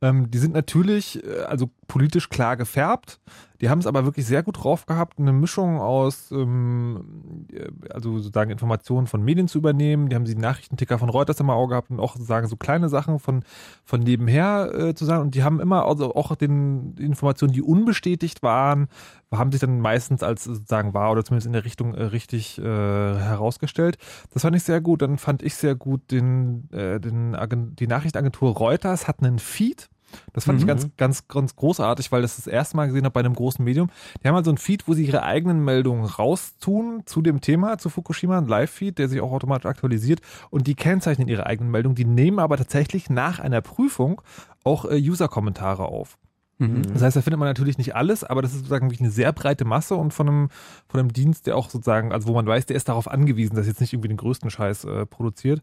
Ähm, die sind natürlich, äh, also politisch klar gefärbt. Die haben es aber wirklich sehr gut drauf gehabt, eine Mischung aus, ähm, äh, also sozusagen Informationen von Medien zu übernehmen. Die haben die Nachrichtenticker von Reuters im Auge gehabt und auch sozusagen so kleine Sachen von, von nebenher äh, zu sagen. Und die haben immer also auch den die Informationen, die unbestätigt waren, haben sich dann meistens als sozusagen wahr oder zumindest in der Richtung äh, richtig äh, herausgestellt. Das fand ich sehr gut. Dann fand ich sehr gut den, äh, den die Nachrichtenagentur Reuters hat einen Feed. Das fand ich Mhm. ganz, ganz, ganz großartig, weil das das erste Mal gesehen habe bei einem großen Medium. Die haben halt so einen Feed, wo sie ihre eigenen Meldungen raustun zu dem Thema, zu Fukushima, ein Live-Feed, der sich auch automatisch aktualisiert und die kennzeichnen ihre eigenen Meldungen. Die nehmen aber tatsächlich nach einer Prüfung auch äh, User-Kommentare auf. Das heißt, da findet man natürlich nicht alles, aber das ist sozusagen wirklich eine sehr breite Masse und von einem, von einem Dienst, der auch sozusagen, also wo man weiß, der ist darauf angewiesen, dass jetzt nicht irgendwie den größten Scheiß äh, produziert.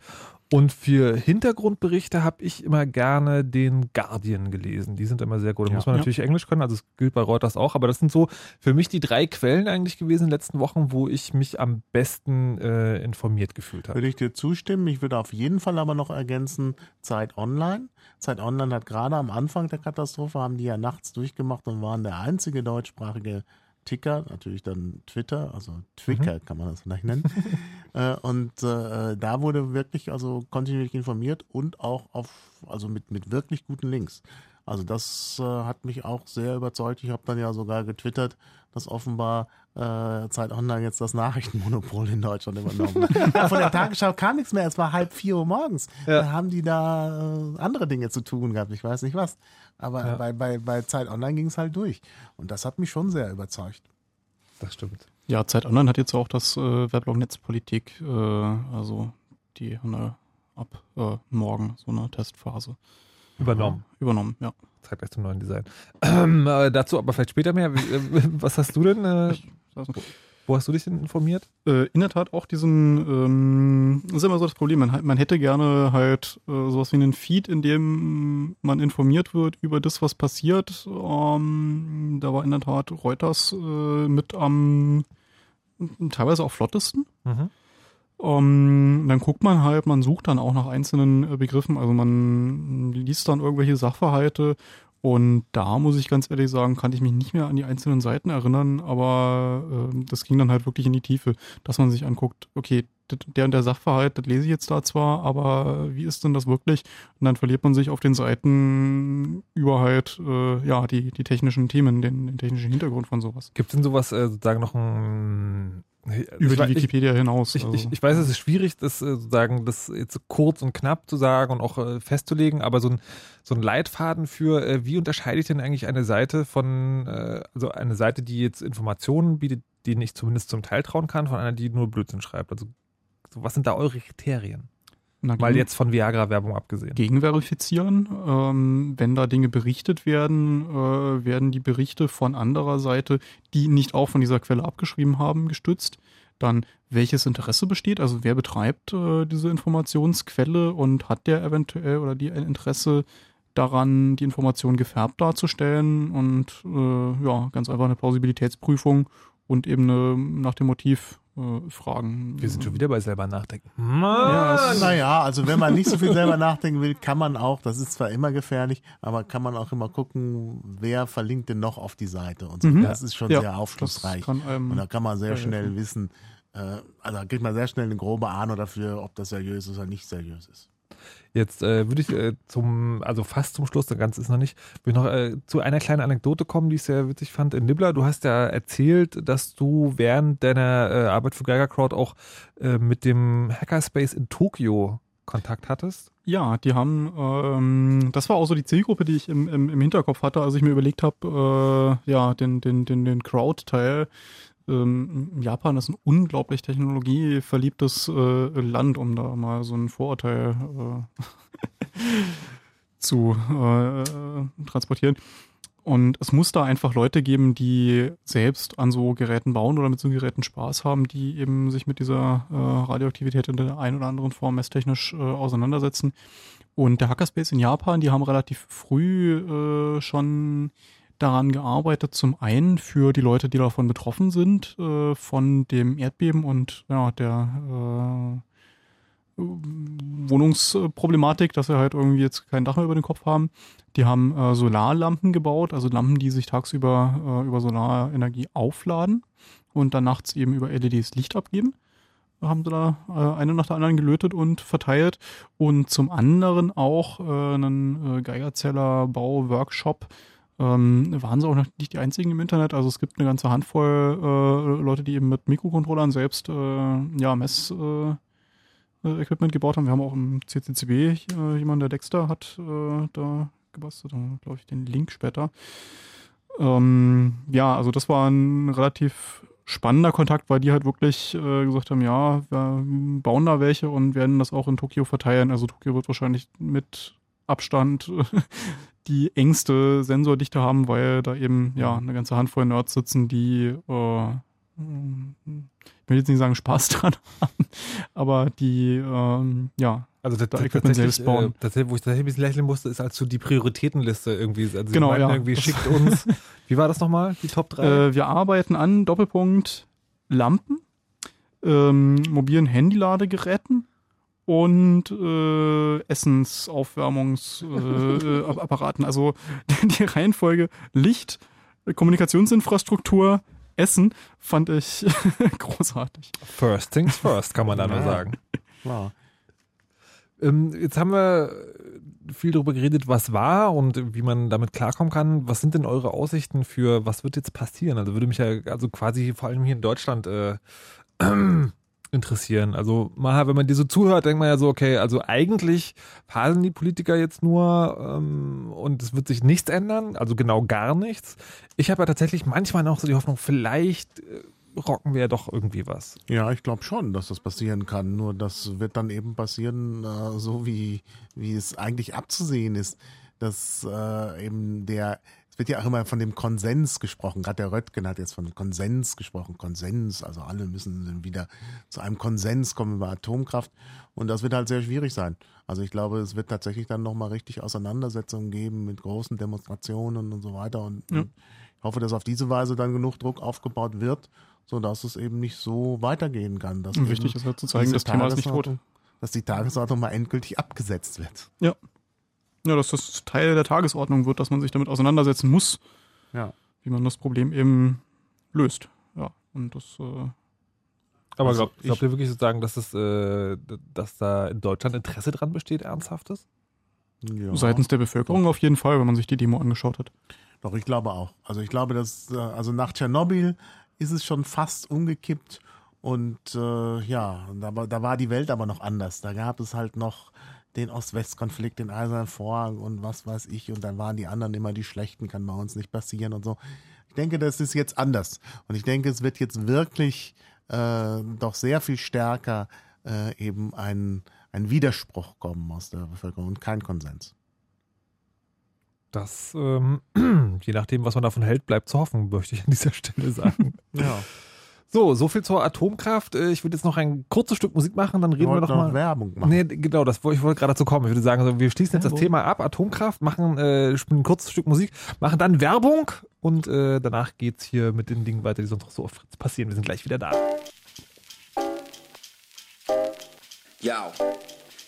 Und für Hintergrundberichte habe ich immer gerne den Guardian gelesen. Die sind immer sehr gut. Da Ja. muss man Ja. natürlich Englisch können, also es gilt bei Reuters auch, aber das sind so für mich die drei Quellen eigentlich gewesen in den letzten Wochen, wo ich mich am besten äh, informiert gefühlt habe. Würde ich dir zustimmen. Ich würde auf jeden Fall aber noch ergänzen, Zeit Online. Zeit Online hat gerade am Anfang der Katastrophe, haben die ja nachts durchgemacht und waren der einzige deutschsprachige Ticker, natürlich dann Twitter, also Twitter kann man das vielleicht nennen. [LAUGHS] äh, und äh, da wurde wirklich also kontinuierlich informiert und auch auf, also mit, mit wirklich guten Links. Also das äh, hat mich auch sehr überzeugt. Ich habe dann ja sogar getwittert, dass offenbar äh, Zeit Online jetzt das Nachrichtenmonopol in Deutschland übernommen hat. [LAUGHS] ja, von der Tagesschau kam nichts mehr. Es war halb vier Uhr morgens. Ja. Da haben die da äh, andere Dinge zu tun gehabt. Ich weiß nicht was. Aber Ja. bei, bei, bei Zeit Online ging es halt durch. Und das hat mich schon sehr überzeugt. Das stimmt. Ja, Zeit Online hat jetzt auch das äh, Weblog Netzpolitik, äh, also die haben da ab äh, morgen so eine Testphase Übernommen. übernommen, ja. Zeit gleich zum neuen Design. Ähm, [CLEARS THROAT] äh, dazu aber vielleicht später mehr. Äh, [LAUGHS] was hast du denn? Äh, Also, wo hast du dich denn informiert? äh, in der Tat auch diesen, ähm, das ist immer so das Problem, man, man hätte gerne halt äh, sowas wie einen Feed, in dem man informiert wird über das, was passiert. Ähm, da war in der Tat Reuters äh, mit am teilweise auch flottesten. Mhm. Ähm, dann guckt man halt, man sucht dann auch nach einzelnen äh, Begriffen, also man liest dann irgendwelche Sachverhalte und da muss ich ganz ehrlich sagen, kann ich mich nicht mehr an die einzelnen Seiten erinnern, aber äh, das ging dann halt wirklich in die Tiefe, dass man sich anguckt, okay, der und der Sachverhalt, das lese ich jetzt da zwar, aber wie ist denn das wirklich? Und dann verliert man sich auf den Seiten über halt, äh, ja, die, die technischen Themen, den, den technischen Hintergrund von sowas. Gibt es denn sowas äh, sozusagen noch ein über ich, die Wikipedia hinaus. Ich, also. ich, ich weiß, es ist schwierig, das äh, sozusagen das jetzt kurz und knapp zu sagen und auch äh, festzulegen, aber so ein, so ein Leitfaden für, äh, wie unterscheide ich denn eigentlich eine Seite von, also eine Seite, die jetzt Informationen bietet, denen ich zumindest zum Teil trauen kann, von einer, die nur Blödsinn schreibt. Also so, was sind da eure Kriterien? Na, Mal jetzt von Viagra-Werbung abgesehen. Gegenverifizieren. Ähm, wenn da Dinge berichtet werden, äh, werden die Berichte von anderer Seite, die nicht auch von dieser Quelle abgeschrieben haben, gestützt. Dann, welches Interesse besteht, also wer betreibt äh, diese Informationsquelle und hat der eventuell oder die ein Interesse daran, die Information gefärbt darzustellen und äh, ja, ganz einfach eine Plausibilitätsprüfung und eben eine, nach dem Motiv äh, Fragen. Wir sind schon wieder bei selber nachdenken. Ja, naja, also wenn man nicht so viel selber nachdenken will, kann man auch, das ist zwar immer gefährlich, aber kann man auch immer gucken, wer verlinkt denn noch auf die Seite und so. Mhm. Das ist schon Ja, sehr aufschlussreich. kann einem und da kann man sehr sehr schnell helfen. wissen, äh, also da kriegt man sehr schnell eine grobe Ahnung dafür, ob das seriös ist oder nicht seriös ist. Jetzt äh, würde ich äh, zum, also fast zum Schluss, ganz ist noch nicht, würde ich noch äh, zu einer kleinen Anekdote kommen, die ich sehr witzig fand. In Nibbler, du hast ja erzählt, dass du während deiner äh, Arbeit für Geiger Crowd auch äh, mit dem Hackerspace in Tokio Kontakt hattest. Ja, die haben, ähm, das war auch so die Zielgruppe, die ich im, im, im Hinterkopf hatte, als ich mir überlegt habe, äh, ja, den, den, den, den Crowd-Teil. Ähm, Japan ist ein unglaublich technologieverliebtes äh, Land, um da mal so ein Vorurteil äh, [LAUGHS] zu äh, transportieren. Und es muss da einfach Leute geben, die selbst an so Geräten bauen oder mit so Geräten Spaß haben, die eben sich mit dieser äh, Radioaktivität in der einen oder anderen Form messtechnisch äh, auseinandersetzen. Und der Hackerspace in Japan, die haben relativ früh äh, schon daran gearbeitet, zum einen für die Leute, die davon betroffen sind, äh, von dem Erdbeben und ja, der äh, Wohnungsproblematik, dass wir halt irgendwie jetzt kein Dach mehr über den Kopf haben. Die haben äh, Solarlampen gebaut, also Lampen, die sich tagsüber äh, über Solarenergie aufladen und dann nachts eben über LEDs Licht abgeben. Haben sie da äh, eine nach der anderen gelötet und verteilt. Und zum anderen auch äh, einen äh, Geigerzeller-Bau-Workshop. Ähm, waren sie auch noch nicht die einzigen im Internet. Also es gibt eine ganze Handvoll äh, Leute, die eben mit Mikrocontrollern selbst äh, ja, Mess, äh, gebaut haben. Wir haben auch im CCCB äh, jemanden, der Dexter hat äh, da gebastelt. Da glaube ich den Link später. Ähm, ja, also das war ein relativ spannender Kontakt, weil die halt wirklich äh, gesagt haben, ja, wir bauen da welche und werden das auch in Tokio verteilen. Also Tokio wird wahrscheinlich mit Abstand [LAUGHS] die engste Sensordichte haben, weil da eben ja eine ganze Handvoll Nerds sitzen, die äh, ich will jetzt nicht sagen Spaß [LAUGHS] dran haben, aber die ähm, ja Also da das, Equipment selbst bauen. äh, wo ich tatsächlich ein bisschen lächeln musste, ist als du die Prioritätenliste irgendwie, also Genau, meinten ja. irgendwie schickt uns, [LAUGHS] wie war das nochmal, die Top 3? Äh, wir arbeiten an Doppelpunkt Lampen, ähm, mobilen Handyladegeräten und äh, Essensaufwärmungsapparaten. Äh, Apparaten. also [LAUGHS] die Reihenfolge Licht, Kommunikationsinfrastruktur, Essen fand ich [LAUGHS] großartig. First things first, kann man da nur Ja. sagen. Klar. Ähm, jetzt haben wir viel darüber geredet, was war und wie man damit klarkommen kann. Was sind denn eure Aussichten für, was wird jetzt passieren? Also würde mich ja also quasi vor allem hier in Deutschland äh, [CLEARS THROAT] interessieren. Also mal, wenn man dir so zuhört, denkt man ja so, okay, also eigentlich faseln die Politiker jetzt nur ähm, und es wird sich nichts ändern, also genau gar nichts. Ich habe ja tatsächlich manchmal noch so die Hoffnung, vielleicht äh, rocken wir ja doch irgendwie was. Ja, ich glaube schon, dass das passieren kann. Nur das wird dann eben passieren, äh, so wie, wie es eigentlich abzusehen ist, dass äh, eben der, es wird ja auch immer von dem Konsens gesprochen. Gerade der Röttgen hat jetzt von Konsens gesprochen. Konsens, also alle müssen wieder zu einem Konsens kommen über Atomkraft. Und das wird halt sehr schwierig sein. Also ich glaube, es wird tatsächlich dann nochmal richtig Auseinandersetzungen geben mit großen Demonstrationen und so weiter. Und, Ja. und ich hoffe, dass auf diese Weise dann genug Druck aufgebaut wird sodass es eben nicht so weitergehen kann. Dass wichtig ist halt zu zeigen, das Thema ist nicht tot. Dass die Tagesordnung mal endgültig abgesetzt wird. Ja. Ja, dass das Teil der Tagesordnung wird, dass man sich damit auseinandersetzen muss, Ja. wie man das Problem eben löst. Ja, und das, äh, Aber Also glaub, glaubt ihr wirklich sozusagen, dass, es, äh, dass da in Deutschland Interesse dran besteht, ernsthaftes? Ja. seitens der Bevölkerung auf jeden Fall, wenn man sich die Demo angeschaut hat. Doch, ich glaube auch. Also ich glaube, dass, äh, also nach Tschernobyl ist es schon fast umgekippt und äh, ja, da, da war die Welt aber noch anders. Da gab es halt noch den Ost-West-Konflikt, den Eisernen Vorhang und was weiß ich und dann waren die anderen immer die Schlechten, kann bei uns nicht passieren und so. Ich denke, das ist jetzt anders und ich denke, es wird jetzt wirklich äh, doch sehr viel stärker äh, eben ein, ein Widerspruch kommen aus der Bevölkerung und kein Konsens. Das, ähm, [CLEARS THROAT] je nachdem, was man davon hält, bleibt zu hoffen, [LAUGHS] möchte ich an dieser Stelle sagen. Ja. So, so viel zur Atomkraft. Äh, Ich würde jetzt noch ein kurzes Stück Musik machen, dann reden wir doch noch mal. Werbung machen. Nee, genau, das, wollte- ich wollte gerade dazu kommen. Ich würde sagen, also wir schließen jetzt das Werbung. Thema ab, Atomkraft, machen, äh, spielen ein kurzes Stück Musik, machen dann Werbung und äh, danach geht's hier mit den Dingen weiter, die sonst noch so Fritz passieren. Wir sind gleich wieder da. Yo.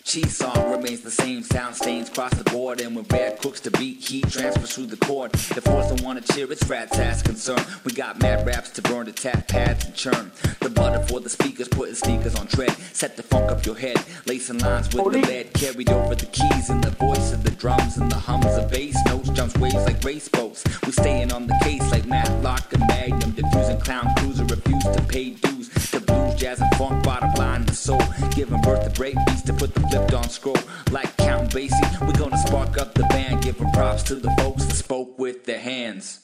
Cheese song remains the same, sound stains cross the board, and when Red cooks the beat, heat transfers through the cord. The force don't wanna cheer, it's rat's ass concern. We got mad raps to burn, to tap pads and churn. The butter for the speakers, putting sneakers on tread. Set the funk up your head, lacing lines with the lead. Carried over the keys and the voice of the drums and the hums of bass notes. Jumps waves like race boats. We staying on the case like Matlock and Magnum. Diffusing clown cruiser, refuse to pay dues. Blues, jazz, and funk, bottom line, the soul. Giving birth to break beats to put the flipped on scroll. Like Count Basie, we gonna spark up the band. Giving props to the folks that spoke with their hands.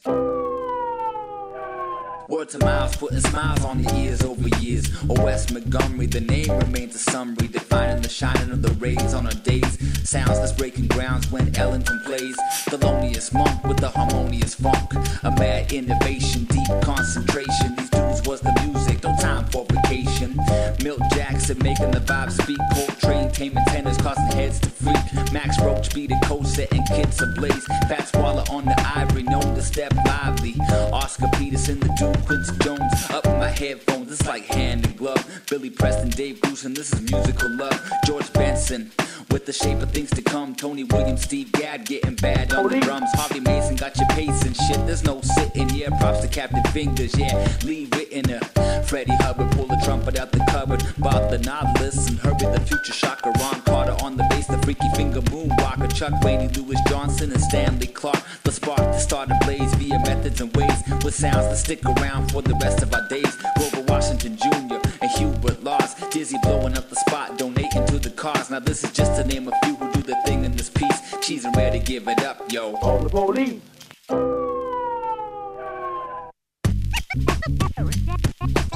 Word to mouth, putting smiles on your ears over years. Or West Montgomery, the name remains a summary, defining the shining of the rays on our days. Sounds that's breaking grounds when Ellington plays. The loneliest monk with the harmonious funk. A mad innovation, deep concentration. These dudes was the music, no time for vacation. Milt Jackson making the vibe speak. Coltrane taming tenors, causing heads to freak. Max Roach beat a coat setting kids ablaze. Fat Waller on the ivory, known to step lively. Oscar Peterson, the dude Quincy Jones. Up in my headphones, it's like hand in glove. Billy Preston, Dave Bruce, and this is musical love. George Benson. With the shape of things to come, Tony Williams, Steve Gadd getting bad on the drums. Harvey Mason got your pace and shit. There's no sitting, yeah. Props to Captain Fingers, yeah. Leave it in there. Freddie Hubbard pull the trumpet out the cupboard. Bob the novelist and Herbie the future shocker. Ron Carter on the bass, the freaky finger moonwalker. Chuck Wayne, Lewis Johnson, and Stanley Clark. The spark to start a blaze via methods and ways with sounds that stick around for the rest of our days. Grover Washington Jr. and Hubert Laws. Dizzy blowing up the spot, donating to the cause. Now this is just to name a few who do the thing in this piece. Cheese and ready to give it up, yo. All the police. [LAUGHS]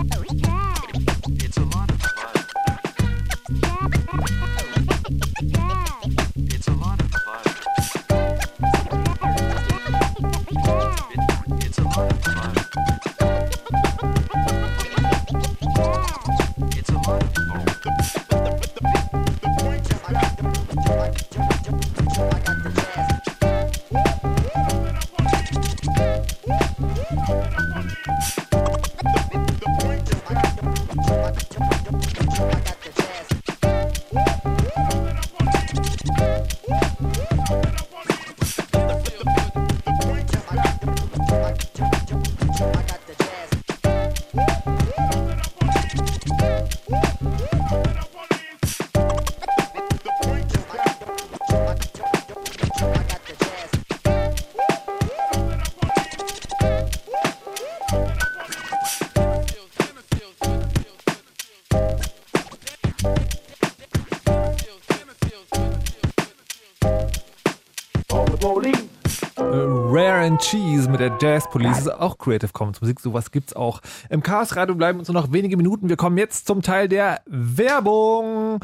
der Jazz Police ist auch Creative Commons Musik, sowas gibt's auch. Im Chaos Radio bleiben uns nur noch wenige Minuten. Wir kommen jetzt zum Teil der Werbung.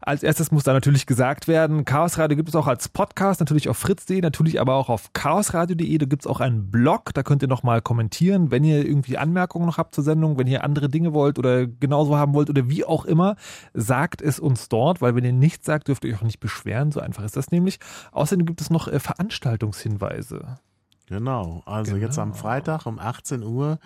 Als erstes muss da natürlich gesagt werden, Chaos Radio gibt es auch als Podcast, natürlich auf fritz.de, natürlich aber auch auf chaosradio.de. Da gibt's auch einen Blog, da könnt ihr nochmal kommentieren, wenn ihr irgendwie Anmerkungen noch habt zur Sendung, wenn ihr andere Dinge wollt oder genauso haben wollt oder wie auch immer, sagt es uns dort, weil wenn ihr nichts sagt, dürft ihr euch auch nicht beschweren. So einfach ist das nämlich. Außerdem gibt es noch äh, Veranstaltungshinweise. Genau, also jetzt am Freitag um 18 Uhr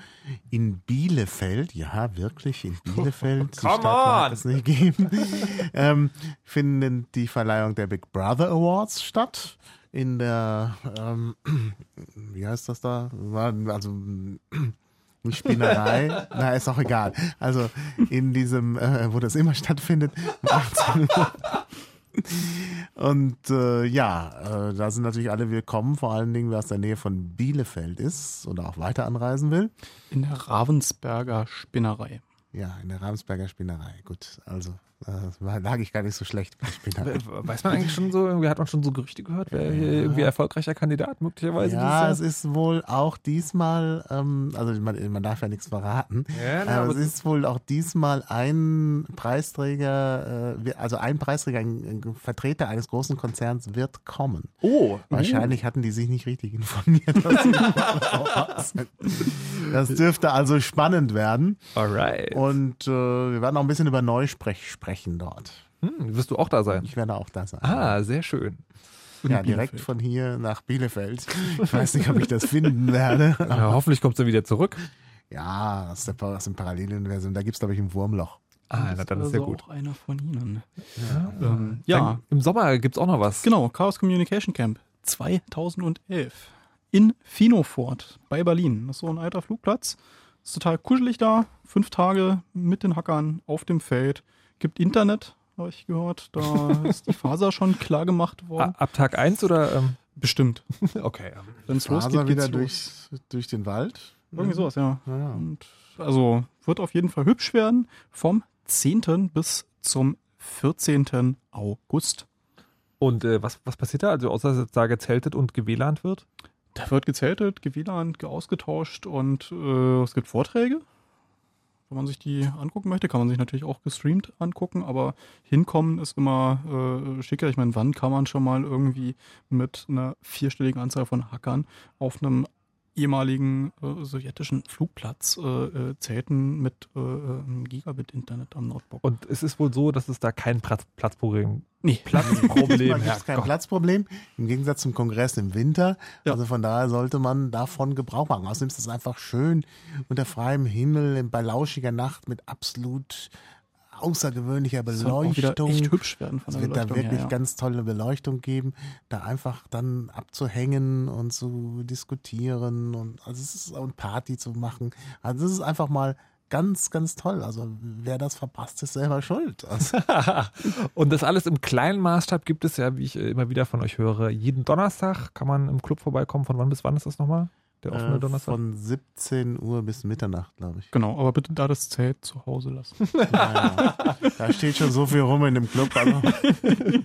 in Bielefeld, ja wirklich in Bielefeld, die [LAUGHS] Come Stadt on! es nicht geben, [LAUGHS] ähm, finden die Verleihung der Big Brother Awards statt. In der, ähm, [CLEARS THROAT] wie heißt das da? Also [CLEARS THROAT] nicht Spinnerei, [LAUGHS] na ist auch egal. Also in diesem, äh, wo das immer stattfindet, um 18 Uhr. [LAUGHS] Und äh, ja, äh, da sind natürlich alle willkommen, vor allen Dingen, wer aus der Nähe von Bielefeld ist oder auch weiter anreisen will. In der Ravensberger Spinnerei. Ja, in der Ravensberger Spinnerei. Gut, also äh, lag ich gar nicht so schlecht Weiß man eigentlich schon so, irgendwie hat man schon so Gerüchte gehört, wer hier irgendwie erfolgreicher Kandidat möglicherweise Ja, es dieses ist wohl auch diesmal, ähm, also man, man darf ja nichts verraten, Ja, na, aber es ist wohl auch diesmal ein Preisträger, äh, also ein Preisträger, ein, ein Vertreter eines großen Konzerns wird kommen. Oh, Wahrscheinlich hatten die sich nicht richtig informiert. [LAUGHS] das dürfte also spannend werden. Alright. Und äh, wir werden auch ein bisschen über Neusprech sprechen dort. Hm, wirst du auch da sein? Ich werde auch da sein. Ah, sehr schön. ja, direkt von hier nach Bielefeld. Ich weiß nicht, ob ich das finden werde. [LAUGHS] Ja, hoffentlich kommst du wieder zurück. Ja, aus, der, aus dem Paralleluniversum. Da gibt es, glaube ich, ein Wurmloch. Ah, na, dann ist sehr also gut. auch einer von Ihnen. Ja, ähm, ja Dann Im Sommer gibt's auch noch was. genau. Chaos Communication Camp 2011 in Finofort bei Berlin. Das ist so ein alter Flugplatz. Ist total kuschelig da. Fünf Tage mit den Hackern auf dem Feld. Gibt Internet, habe ich gehört. Da [LAUGHS] ist die Faser schon klar gemacht worden. Ab Tag 1 oder? Ähm, Bestimmt. [LAUGHS] okay. Wenn es losgeht, wieder geht's los. durch, durch den Wald. Irgendwie sowas, ja. Ja, ja. Und also wird auf jeden Fall hübsch werden. Vom 10. bis zum 14. August. Und äh, was, was passiert da? Also außer dass da gezeltet und gewLANt wird? Da wird gezeltet, gewLAN, ausgetauscht und äh, es gibt Vorträge. Wenn man sich die angucken möchte, kann man sich natürlich auch gestreamt angucken, aber hinkommen ist immer äh, schicker. Ich meine, wann kann man schon mal irgendwie mit einer vierstelligen Anzahl von Hackern auf einem ehemaligen äh, sowjetischen Flugplatz äh, äh, zelten mit äh, äh, einem Gigabit-Internet am Notebook? Und es ist wohl so, dass es da kein Platz, Platzproblem, Nee. Platzproblem [LAUGHS] Da gibt kein Herrgott. Platzproblem, im Gegensatz zum Kongress im Winter. Ja. Also von daher sollte man davon Gebrauch machen. Außerdem ist es einfach schön unter freiem Himmel, bei lauschiger Nacht mit absolut außergewöhnlicher Beleuchtung. echt hübsch werden von Es der wird da wirklich her, ja. ganz tolle Beleuchtung geben, da einfach dann abzuhängen und zu diskutieren und also es ist und Party zu machen. Also es ist einfach mal ganz, ganz toll. Also wer das verpasst, ist selber schuld. Also, [LAUGHS] Und das alles im kleinen Maßstab gibt es ja, wie ich äh, immer wieder von euch höre. Jeden Donnerstag kann man im Club vorbeikommen. Von wann bis wann ist das nochmal? Der offene äh, Donnerstag? von 17 Uhr bis Mitternacht, glaube ich. Genau, aber bitte da das Zelt zu Hause lassen. Ja, [LAUGHS] ja. Da steht schon so viel rum in dem Club. Also. [LAUGHS]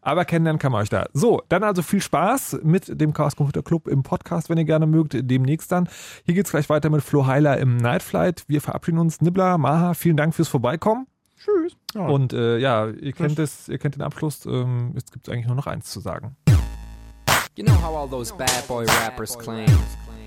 Aber kennenlernen kann man euch da. So, dann also viel Spaß mit dem Chaos Computer Club im Podcast, wenn ihr gerne mögt, demnächst dann. Hier geht's gleich weiter mit Flo Heiler im Night Flight. Wir verabschieden uns. Nibbler, Maha, vielen Dank fürs Vorbeikommen. Tschüss. Und äh, ja, ihr kennt es, ihr kennt den Abschluss. Ähm, jetzt gibt's eigentlich nur noch eins zu sagen. You know how all those bad boy rappers claim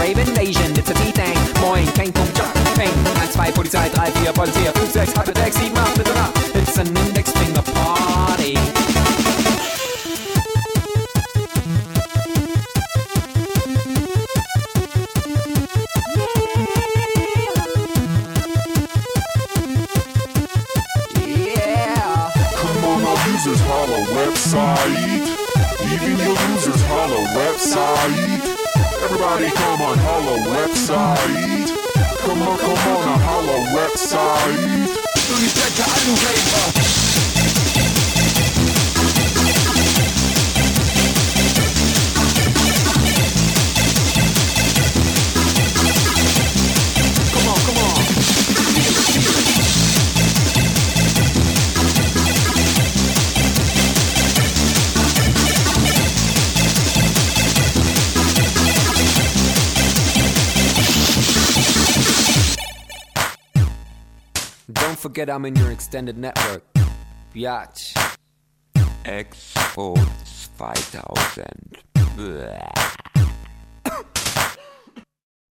Rave invasion, it's a D-Thing. Moin, kein Punkt, Job, Peng. 1, 2, Polizei, 3, 4, Polizei, 5, 6, 8, 6, 7, 8, 9, 10. It's an index finger party. Yeah. Come on, our users holla website. Even your losers holla website. Everybody come on, holla website. Come on, come on, holla website. Come forget I'm in your extended network. Biatch. Export 2000. Blah.